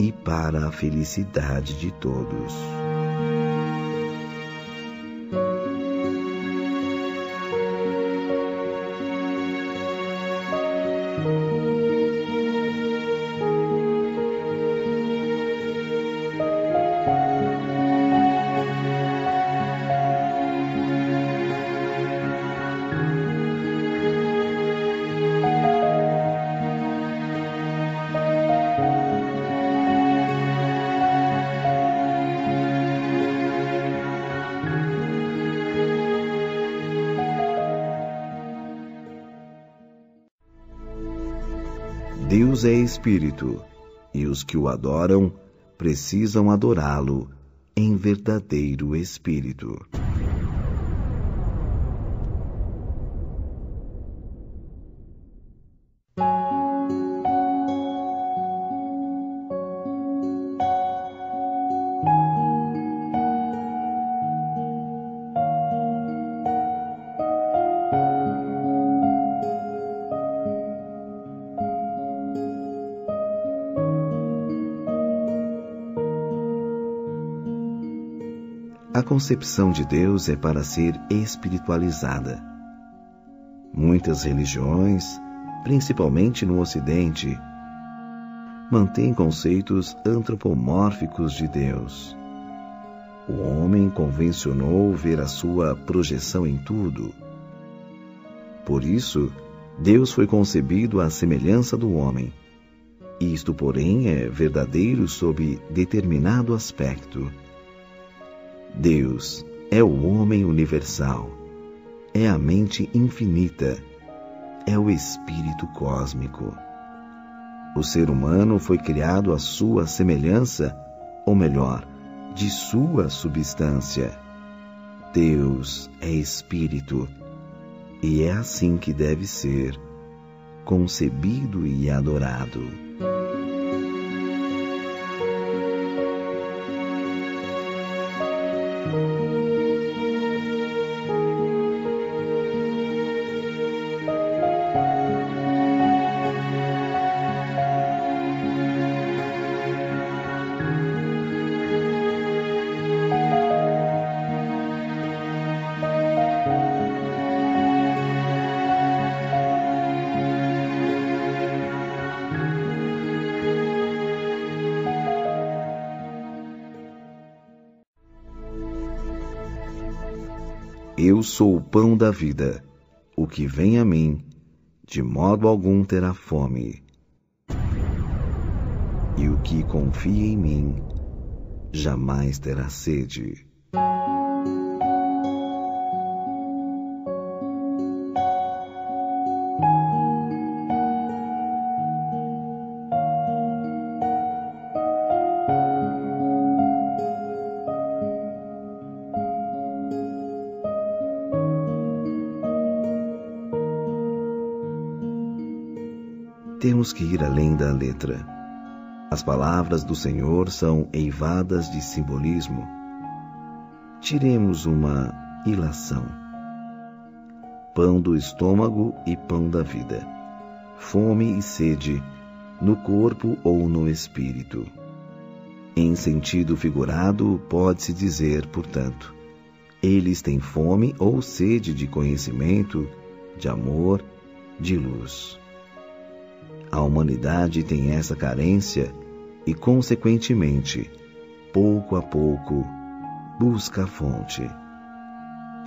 e para a felicidade de todos. Espírito, e os que o adoram precisam adorá-lo em verdadeiro Espírito. Concepção de Deus é para ser espiritualizada. Muitas religiões, principalmente no Ocidente, mantêm conceitos antropomórficos de Deus. O homem convencionou ver a sua projeção em tudo. Por isso, Deus foi concebido à semelhança do homem. Isto, porém, é verdadeiro sob determinado aspecto Deus é o homem universal, é a mente infinita, é o espírito cósmico. O ser humano foi criado à sua semelhança, ou melhor, de sua substância. Deus é espírito, e é assim que deve ser, concebido e adorado. Sou o pão da vida. O que vem a mim, de modo algum terá fome. E o que confia em mim, jamais terá sede. Temos que ir além da letra. As palavras do Senhor são eivadas de simbolismo. Tiremos uma ilação. Pão do estômago e pão da vida. Fome e sede, no corpo ou no espírito. Em sentido figurado, pode-se dizer, portanto, eles têm fome ou sede de conhecimento, de amor, de luz. A humanidade tem essa carência e, consequentemente, pouco a pouco, busca a fonte.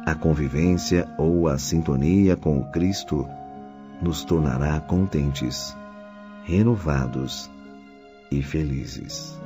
A convivência ou a sintonia com o Cristo nos tornará contentes, renovados e felizes.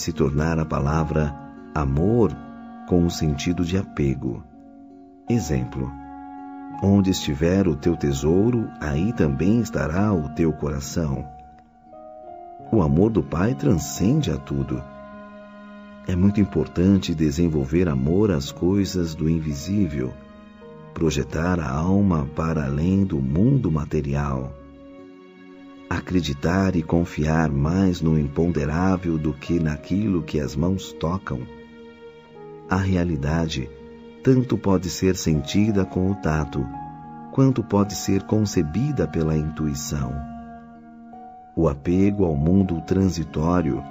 Se tornar a palavra amor com o sentido de apego. Exemplo: Onde estiver o teu tesouro, aí também estará o teu coração. O amor do Pai transcende a tudo. É muito importante desenvolver amor às coisas do invisível, projetar a alma para além do mundo material acreditar e confiar mais no imponderável do que naquilo que as mãos tocam. A realidade tanto pode ser sentida com o tato, quanto pode ser concebida pela intuição. O apego ao mundo transitório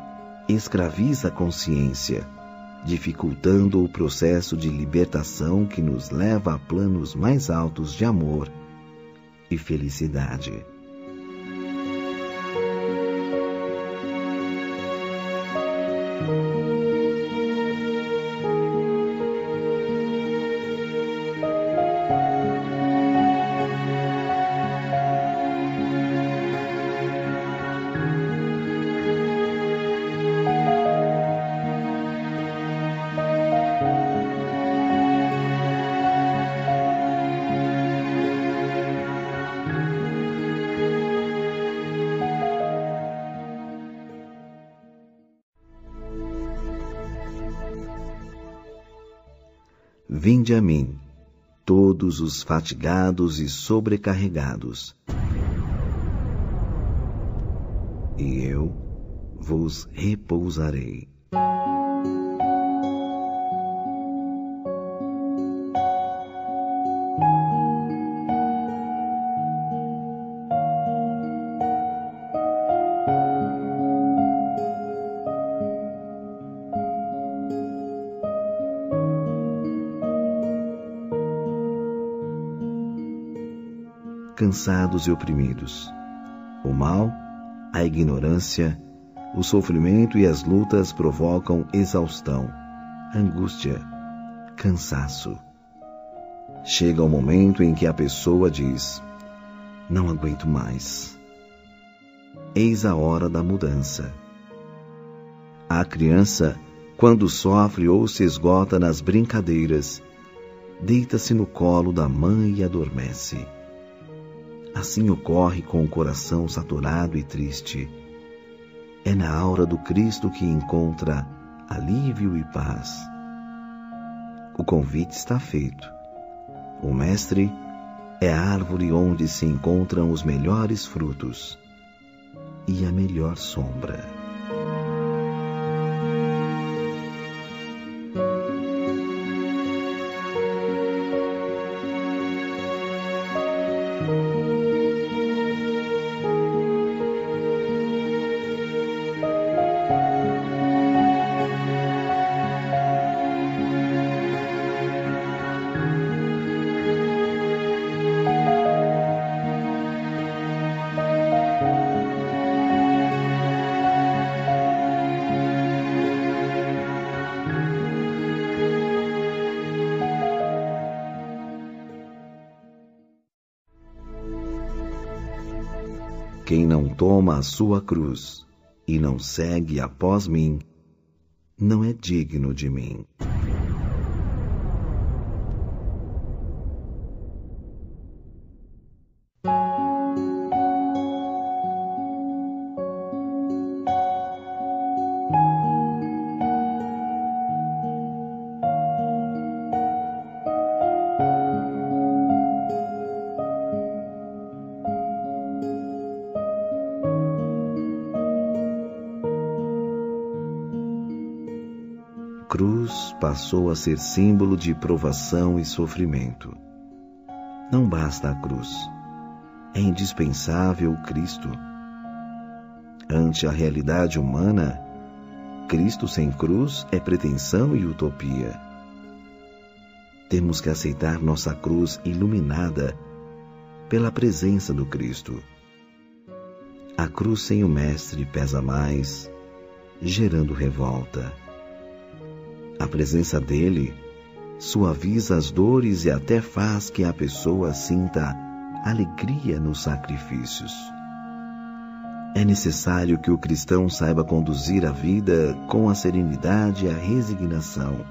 escraviza a consciência, dificultando o processo de libertação que nos leva a planos mais altos de amor e felicidade. Vinde a mim, todos os fatigados e sobrecarregados, e eu vos repousarei. Cansados e oprimidos. O mal, a ignorância, o sofrimento e as lutas provocam exaustão, angústia, cansaço. Chega o momento em que a pessoa diz: Não aguento mais. Eis a hora da mudança. A criança, quando sofre ou se esgota nas brincadeiras, deita-se no colo da mãe e adormece. Assim ocorre com o coração saturado e triste. É na aura do Cristo que encontra alívio e paz. O convite está feito. O Mestre é a árvore onde se encontram os melhores frutos e a melhor sombra. Toma a sua cruz e não segue após mim, não é digno de mim. Passou a ser símbolo de provação e sofrimento. Não basta a cruz. é indispensável Cristo. Ante a realidade humana, Cristo sem cruz é pretensão e utopia. Temos que aceitar nossa cruz iluminada pela presença do Cristo. A cruz sem o Mestre pesa mais, gerando revolta. A presença dele suaviza as dores e até faz que a pessoa sinta alegria nos sacrifícios. É necessário que o cristão saiba conduzir a vida com a serenidade e a resignação,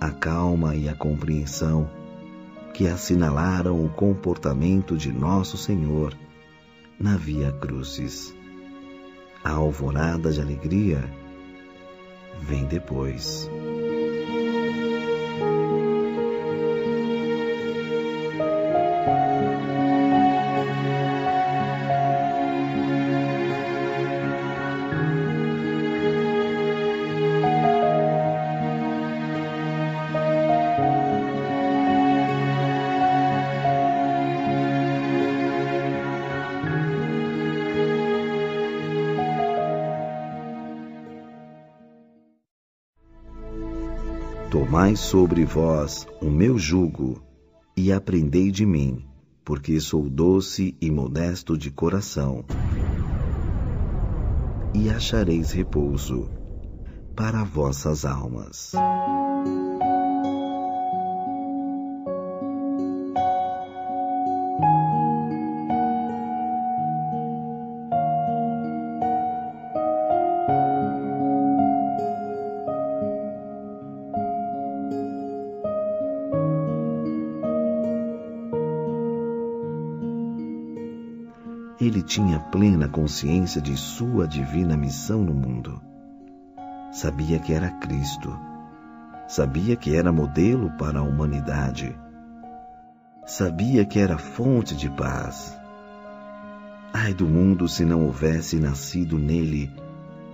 a calma e a compreensão que assinalaram o comportamento de nosso Senhor na Via Crucis. A alvorada de alegria vem depois. Tomai sobre vós o meu jugo e aprendei de mim, porque sou doce e modesto de coração, e achareis repouso para vossas almas. Plena consciência de sua divina missão no mundo. Sabia que era Cristo. Sabia que era modelo para a humanidade. Sabia que era fonte de paz. Ai do mundo se não houvesse nascido nele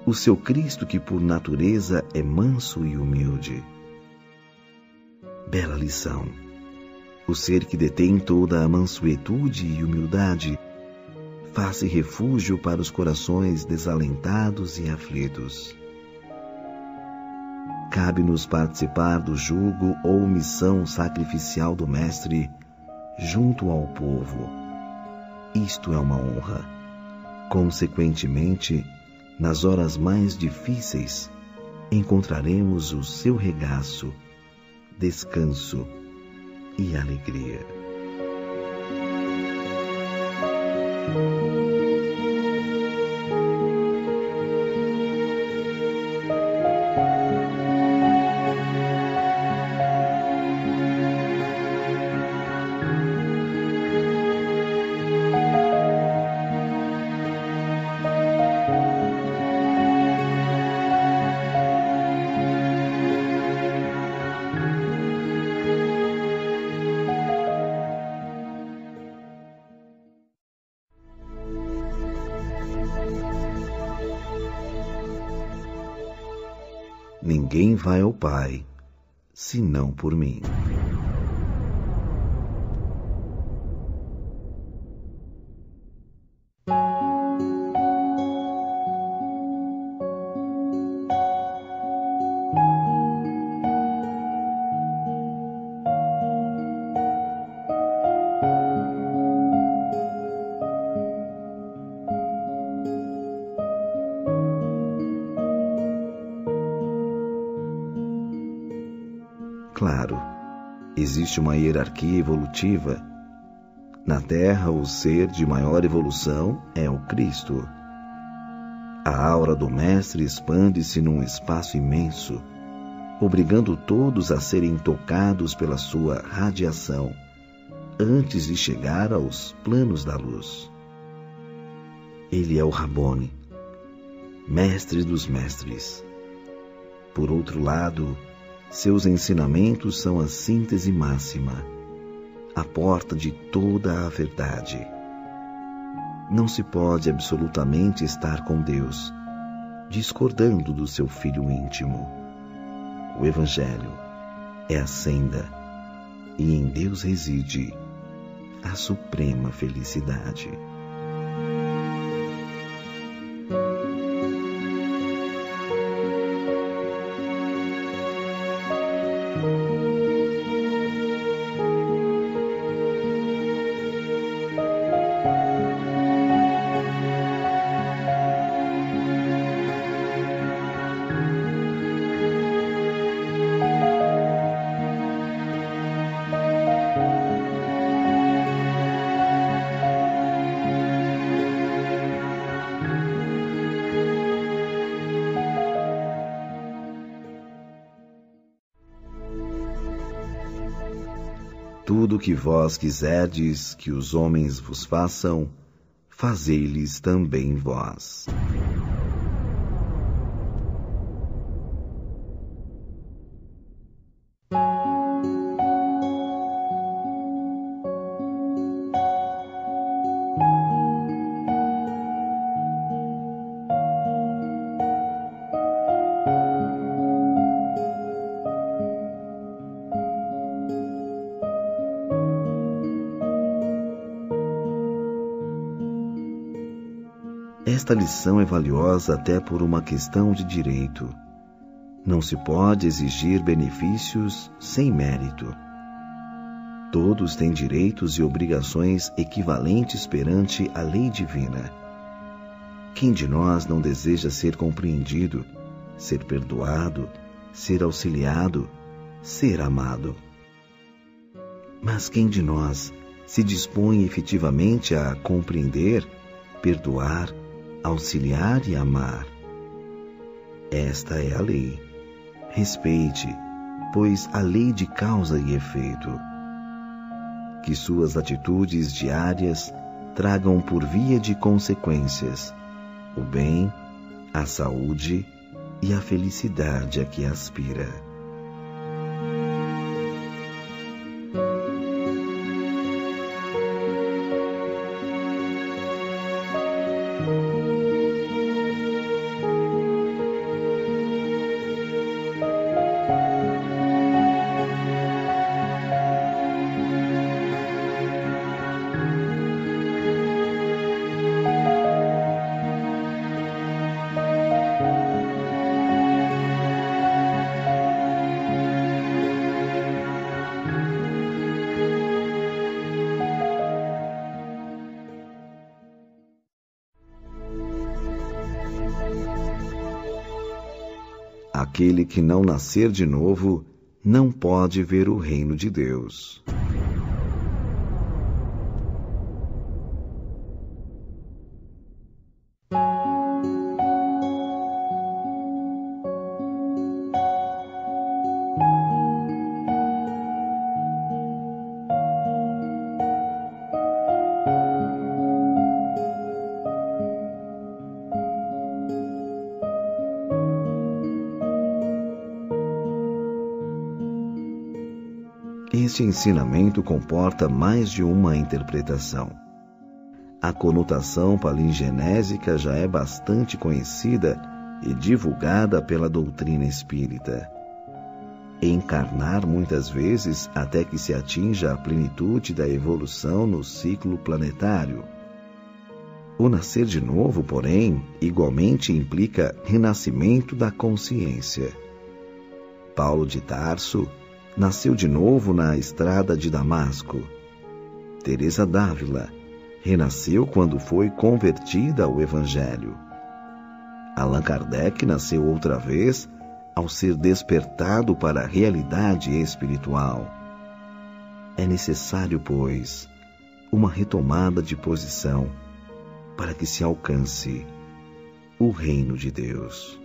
o seu Cristo que por natureza é manso e humilde. Bela lição. O ser que detém toda a mansuetude e humildade faz refúgio para os corações desalentados e aflitos. Cabe-nos participar do jugo ou missão sacrificial do Mestre junto ao povo. Isto é uma honra. Consequentemente, nas horas mais difíceis, encontraremos o seu regaço, descanso e alegria. Ninguém vai ao Pai senão por mim. Existe uma hierarquia evolutiva. Na Terra, o ser de maior evolução é o Cristo. A aura do Mestre expande-se num espaço imenso, obrigando todos a serem tocados pela sua radiação antes de chegar aos planos da luz. Ele é o Rabone, mestre dos mestres. Por outro lado, seus ensinamentos são a síntese máxima, a porta de toda a verdade. Não se pode absolutamente estar com Deus, discordando do seu filho íntimo. O Evangelho é a senda e em Deus reside a suprema felicidade. Que vós quiserdes que os homens vos façam, fazei-lhes também vós. Lição é valiosa até por uma questão de direito. Não se pode exigir benefícios sem mérito. Todos têm direitos e obrigações equivalentes perante a lei divina. Quem de nós não deseja ser compreendido, ser perdoado, ser auxiliado, ser amado? Mas quem de nós se dispõe efetivamente a compreender, perdoar, auxiliar e amar. Esta é a lei. Respeite, pois a lei de causa e efeito. Que suas atitudes diárias tragam por via de consequências o bem, a saúde e a felicidade a que aspira. Que não nascer de novo não pode ver o reino de Deus. Este ensinamento comporta mais de uma interpretação. A conotação palingenésica já é bastante conhecida e divulgada pela doutrina espírita. Encarnar muitas vezes até que se atinja a plenitude da evolução no ciclo planetário. O nascer de novo, porém, igualmente implica renascimento da consciência. Paulo de Tarso nasceu de novo na estrada de Damasco. Teresa d'Ávila renasceu quando foi convertida ao Evangelho. Allan Kardec nasceu outra vez ao ser despertado para a realidade espiritual. É necessário, pois, uma retomada de posição para que se alcance o reino de Deus.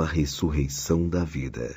A ressurreição da vida.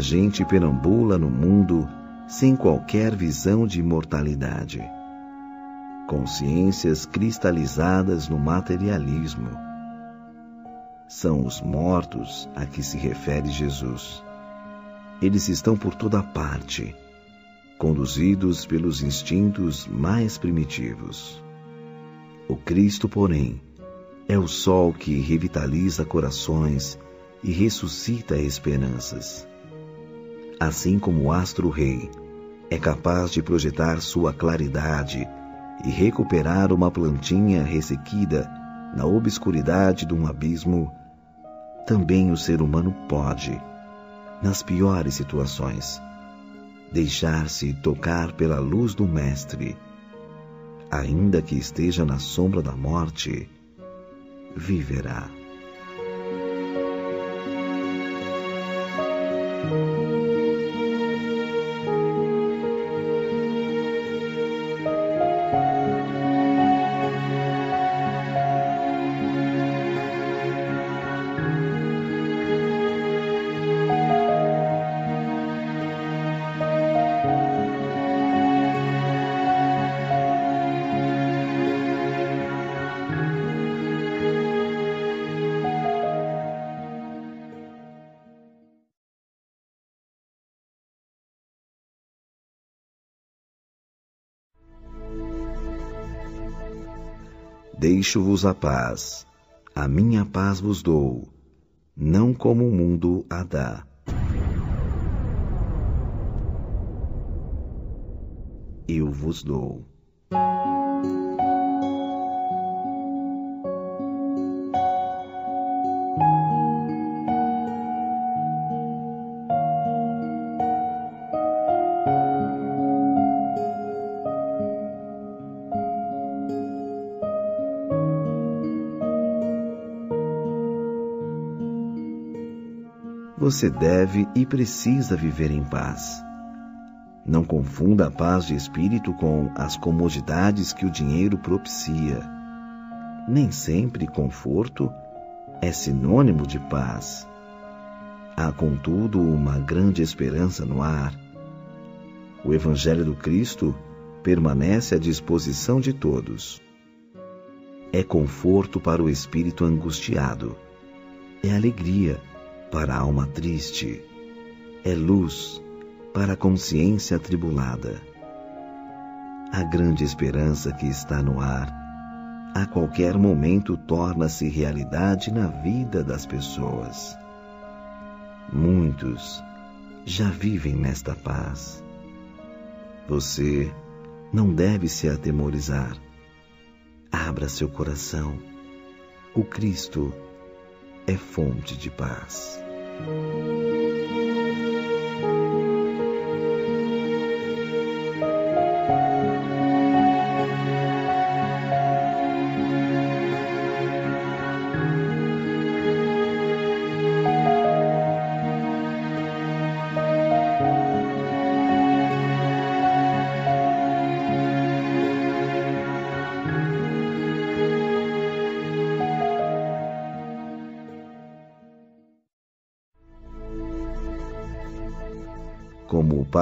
Gente perambula no mundo sem qualquer visão de imortalidade. Consciências cristalizadas no materialismo. São os mortos a que se refere Jesus. Eles estão por toda parte, conduzidos pelos instintos mais primitivos. O Cristo, porém, é o sol que revitaliza corações e ressuscita esperanças assim como o astro-rei é capaz de projetar sua claridade e recuperar uma plantinha ressequida na obscuridade de um abismo, também o ser humano pode, nas piores situações, deixar-se tocar pela luz do Mestre, ainda que esteja na sombra da morte, viverá. Deixo-vos a paz, a minha paz vos dou, não como o mundo a dá. Eu vos dou. Você deve e precisa viver em paz. Não confunda a paz de espírito com as comodidades que o dinheiro propicia. Nem sempre conforto é sinônimo de paz. Há, contudo, uma grande esperança no ar. O Evangelho do Cristo permanece à disposição de todos. É conforto para o espírito angustiado. É alegria para a alma triste, é luz para a consciência atribulada. A grande esperança que está no ar, a qualquer momento torna-se realidade na vida das pessoas. Muitos já vivem nesta paz. Você não deve se atemorizar. Abra seu coração. O Cristo é fonte de paz.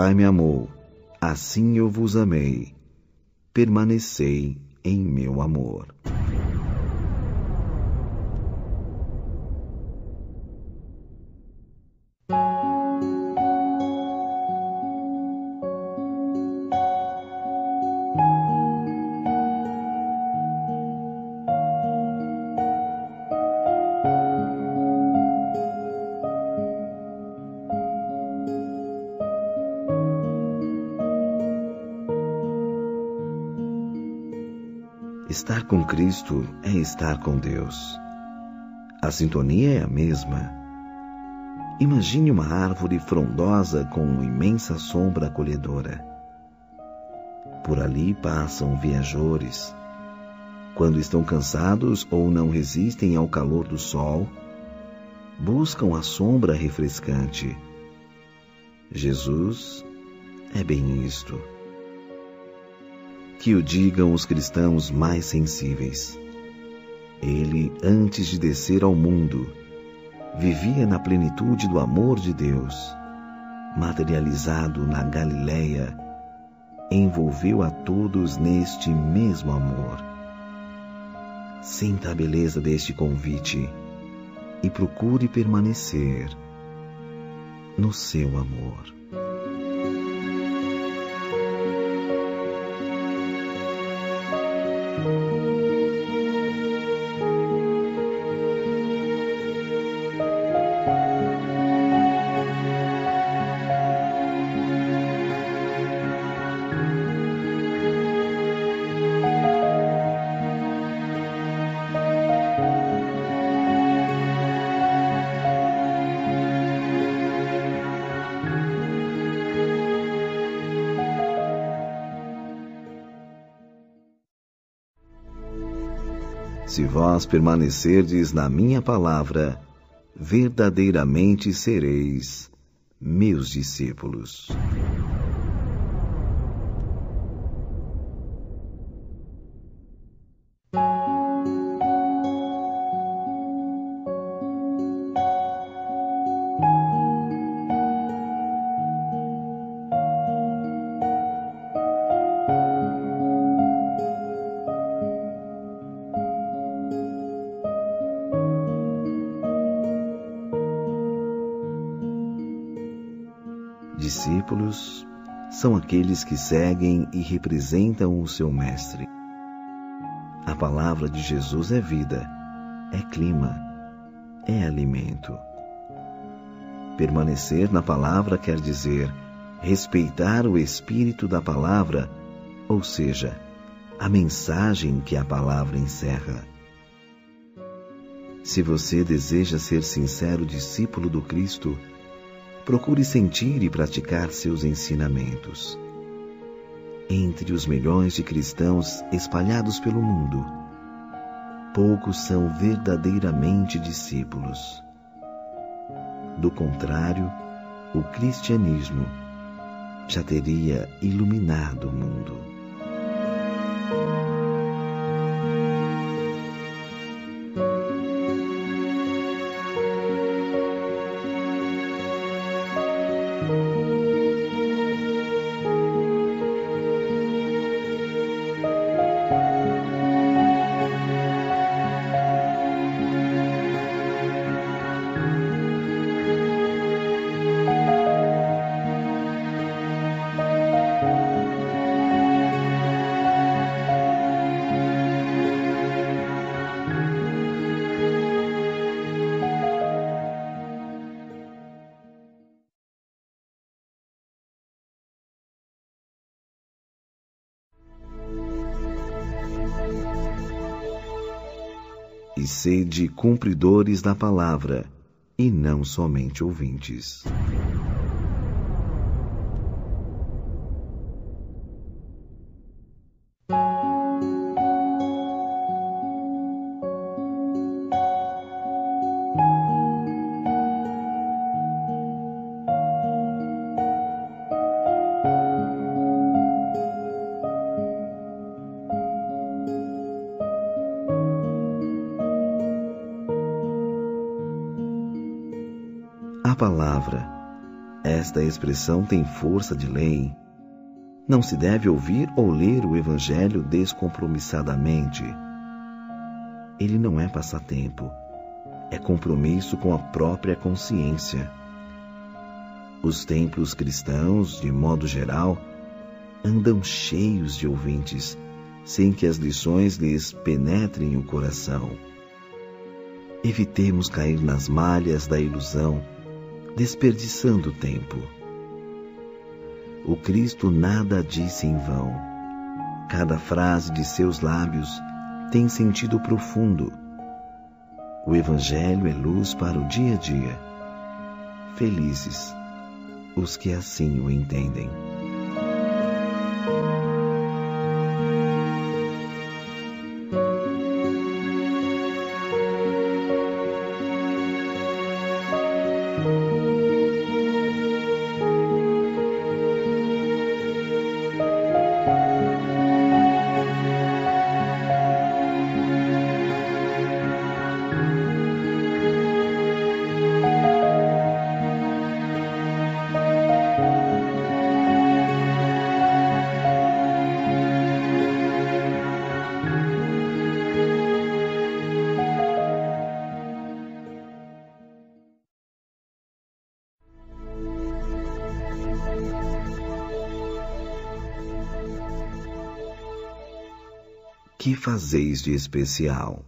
Pai me amou, assim eu vos amei. Permanecei em meu amor. Com Cristo é estar com Deus. A sintonia é a mesma. Imagine uma árvore frondosa com uma imensa sombra acolhedora. Por ali passam viajores. Quando estão cansados ou não resistem ao calor do sol, buscam a sombra refrescante. Jesus é bem isto. Que o digam os cristãos mais sensíveis. Ele, antes de descer ao mundo, vivia na plenitude do amor de Deus, materializado na Galileia, envolveu a todos neste mesmo amor. Sinta a beleza deste convite e procure permanecer no seu amor. Vós permanecerdes na minha palavra, verdadeiramente sereis meus discípulos. Aqueles que seguem e representam o seu Mestre. A palavra de Jesus é vida, é clima, é alimento. Permanecer na palavra quer dizer respeitar o espírito da palavra, ou seja, a mensagem que a palavra encerra. Se você deseja ser sincero discípulo do Cristo, procure sentir e praticar seus ensinamentos. Entre os milhões de cristãos espalhados pelo mundo, poucos são verdadeiramente discípulos. Do contrário, o cristianismo já teria iluminado o mundo. Cumpridores da palavra, e não somente ouvintes. Esta expressão tem força de lei. Não se deve ouvir ou ler o Evangelho descompromissadamente. Ele não é passatempo, é compromisso com a própria consciência. Os templos cristãos, de modo geral, andam cheios de ouvintes, sem que as lições lhes penetrem o coração. Evitemos cair nas malhas da ilusão desperdiçando tempo. O Cristo nada disse em vão. Cada frase de seus lábios tem sentido profundo. O Evangelho é luz para o dia a dia. Felizes os que assim o entendem. Fazeis de especial?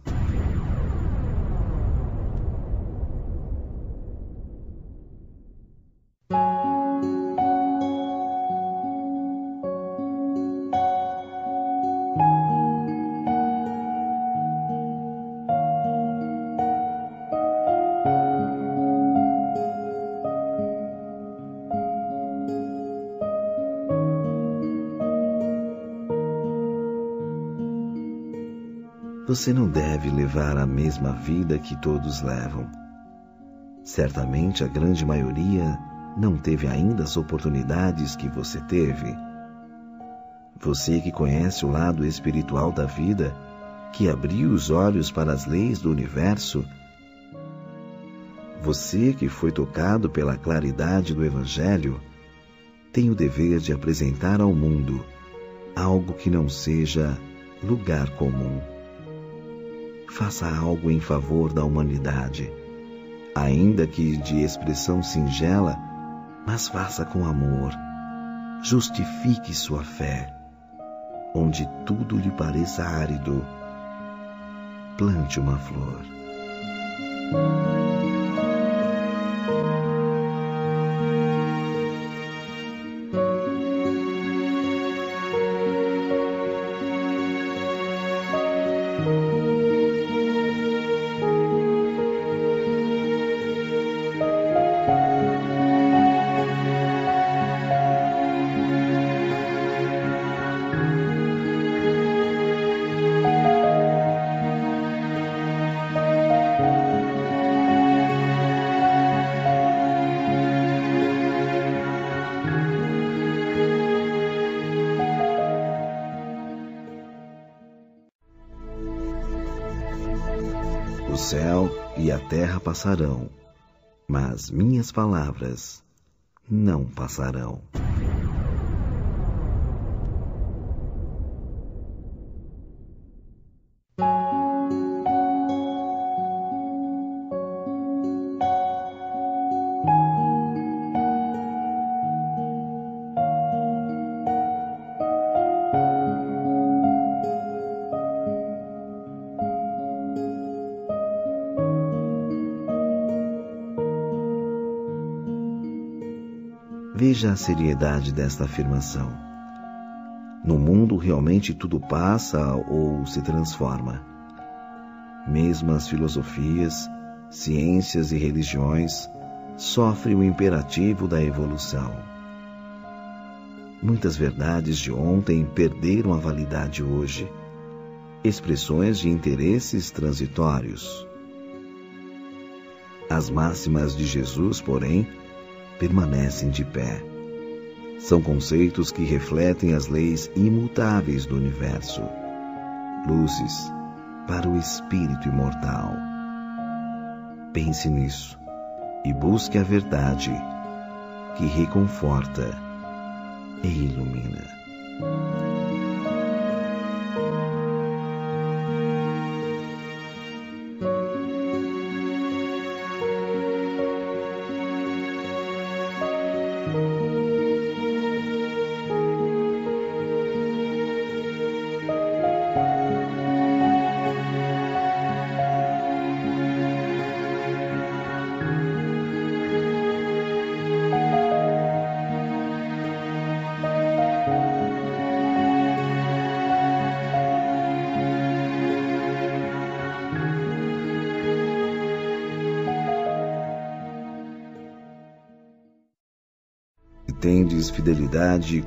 Você não deve levar a mesma vida que todos levam. Certamente a grande maioria não teve ainda as oportunidades que você teve. Você que conhece o lado espiritual da vida, que abriu os olhos para as leis do universo, você que foi tocado pela claridade do Evangelho, tem o dever de apresentar ao mundo algo que não seja lugar comum faça algo em favor da humanidade, ainda que de expressão singela, mas faça com amor. Justifique sua fé. Onde tudo lhe pareça árido, plante uma flor. O terra passarão, mas minhas palavras não passarão. Veja a seriedade desta afirmação. No mundo realmente tudo passa ou se transforma. Mesmo as filosofias, ciências e religiões sofrem o imperativo da evolução. Muitas verdades de ontem perderam a validade hoje, expressões de interesses transitórios. As máximas de Jesus, porém, permanecem de pé. São conceitos que refletem as leis imutáveis do universo, luzes para o espírito imortal. Pense nisso e busque a verdade que reconforta e ilumina.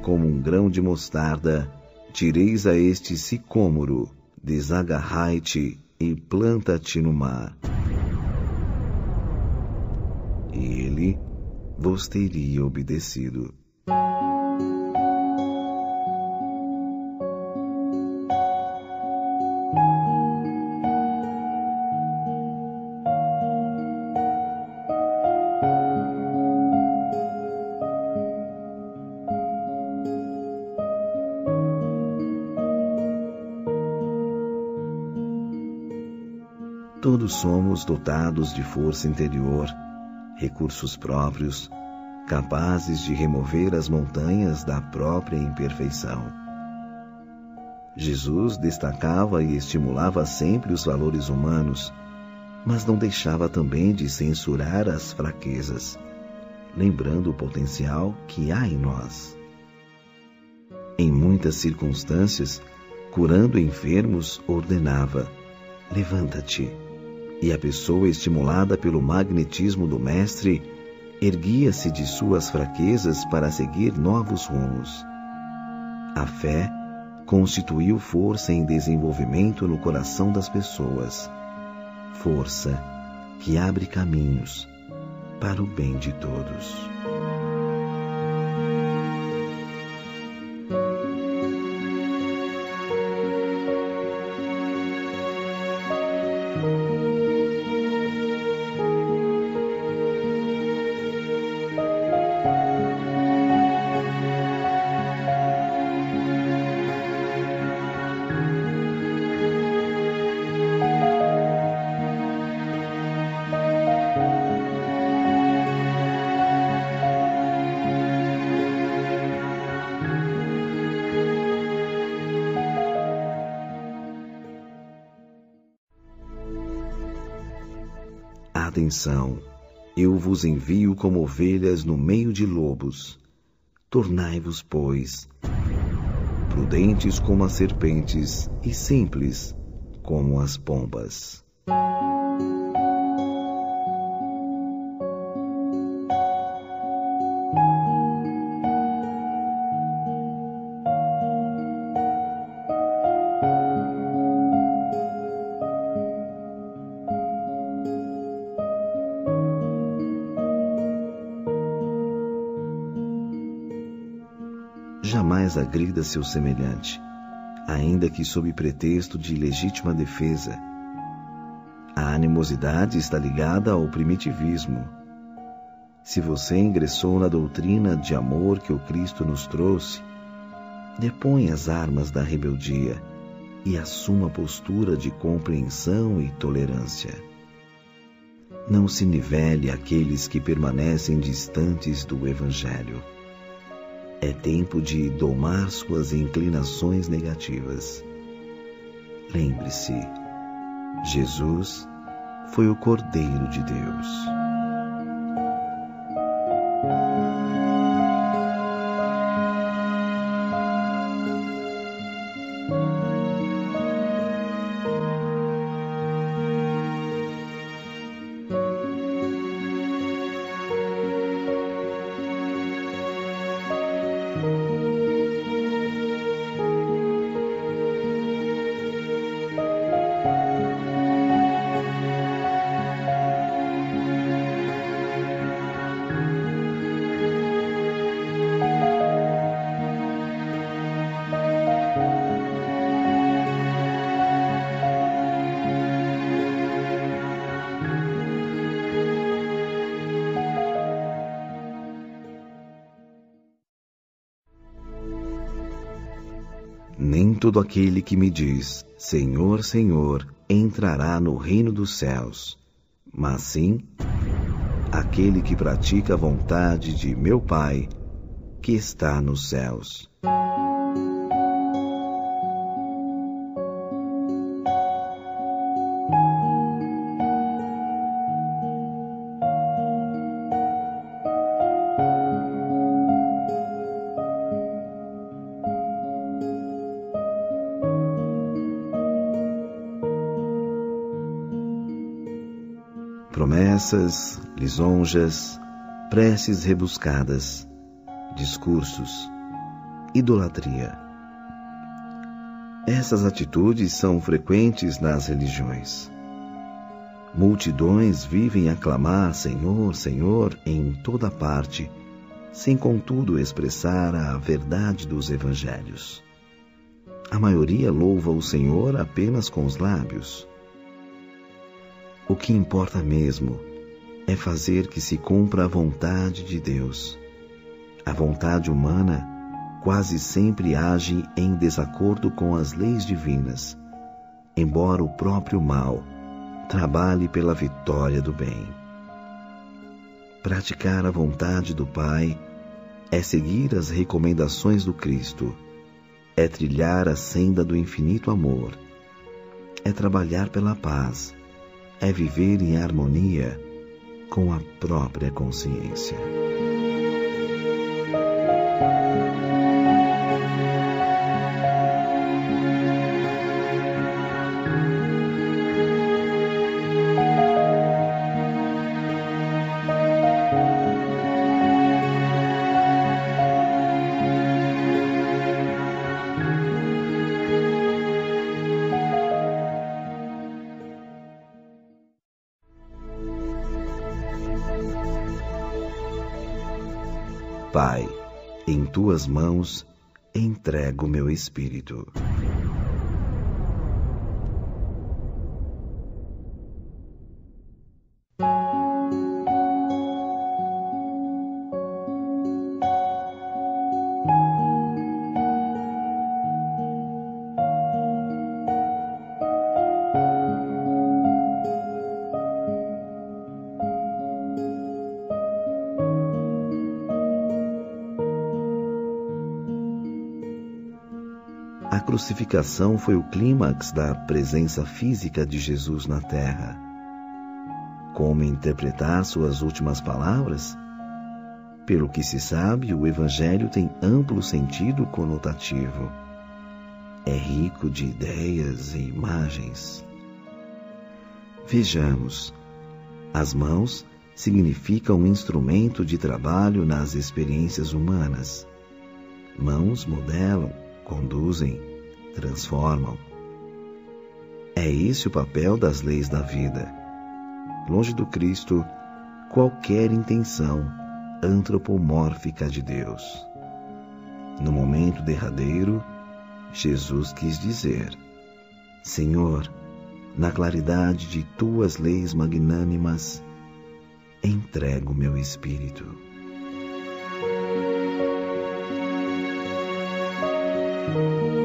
Como um grão de mostarda, direis a este sicômoro, desagarrai-te e planta-te no mar. E ele vos teria obedecido. Somos dotados de força interior, recursos próprios, capazes de remover as montanhas da própria imperfeição. Jesus destacava e estimulava sempre os valores humanos, mas não deixava também de censurar as fraquezas, lembrando o potencial que há em nós. Em muitas circunstâncias, curando enfermos, ordenava: Levanta-te e a pessoa, estimulada pelo magnetismo do Mestre, erguia-se de suas fraquezas para seguir novos rumos. A fé constituiu força em desenvolvimento no coração das pessoas, força que abre caminhos para o bem de todos. Atenção, eu vos envio como ovelhas no meio de lobos. Tornai-vos, pois, prudentes como as serpentes e simples como as pombas. Agrida seu semelhante, ainda que sob pretexto de legítima defesa. A animosidade está ligada ao primitivismo. Se você ingressou na doutrina de amor que o Cristo nos trouxe, depõe as armas da rebeldia e assuma a postura de compreensão e tolerância. Não se nivele aqueles que permanecem distantes do Evangelho. É tempo de domar suas inclinações negativas. Lembre-se, Jesus foi o Cordeiro de Deus. Todo aquele que me diz, Senhor, Senhor, entrará no reino dos céus, mas sim aquele que pratica a vontade de meu Pai, que está nos céus. Lisonjas, preces rebuscadas, discursos, idolatria. Essas atitudes são frequentes nas religiões. Multidões vivem a clamar Senhor, Senhor em toda parte, sem contudo expressar a verdade dos evangelhos. A maioria louva o Senhor apenas com os lábios. O que importa mesmo é fazer que se cumpra a vontade de Deus. A vontade humana quase sempre age em desacordo com as leis divinas, embora o próprio mal trabalhe pela vitória do bem. Praticar a vontade do Pai é seguir as recomendações do Cristo, é trilhar a senda do infinito amor, é trabalhar pela paz, é viver em harmonia com a própria consciência. Tuas mãos entrego meu espírito. Crucificação foi o clímax da presença física de Jesus na Terra. Como interpretar suas últimas palavras? Pelo que se sabe, o Evangelho tem amplo sentido conotativo. É rico de ideias e imagens. Vejamos. As mãos significam um instrumento de trabalho nas experiências humanas. Mãos modelam, conduzem, transformam. É esse o papel das leis da vida. Longe do Cristo, qualquer intenção antropomórfica de Deus. No momento derradeiro, Jesus quis dizer: Senhor, na claridade de tuas leis magnânimas, entrego meu espírito. Ó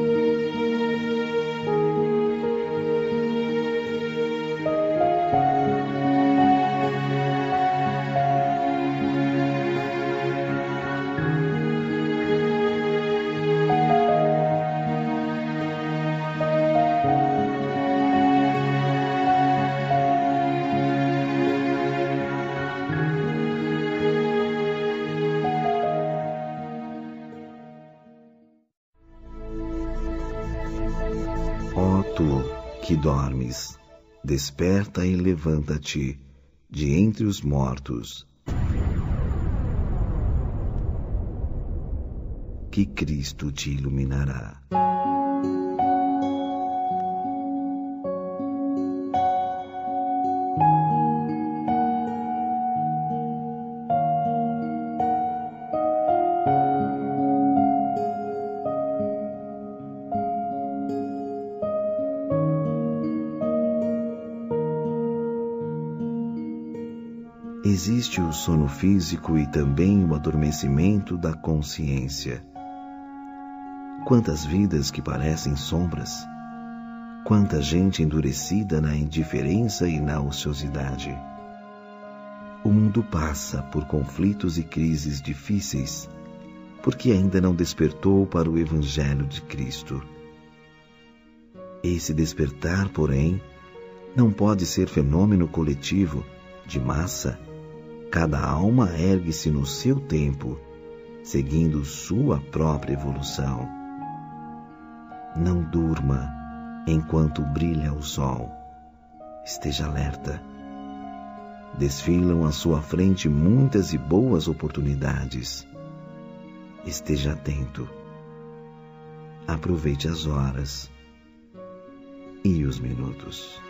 desperta e levanta-te de entre os mortos. Que Cristo te iluminará. O sono físico e também o adormecimento da consciência. Quantas vidas que parecem sombras, quanta gente endurecida na indiferença e na ociosidade. O mundo passa por conflitos e crises difíceis, porque ainda não despertou para o Evangelho de Cristo. Esse despertar, porém, não pode ser fenômeno coletivo, de massa, Cada alma ergue-se no seu tempo, seguindo sua própria evolução. Não durma enquanto brilha o sol. Esteja alerta. Desfilam à sua frente muitas e boas oportunidades. Esteja atento. Aproveite as horas e os minutos.